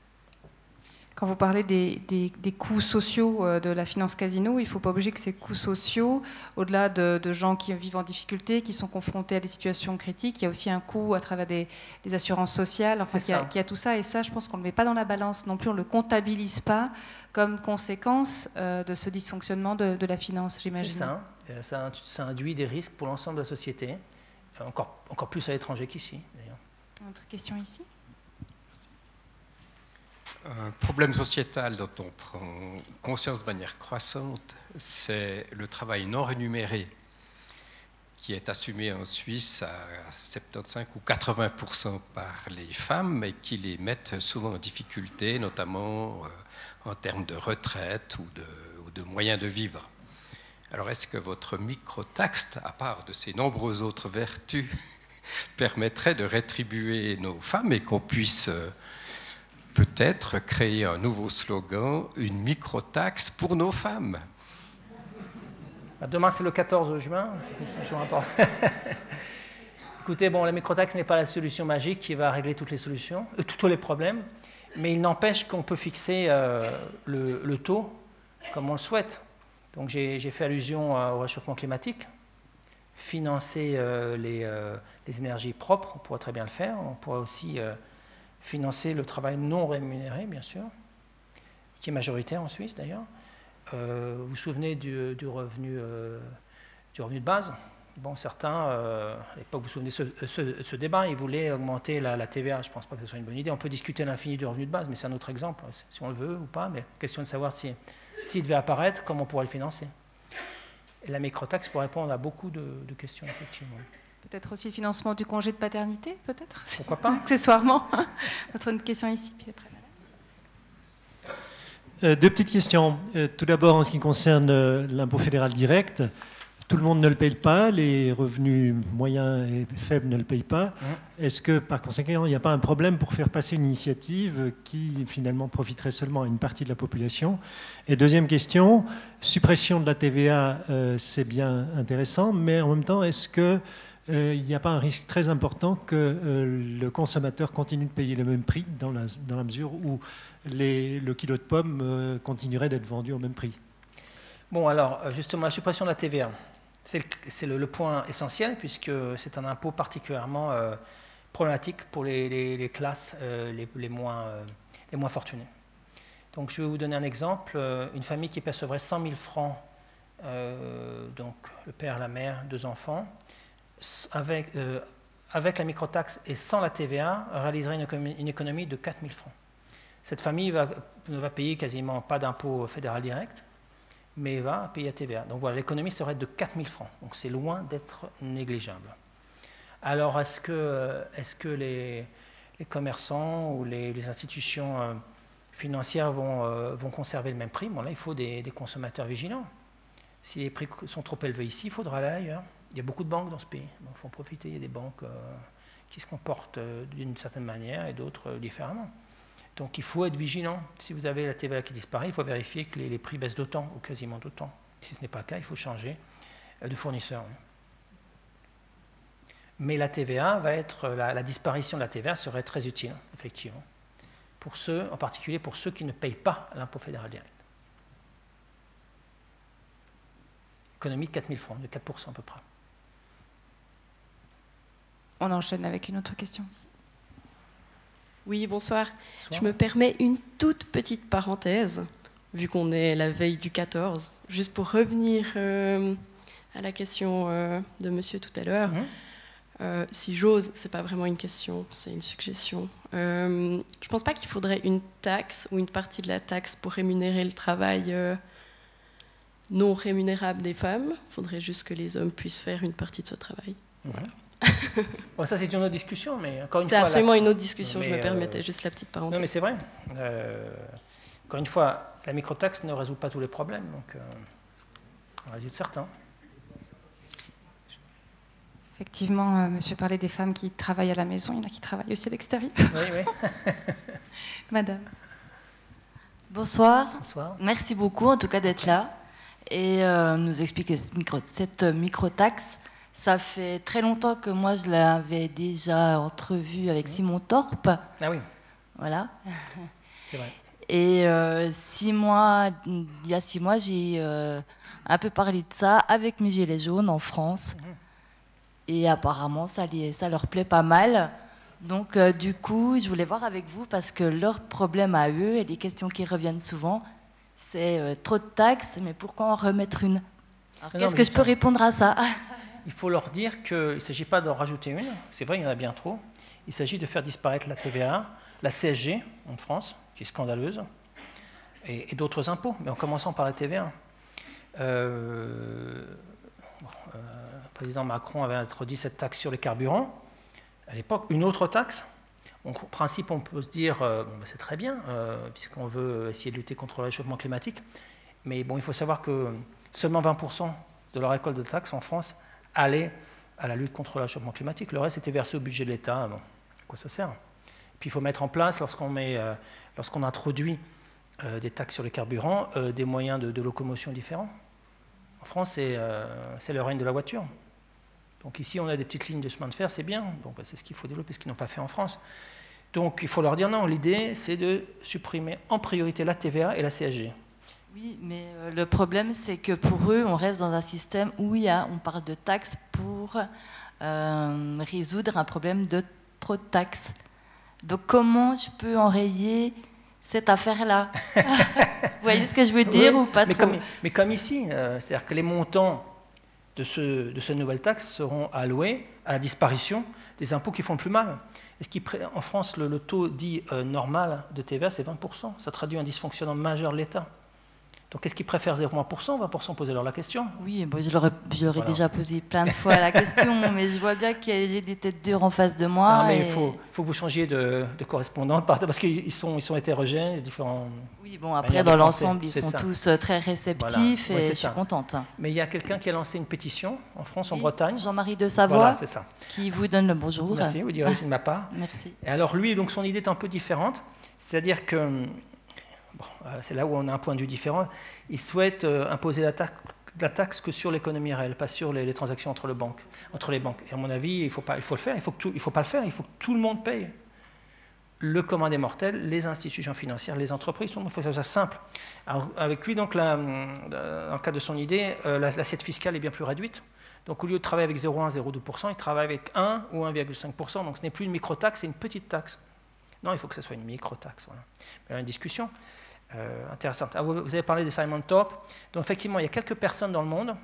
S1: Quand vous parlez des, coûts sociaux euh, de la finance casino, il ne faut pas oublier que ces coûts sociaux, au-delà de, gens qui vivent en difficulté, qui sont confrontés à des situations critiques, il y a aussi un coût à travers des, assurances sociales, enfin, qui a, a, tout ça. Et ça, je pense qu'on ne le met pas dans la balance non plus, on ne le comptabilise pas comme conséquence euh, de ce dysfonctionnement de, la finance, j'imagine.
S2: C'est ça. Euh, ça. ça. induit des risques pour l'ensemble de la société, encore, encore plus à l'étranger qu'ici, d'ailleurs.
S1: Autre question ici?
S10: Un problème sociétal dont on prend conscience de manière croissante, c'est le travail non rémunéré qui est assumé en Suisse à 75 ou 80% par les femmes et qui les mettent souvent en difficulté, notamment euh, en termes de retraite ou de, moyens de vivre. Alors est-ce que votre micro-taxe, à part de ces nombreuses autres vertus, permettrait de rétribuer nos femmes et qu'on puisse euh, peut-être créer un nouveau slogan, une micro-taxe pour nos femmes
S2: bah, Demain, c'est le 14 juin. Écoutez, bon, la microtaxe n'est pas la solution magique qui va régler toutes les solutions, euh, tous les problèmes, mais il n'empêche qu'on peut fixer euh, le, taux comme on le souhaite. Donc j'ai fait allusion euh, au réchauffement climatique. Financer les, les, énergies propres, on pourrait très bien le faire. On pourrait aussi financer le travail non rémunéré, bien sûr, qui est majoritaire en Suisse d'ailleurs. Euh, vous vous souvenez du, revenu, euh, du revenu de base? Bon, certains, euh, à l'époque, vous vous souvenez de ce, débat, ils voulaient augmenter la, TVA. Je ne pense pas que ce soit une bonne idée. On peut discuter à l'infini du revenu de base, mais c'est un autre exemple, si on le veut ou pas. Mais question de savoir s'il si, devait apparaître, comment on pourrait le financer. Et la microtaxe pour répondre à beaucoup de, de questions, effectivement.
S1: Peut-être aussi le financement du congé de paternité, peut-être
S2: Pourquoi pas
S1: Accessoirement. Notre une question ici, puis après.
S11: Euh, deux petites questions. Euh, tout d'abord, en ce qui concerne euh, l'impôt fédéral direct, tout le monde ne le paye pas, les revenus moyens et faibles ne le payent pas. Est-ce que par conséquent, il n'y a pas un problème pour faire passer une initiative qui finalement profiterait seulement à une partie de la population? Et deuxième question, suppression de la TVA, c'est bien intéressant, mais en même temps, est-ce que euh, il n'y a pas un risque très important que euh, le consommateur continue de payer le même prix dans la, mesure où le kilo de pommes continuerait d'être vendu au même prix
S2: Bon, alors, justement, la suppression de la TVA. C'est le, point essentiel puisque c'est un impôt particulièrement euh, problématique pour les, classes euh, euh, les moins fortunées. Donc je vais vous donner un exemple. Une famille qui percevrait 100 000 francs, donc le père, la mère, deux enfants, avec, avec la microtaxe et sans la TVA, réaliserait une économie, de 4 000 francs. Cette famille ne va payer quasiment pas d'impôt fédéral direct, mais va payer la TVA. Donc voilà, l'économie serait de 4 000 francs. Donc c'est loin d'être négligeable. Alors est-ce que, les, commerçants ou les, institutions euh, financières vont, euh, vont, conserver le même prix? Bon là, il faut des, consommateurs vigilants. Si les prix sont trop élevés ici, il faudra aller ailleurs. Il y a beaucoup de banques dans ce pays. il faut en profiter. Il y a des banques euh, qui se comportent d'une certaine manière et d'autres différemment. Donc il faut être vigilant. Si vous avez la TVA qui disparaît, il faut vérifier que les, prix baissent d'autant ou quasiment d'autant. Si ce n'est pas le cas, il faut changer euh, de fournisseur. Mais la TVA va être, la, disparition de la TVA serait très utile, effectivement, pour ceux, en particulier pour ceux qui ne payent pas l'impôt fédéral direct. Économie de 4 000 francs, de 4% à peu près.
S1: On enchaîne avec une autre question.
S12: Oui, bonsoir. Je me permets une toute petite parenthèse, vu qu'on est la veille du 14, juste pour revenir euh, à la question euh, de monsieur tout à l'heure. Mmh. Euh, si j'ose, c'est pas vraiment une question, c'est une suggestion. je pense pas qu'il faudrait une taxe ou une partie de la taxe pour rémunérer le travail non rémunérable des femmes. Il faudrait juste que les hommes puissent faire une partie de ce travail. Voilà
S2: ça, c'est une autre discussion, mais encore une
S12: fois. C'est absolument une autre discussion, je me permettais euh, juste la petite parenthèse.
S2: Non, mais c'est vrai. Euh, encore une fois, la microtaxe ne résout pas tous les problèmes, donc euh, on résout certains.
S1: Effectivement, monsieur parlait des femmes qui travaillent à la maison, il y en a qui travaillent aussi à l'extérieur. Oui, oui. Madame.
S13: Bonsoir.
S2: Bonsoir.
S13: Merci beaucoup en tout cas d'être là et nous expliquer cette, micro, cette microtaxe. Ça fait très longtemps que moi, je l'avais déjà entrevu avec Simon Torpe.
S2: Ah oui.
S13: Voilà. C'est vrai. Et euh, six mois, il y a six mois, j'ai euh, un peu parlé de ça avec mes Gilets jaunes en France. Mhm. Et apparemment, ça, ça leur plaît pas mal. Donc, euh, du coup, je voulais voir avec vous parce que leur problème à eux et les questions qui reviennent souvent, c'est trop de taxes, mais pourquoi en remettre une? Qu'est-ce que je peux répondre à ça?
S2: il faut leur dire qu'il ne s'agit pas d'en rajouter une, c'est vrai, il y en a bien trop. Il s'agit de faire disparaître la TVA, la CSG en France, qui est scandaleuse, et, d'autres impôts, mais en commençant par la TVA. Euh, euh, le président Macron avait introduit cette taxe sur les carburants. À l'époque, une autre taxe. en principe, on peut se dire, euh, ben, c'est très bien, puisqu'on veut essayer de lutter contre le réchauffement climatique. Mais bon, il faut savoir que seulement 20% de la récolte de taxes en France aller à la lutte contre le climatique. Le reste était versé au budget de l'État. Bon, à quoi ça sert Puis il faut mettre en place, lorsqu'on euh, introduit euh, des taxes sur les carburants, euh, des moyens de, locomotion différents. En France, c'est le règne de la voiture. Donc ici, on a des petites lignes de chemin de fer, c'est bien. Donc bah, c'est ce qu'il faut développer, ce qu'ils n'ont pas fait en France. Donc il faut leur dire non, l'idée, c'est de supprimer en priorité la TVA et la CSG.
S13: Oui, mais euh, le problème, c'est que pour eux, on reste dans un système où il y a, on parle de taxes pour euh, résoudre un problème de trop de taxes. Donc comment je peux enrayer cette affaire-là? Vous voyez ce que je veux dire ou pas
S2: mais
S13: trop?
S2: comme, mais comme ici, euh, c'est-à-dire que les montants de, ce, de cette nouvelle taxe seront alloués à la disparition des impôts qui font le plus mal. ce qui, en France, le, taux dit normal de TVA, c'est 20%. Ça traduit un dysfonctionnement majeur de l'État. Donc est-ce qu'ils préfèrent 0,1% ou 20% Posez-leur la question?
S13: Oui, bon, je leur ai, déjà posé plein de fois la question, mais je vois bien qu'il y a des têtes dures en face de moi.
S2: Non, mais il faut, faut, que vous changiez de, de correspondant parce qu'ils sont, ils sont hétérogènes, différents.
S13: Oui, bon, après, dans l'ensemble, ils sont tous euh, très réceptifs et je suis contente.
S2: Mais il y a quelqu'un qui a lancé une pétition en France, en Bretagne.
S13: Jean-Marie de Savoie, voilà, ça. qui vous donne le bonjour.
S2: Merci, vous direz c'est de ma part.
S13: Merci.
S2: Et alors lui, donc son idée est un peu différente, c'est-à-dire que euh, c'est là où on a un point de vue différent, il souhaite euh, imposer la taxe, la que sur l'économie réelle, pas sur les, transactions entre, les banques. Et à mon avis, il faut, pas, il faut le faire, il ne faut, faut, pas le faire, il faut que tout le monde paye. Le commun des mortels, les institutions financières, les entreprises, il faut que ça soit simple. avec lui, donc, là, dans le cas de son idée, euh, l'assiette fiscale est bien plus réduite. Donc au lieu de travailler avec 0,1, 0,2%, il travaille avec 1 ou 1,5%. Donc ce n'est plus une micro-taxe, c'est une petite taxe. Non, il faut que ce soit une micro-taxe. Voilà. Une discussion. Euh. Ah, vous, avez parlé des Simon Top. Donc effectivement, il y a quelques personnes dans le monde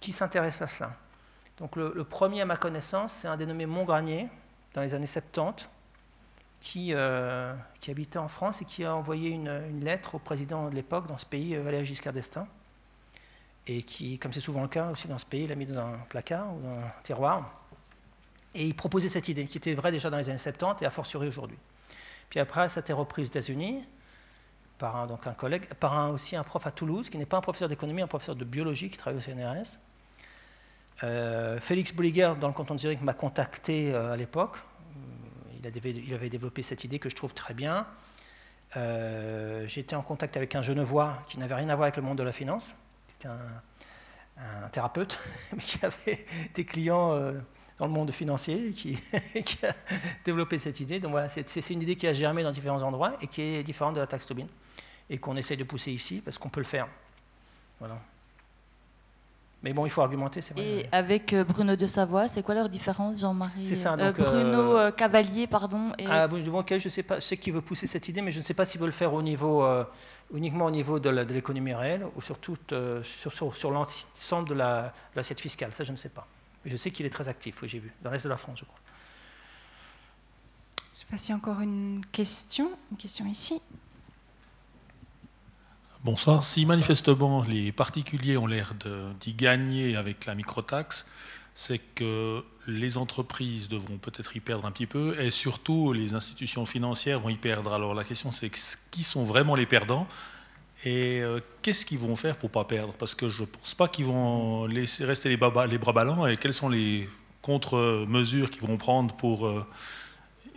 S2: qui s'intéressent à cela. Donc le, premier, à ma connaissance, c'est un dénommé Montgranier, dans les années 70, qui, euh, qui habitait en France et qui a envoyé une, lettre au président de l'époque dans ce pays, euh, Valéry Giscard d'Estaing, et qui, comme c'est souvent le cas aussi dans ce pays, l'a mis dans un placard ou dans un tiroir. Et il proposait cette idée, qui était vraie déjà dans les années 70 et a fortiori aujourd'hui. Puis après, ça a été repris aux États-Unis, par un, donc un collègue, par un, aussi un prof à Toulouse, qui n'est pas un professeur d'économie, un professeur de biologie qui travaille au CNRS. Euh, Félix Bolliger, dans le canton de Zurich, m'a contacté euh, à l'époque. Il, il, avait développé cette idée que je trouve très bien. Euh, J'étais en contact avec un Genevois qui n'avait rien à voir avec le monde de la finance, qui était un, thérapeute, mais qui avait des clients euh, dans le monde financier, qui, qui, a développé cette idée. Donc voilà, c'est une idée qui a germé dans différents endroits et qui est différente de la taxe Tobin et qu'on essaye de pousser ici parce qu'on peut le faire. Voilà. Mais bon, il faut argumenter, c'est vrai.
S13: Et avec euh, Bruno de Savoie, c'est quoi leur différence, Jean-Marie
S2: C'est ça.
S13: Euh, donc, Bruno euh, Cavalier, pardon.
S2: Et... Ah, bon, je sais pas, je sais qu'il veut pousser cette idée, mais je ne sais pas s'il veut le faire au niveau, uniquement au niveau de l'économie réelle ou surtout sur, sur, sur l'ensemble de l'assiette fiscale. Ça, je ne sais pas. Mais je sais qu'il est très actif, oui, j'ai vu, dans l'Est de la France, je crois.
S1: Je ne sais pas s'il y a encore une question. Une question ici.
S14: Bonsoir. Si manifestement les particuliers ont l'air d'y gagner avec la microtaxe, c'est que les entreprises devront peut-être y perdre un petit peu et surtout les institutions financières vont y perdre. Alors la question c'est qui sont vraiment les perdants et euh, qu'est-ce qu'ils vont faire pour ne pas perdre? Parce que je ne pense pas qu'ils vont laisser rester les, bras ballants et quelles sont les contre-mesures qu'ils vont prendre pour euh,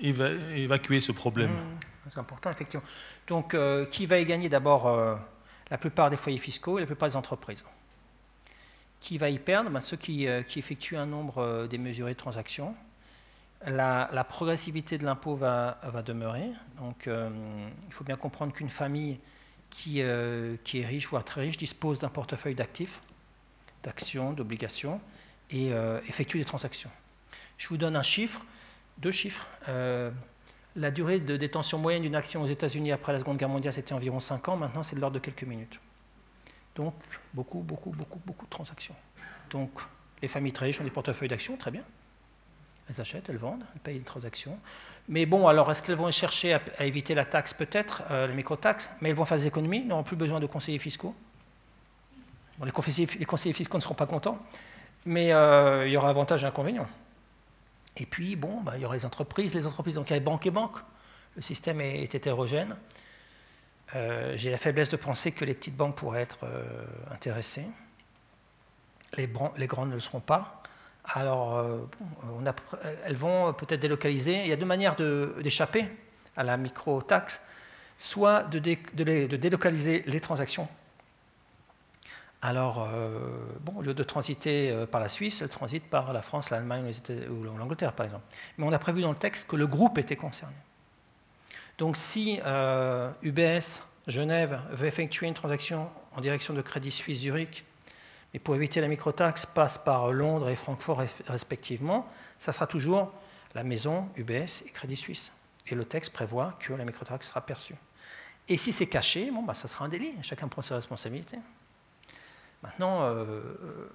S14: évacuer ce problème? Mmh,
S2: C'est important effectivement. Donc euh, qui va y gagner? D'abord la plupart des foyers fiscaux et la plupart des entreprises. Qui va y perdre? Ben, Ceux qui, euh, effectuent un nombre euh, démesuré de transactions. La, progressivité de l'impôt va, demeurer. Donc, euh, il faut bien comprendre qu'une famille qui, qui, est riche, voire très riche, dispose d'un portefeuille d'actifs, d'actions, d'obligations, et effectue des transactions. Je vous donne un chiffre, deux chiffres. La durée de détention moyenne d'une action aux États-Unis après la Seconde Guerre mondiale, c'était environ 5 ans. Maintenant, c'est de l'ordre de quelques minutes. Donc, beaucoup, beaucoup, beaucoup, beaucoup de transactions. Donc, les familles très riches ont des portefeuilles d'actions, très bien. Elles achètent, elles vendent, elles payent une transaction. Mais bon, alors, est-ce qu'elles vont chercher à, éviter la taxe Peut-être, euh, les micro-taxes, mais elles vont faire des économies, n'auront plus besoin de conseillers fiscaux. les, conseillers, les, conseillers, fiscaux ne seront pas contents, mais euh, il y aura avantages et inconvénients. Et puis, bon, bah, il y aura les entreprises. Les entreprises, donc il y a banques et banques. Le système est, hétérogène. Euh, j'ai la faiblesse de penser que les petites banques pourraient être euh, intéressées. Les, grandes ne le seront pas. Alors, euh, elles vont peut-être délocaliser. Il y a deux manières d'échapper à la micro-taxe. Soit de, délocaliser les transactions alors, euh, bon, au lieu de transiter euh, par la Suisse, elle transite par la France, l'Allemagne ou l'Angleterre, par exemple. Mais on a prévu dans le texte que le groupe était concerné. Donc, si euh, UBS Genève veut effectuer une transaction en direction de Crédit Suisse Zurich, mais pour éviter la microtaxe, passe par Londres et Francfort respectivement, ça sera toujours la maison UBS et Crédit Suisse. Et le texte prévoit que la microtaxe sera perçue. Et si c'est caché, bon, bah, ça sera un délit. Chacun prend ses responsabilités. Maintenant, euh,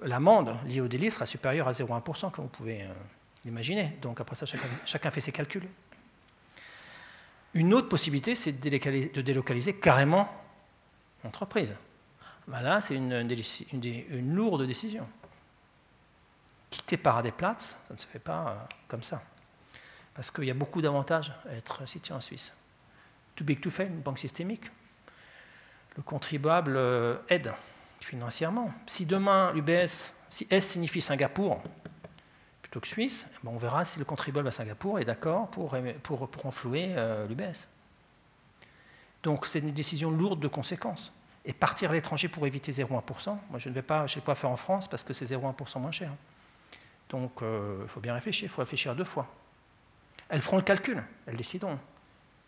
S2: l'amende liée au délit sera supérieure à 0,1%, comme vous pouvez euh, l'imaginer. Donc après ça, chacun, fait ses calculs. Une autre possibilité, c'est de délocaliser, carrément l'entreprise. Là, c'est une, lourde décision. Quitter Paradis-Platz, ça ne se fait pas euh, comme ça. Parce qu'il y a beaucoup d'avantages à être situé en Suisse. Too big to fail, une banque systémique. Le contribuable aide financièrement. Si demain l'UBS, si S signifie Singapour plutôt que Suisse, eh ben, on verra si le contribuable à Singapour est d'accord pour, pour, pour enflouer euh, l'UBS. Donc c'est une décision lourde de conséquences. Et partir à l'étranger pour éviter 0,1%, moi je ne vais pas, je sais faire en France parce que c'est 0,1% moins cher. Donc il euh, faut bien réfléchir, il faut réfléchir deux fois. Elles feront le calcul, elles décideront.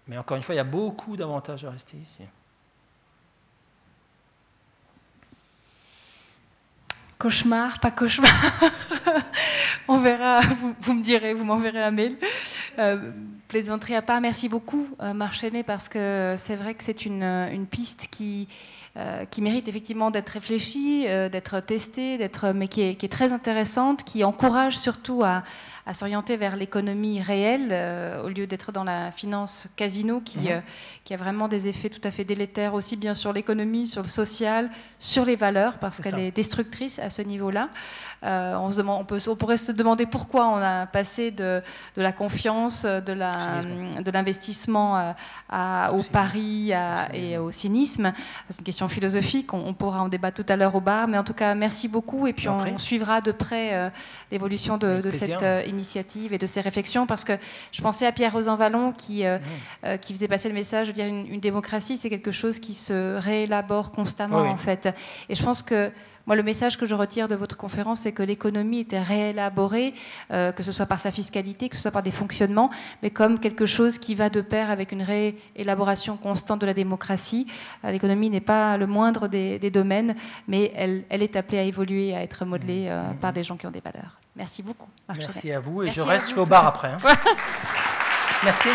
S2: Mais encore une fois, il y a beaucoup d'avantages à rester ici.
S1: Cauchemar, pas cauchemar. On verra, vous, me direz, vous m'enverrez un mail. Euh, plaisanterie à part, merci beaucoup, euh, Marchenet, parce que c'est vrai que c'est une, piste qui, euh, qui mérite effectivement d'être réfléchie, d'être testée, d'être, mais qui est, très intéressante, qui encourage surtout à, à s'orienter vers l'économie réelle euh, au lieu d'être dans la finance casino qui, mhm. euh, qui, a vraiment des effets tout à fait délétères aussi bien sur l'économie, sur le social, sur les valeurs parce qu'elle est destructrice à ce niveau-là. Euh, on, se demande, on, peut, on, pourrait se demander pourquoi on a passé de, de la confiance, de, l'investissement au pari et au cynisme. C'est une question philosophique, on, pourra en débattre tout à l'heure au bar, mais en tout cas, merci beaucoup et puis on, suivra de près l'évolution de, de cette initiative et de ces réflexions parce que je pensais à Pierre Rosan Vallon qui, euh, euh, qui faisait passer le message de dire une, une démocratie, c'est quelque chose qui se réélabore constamment en fait. Et je pense que moi, le message que je retire de votre conférence, c'est que l'économie était réélaborée, euh, que ce soit par sa fiscalité, que ce soit par des fonctionnements, mais comme quelque chose qui va de pair avec une réélaboration constante de la démocratie. l'économie n'est pas le moindre des, domaines, mais elle, elle, est appelée à évoluer, à être modelée par des gens qui ont des valeurs. Merci beaucoup.
S2: Merci à vous et je reste au bar après. Hein. Merci.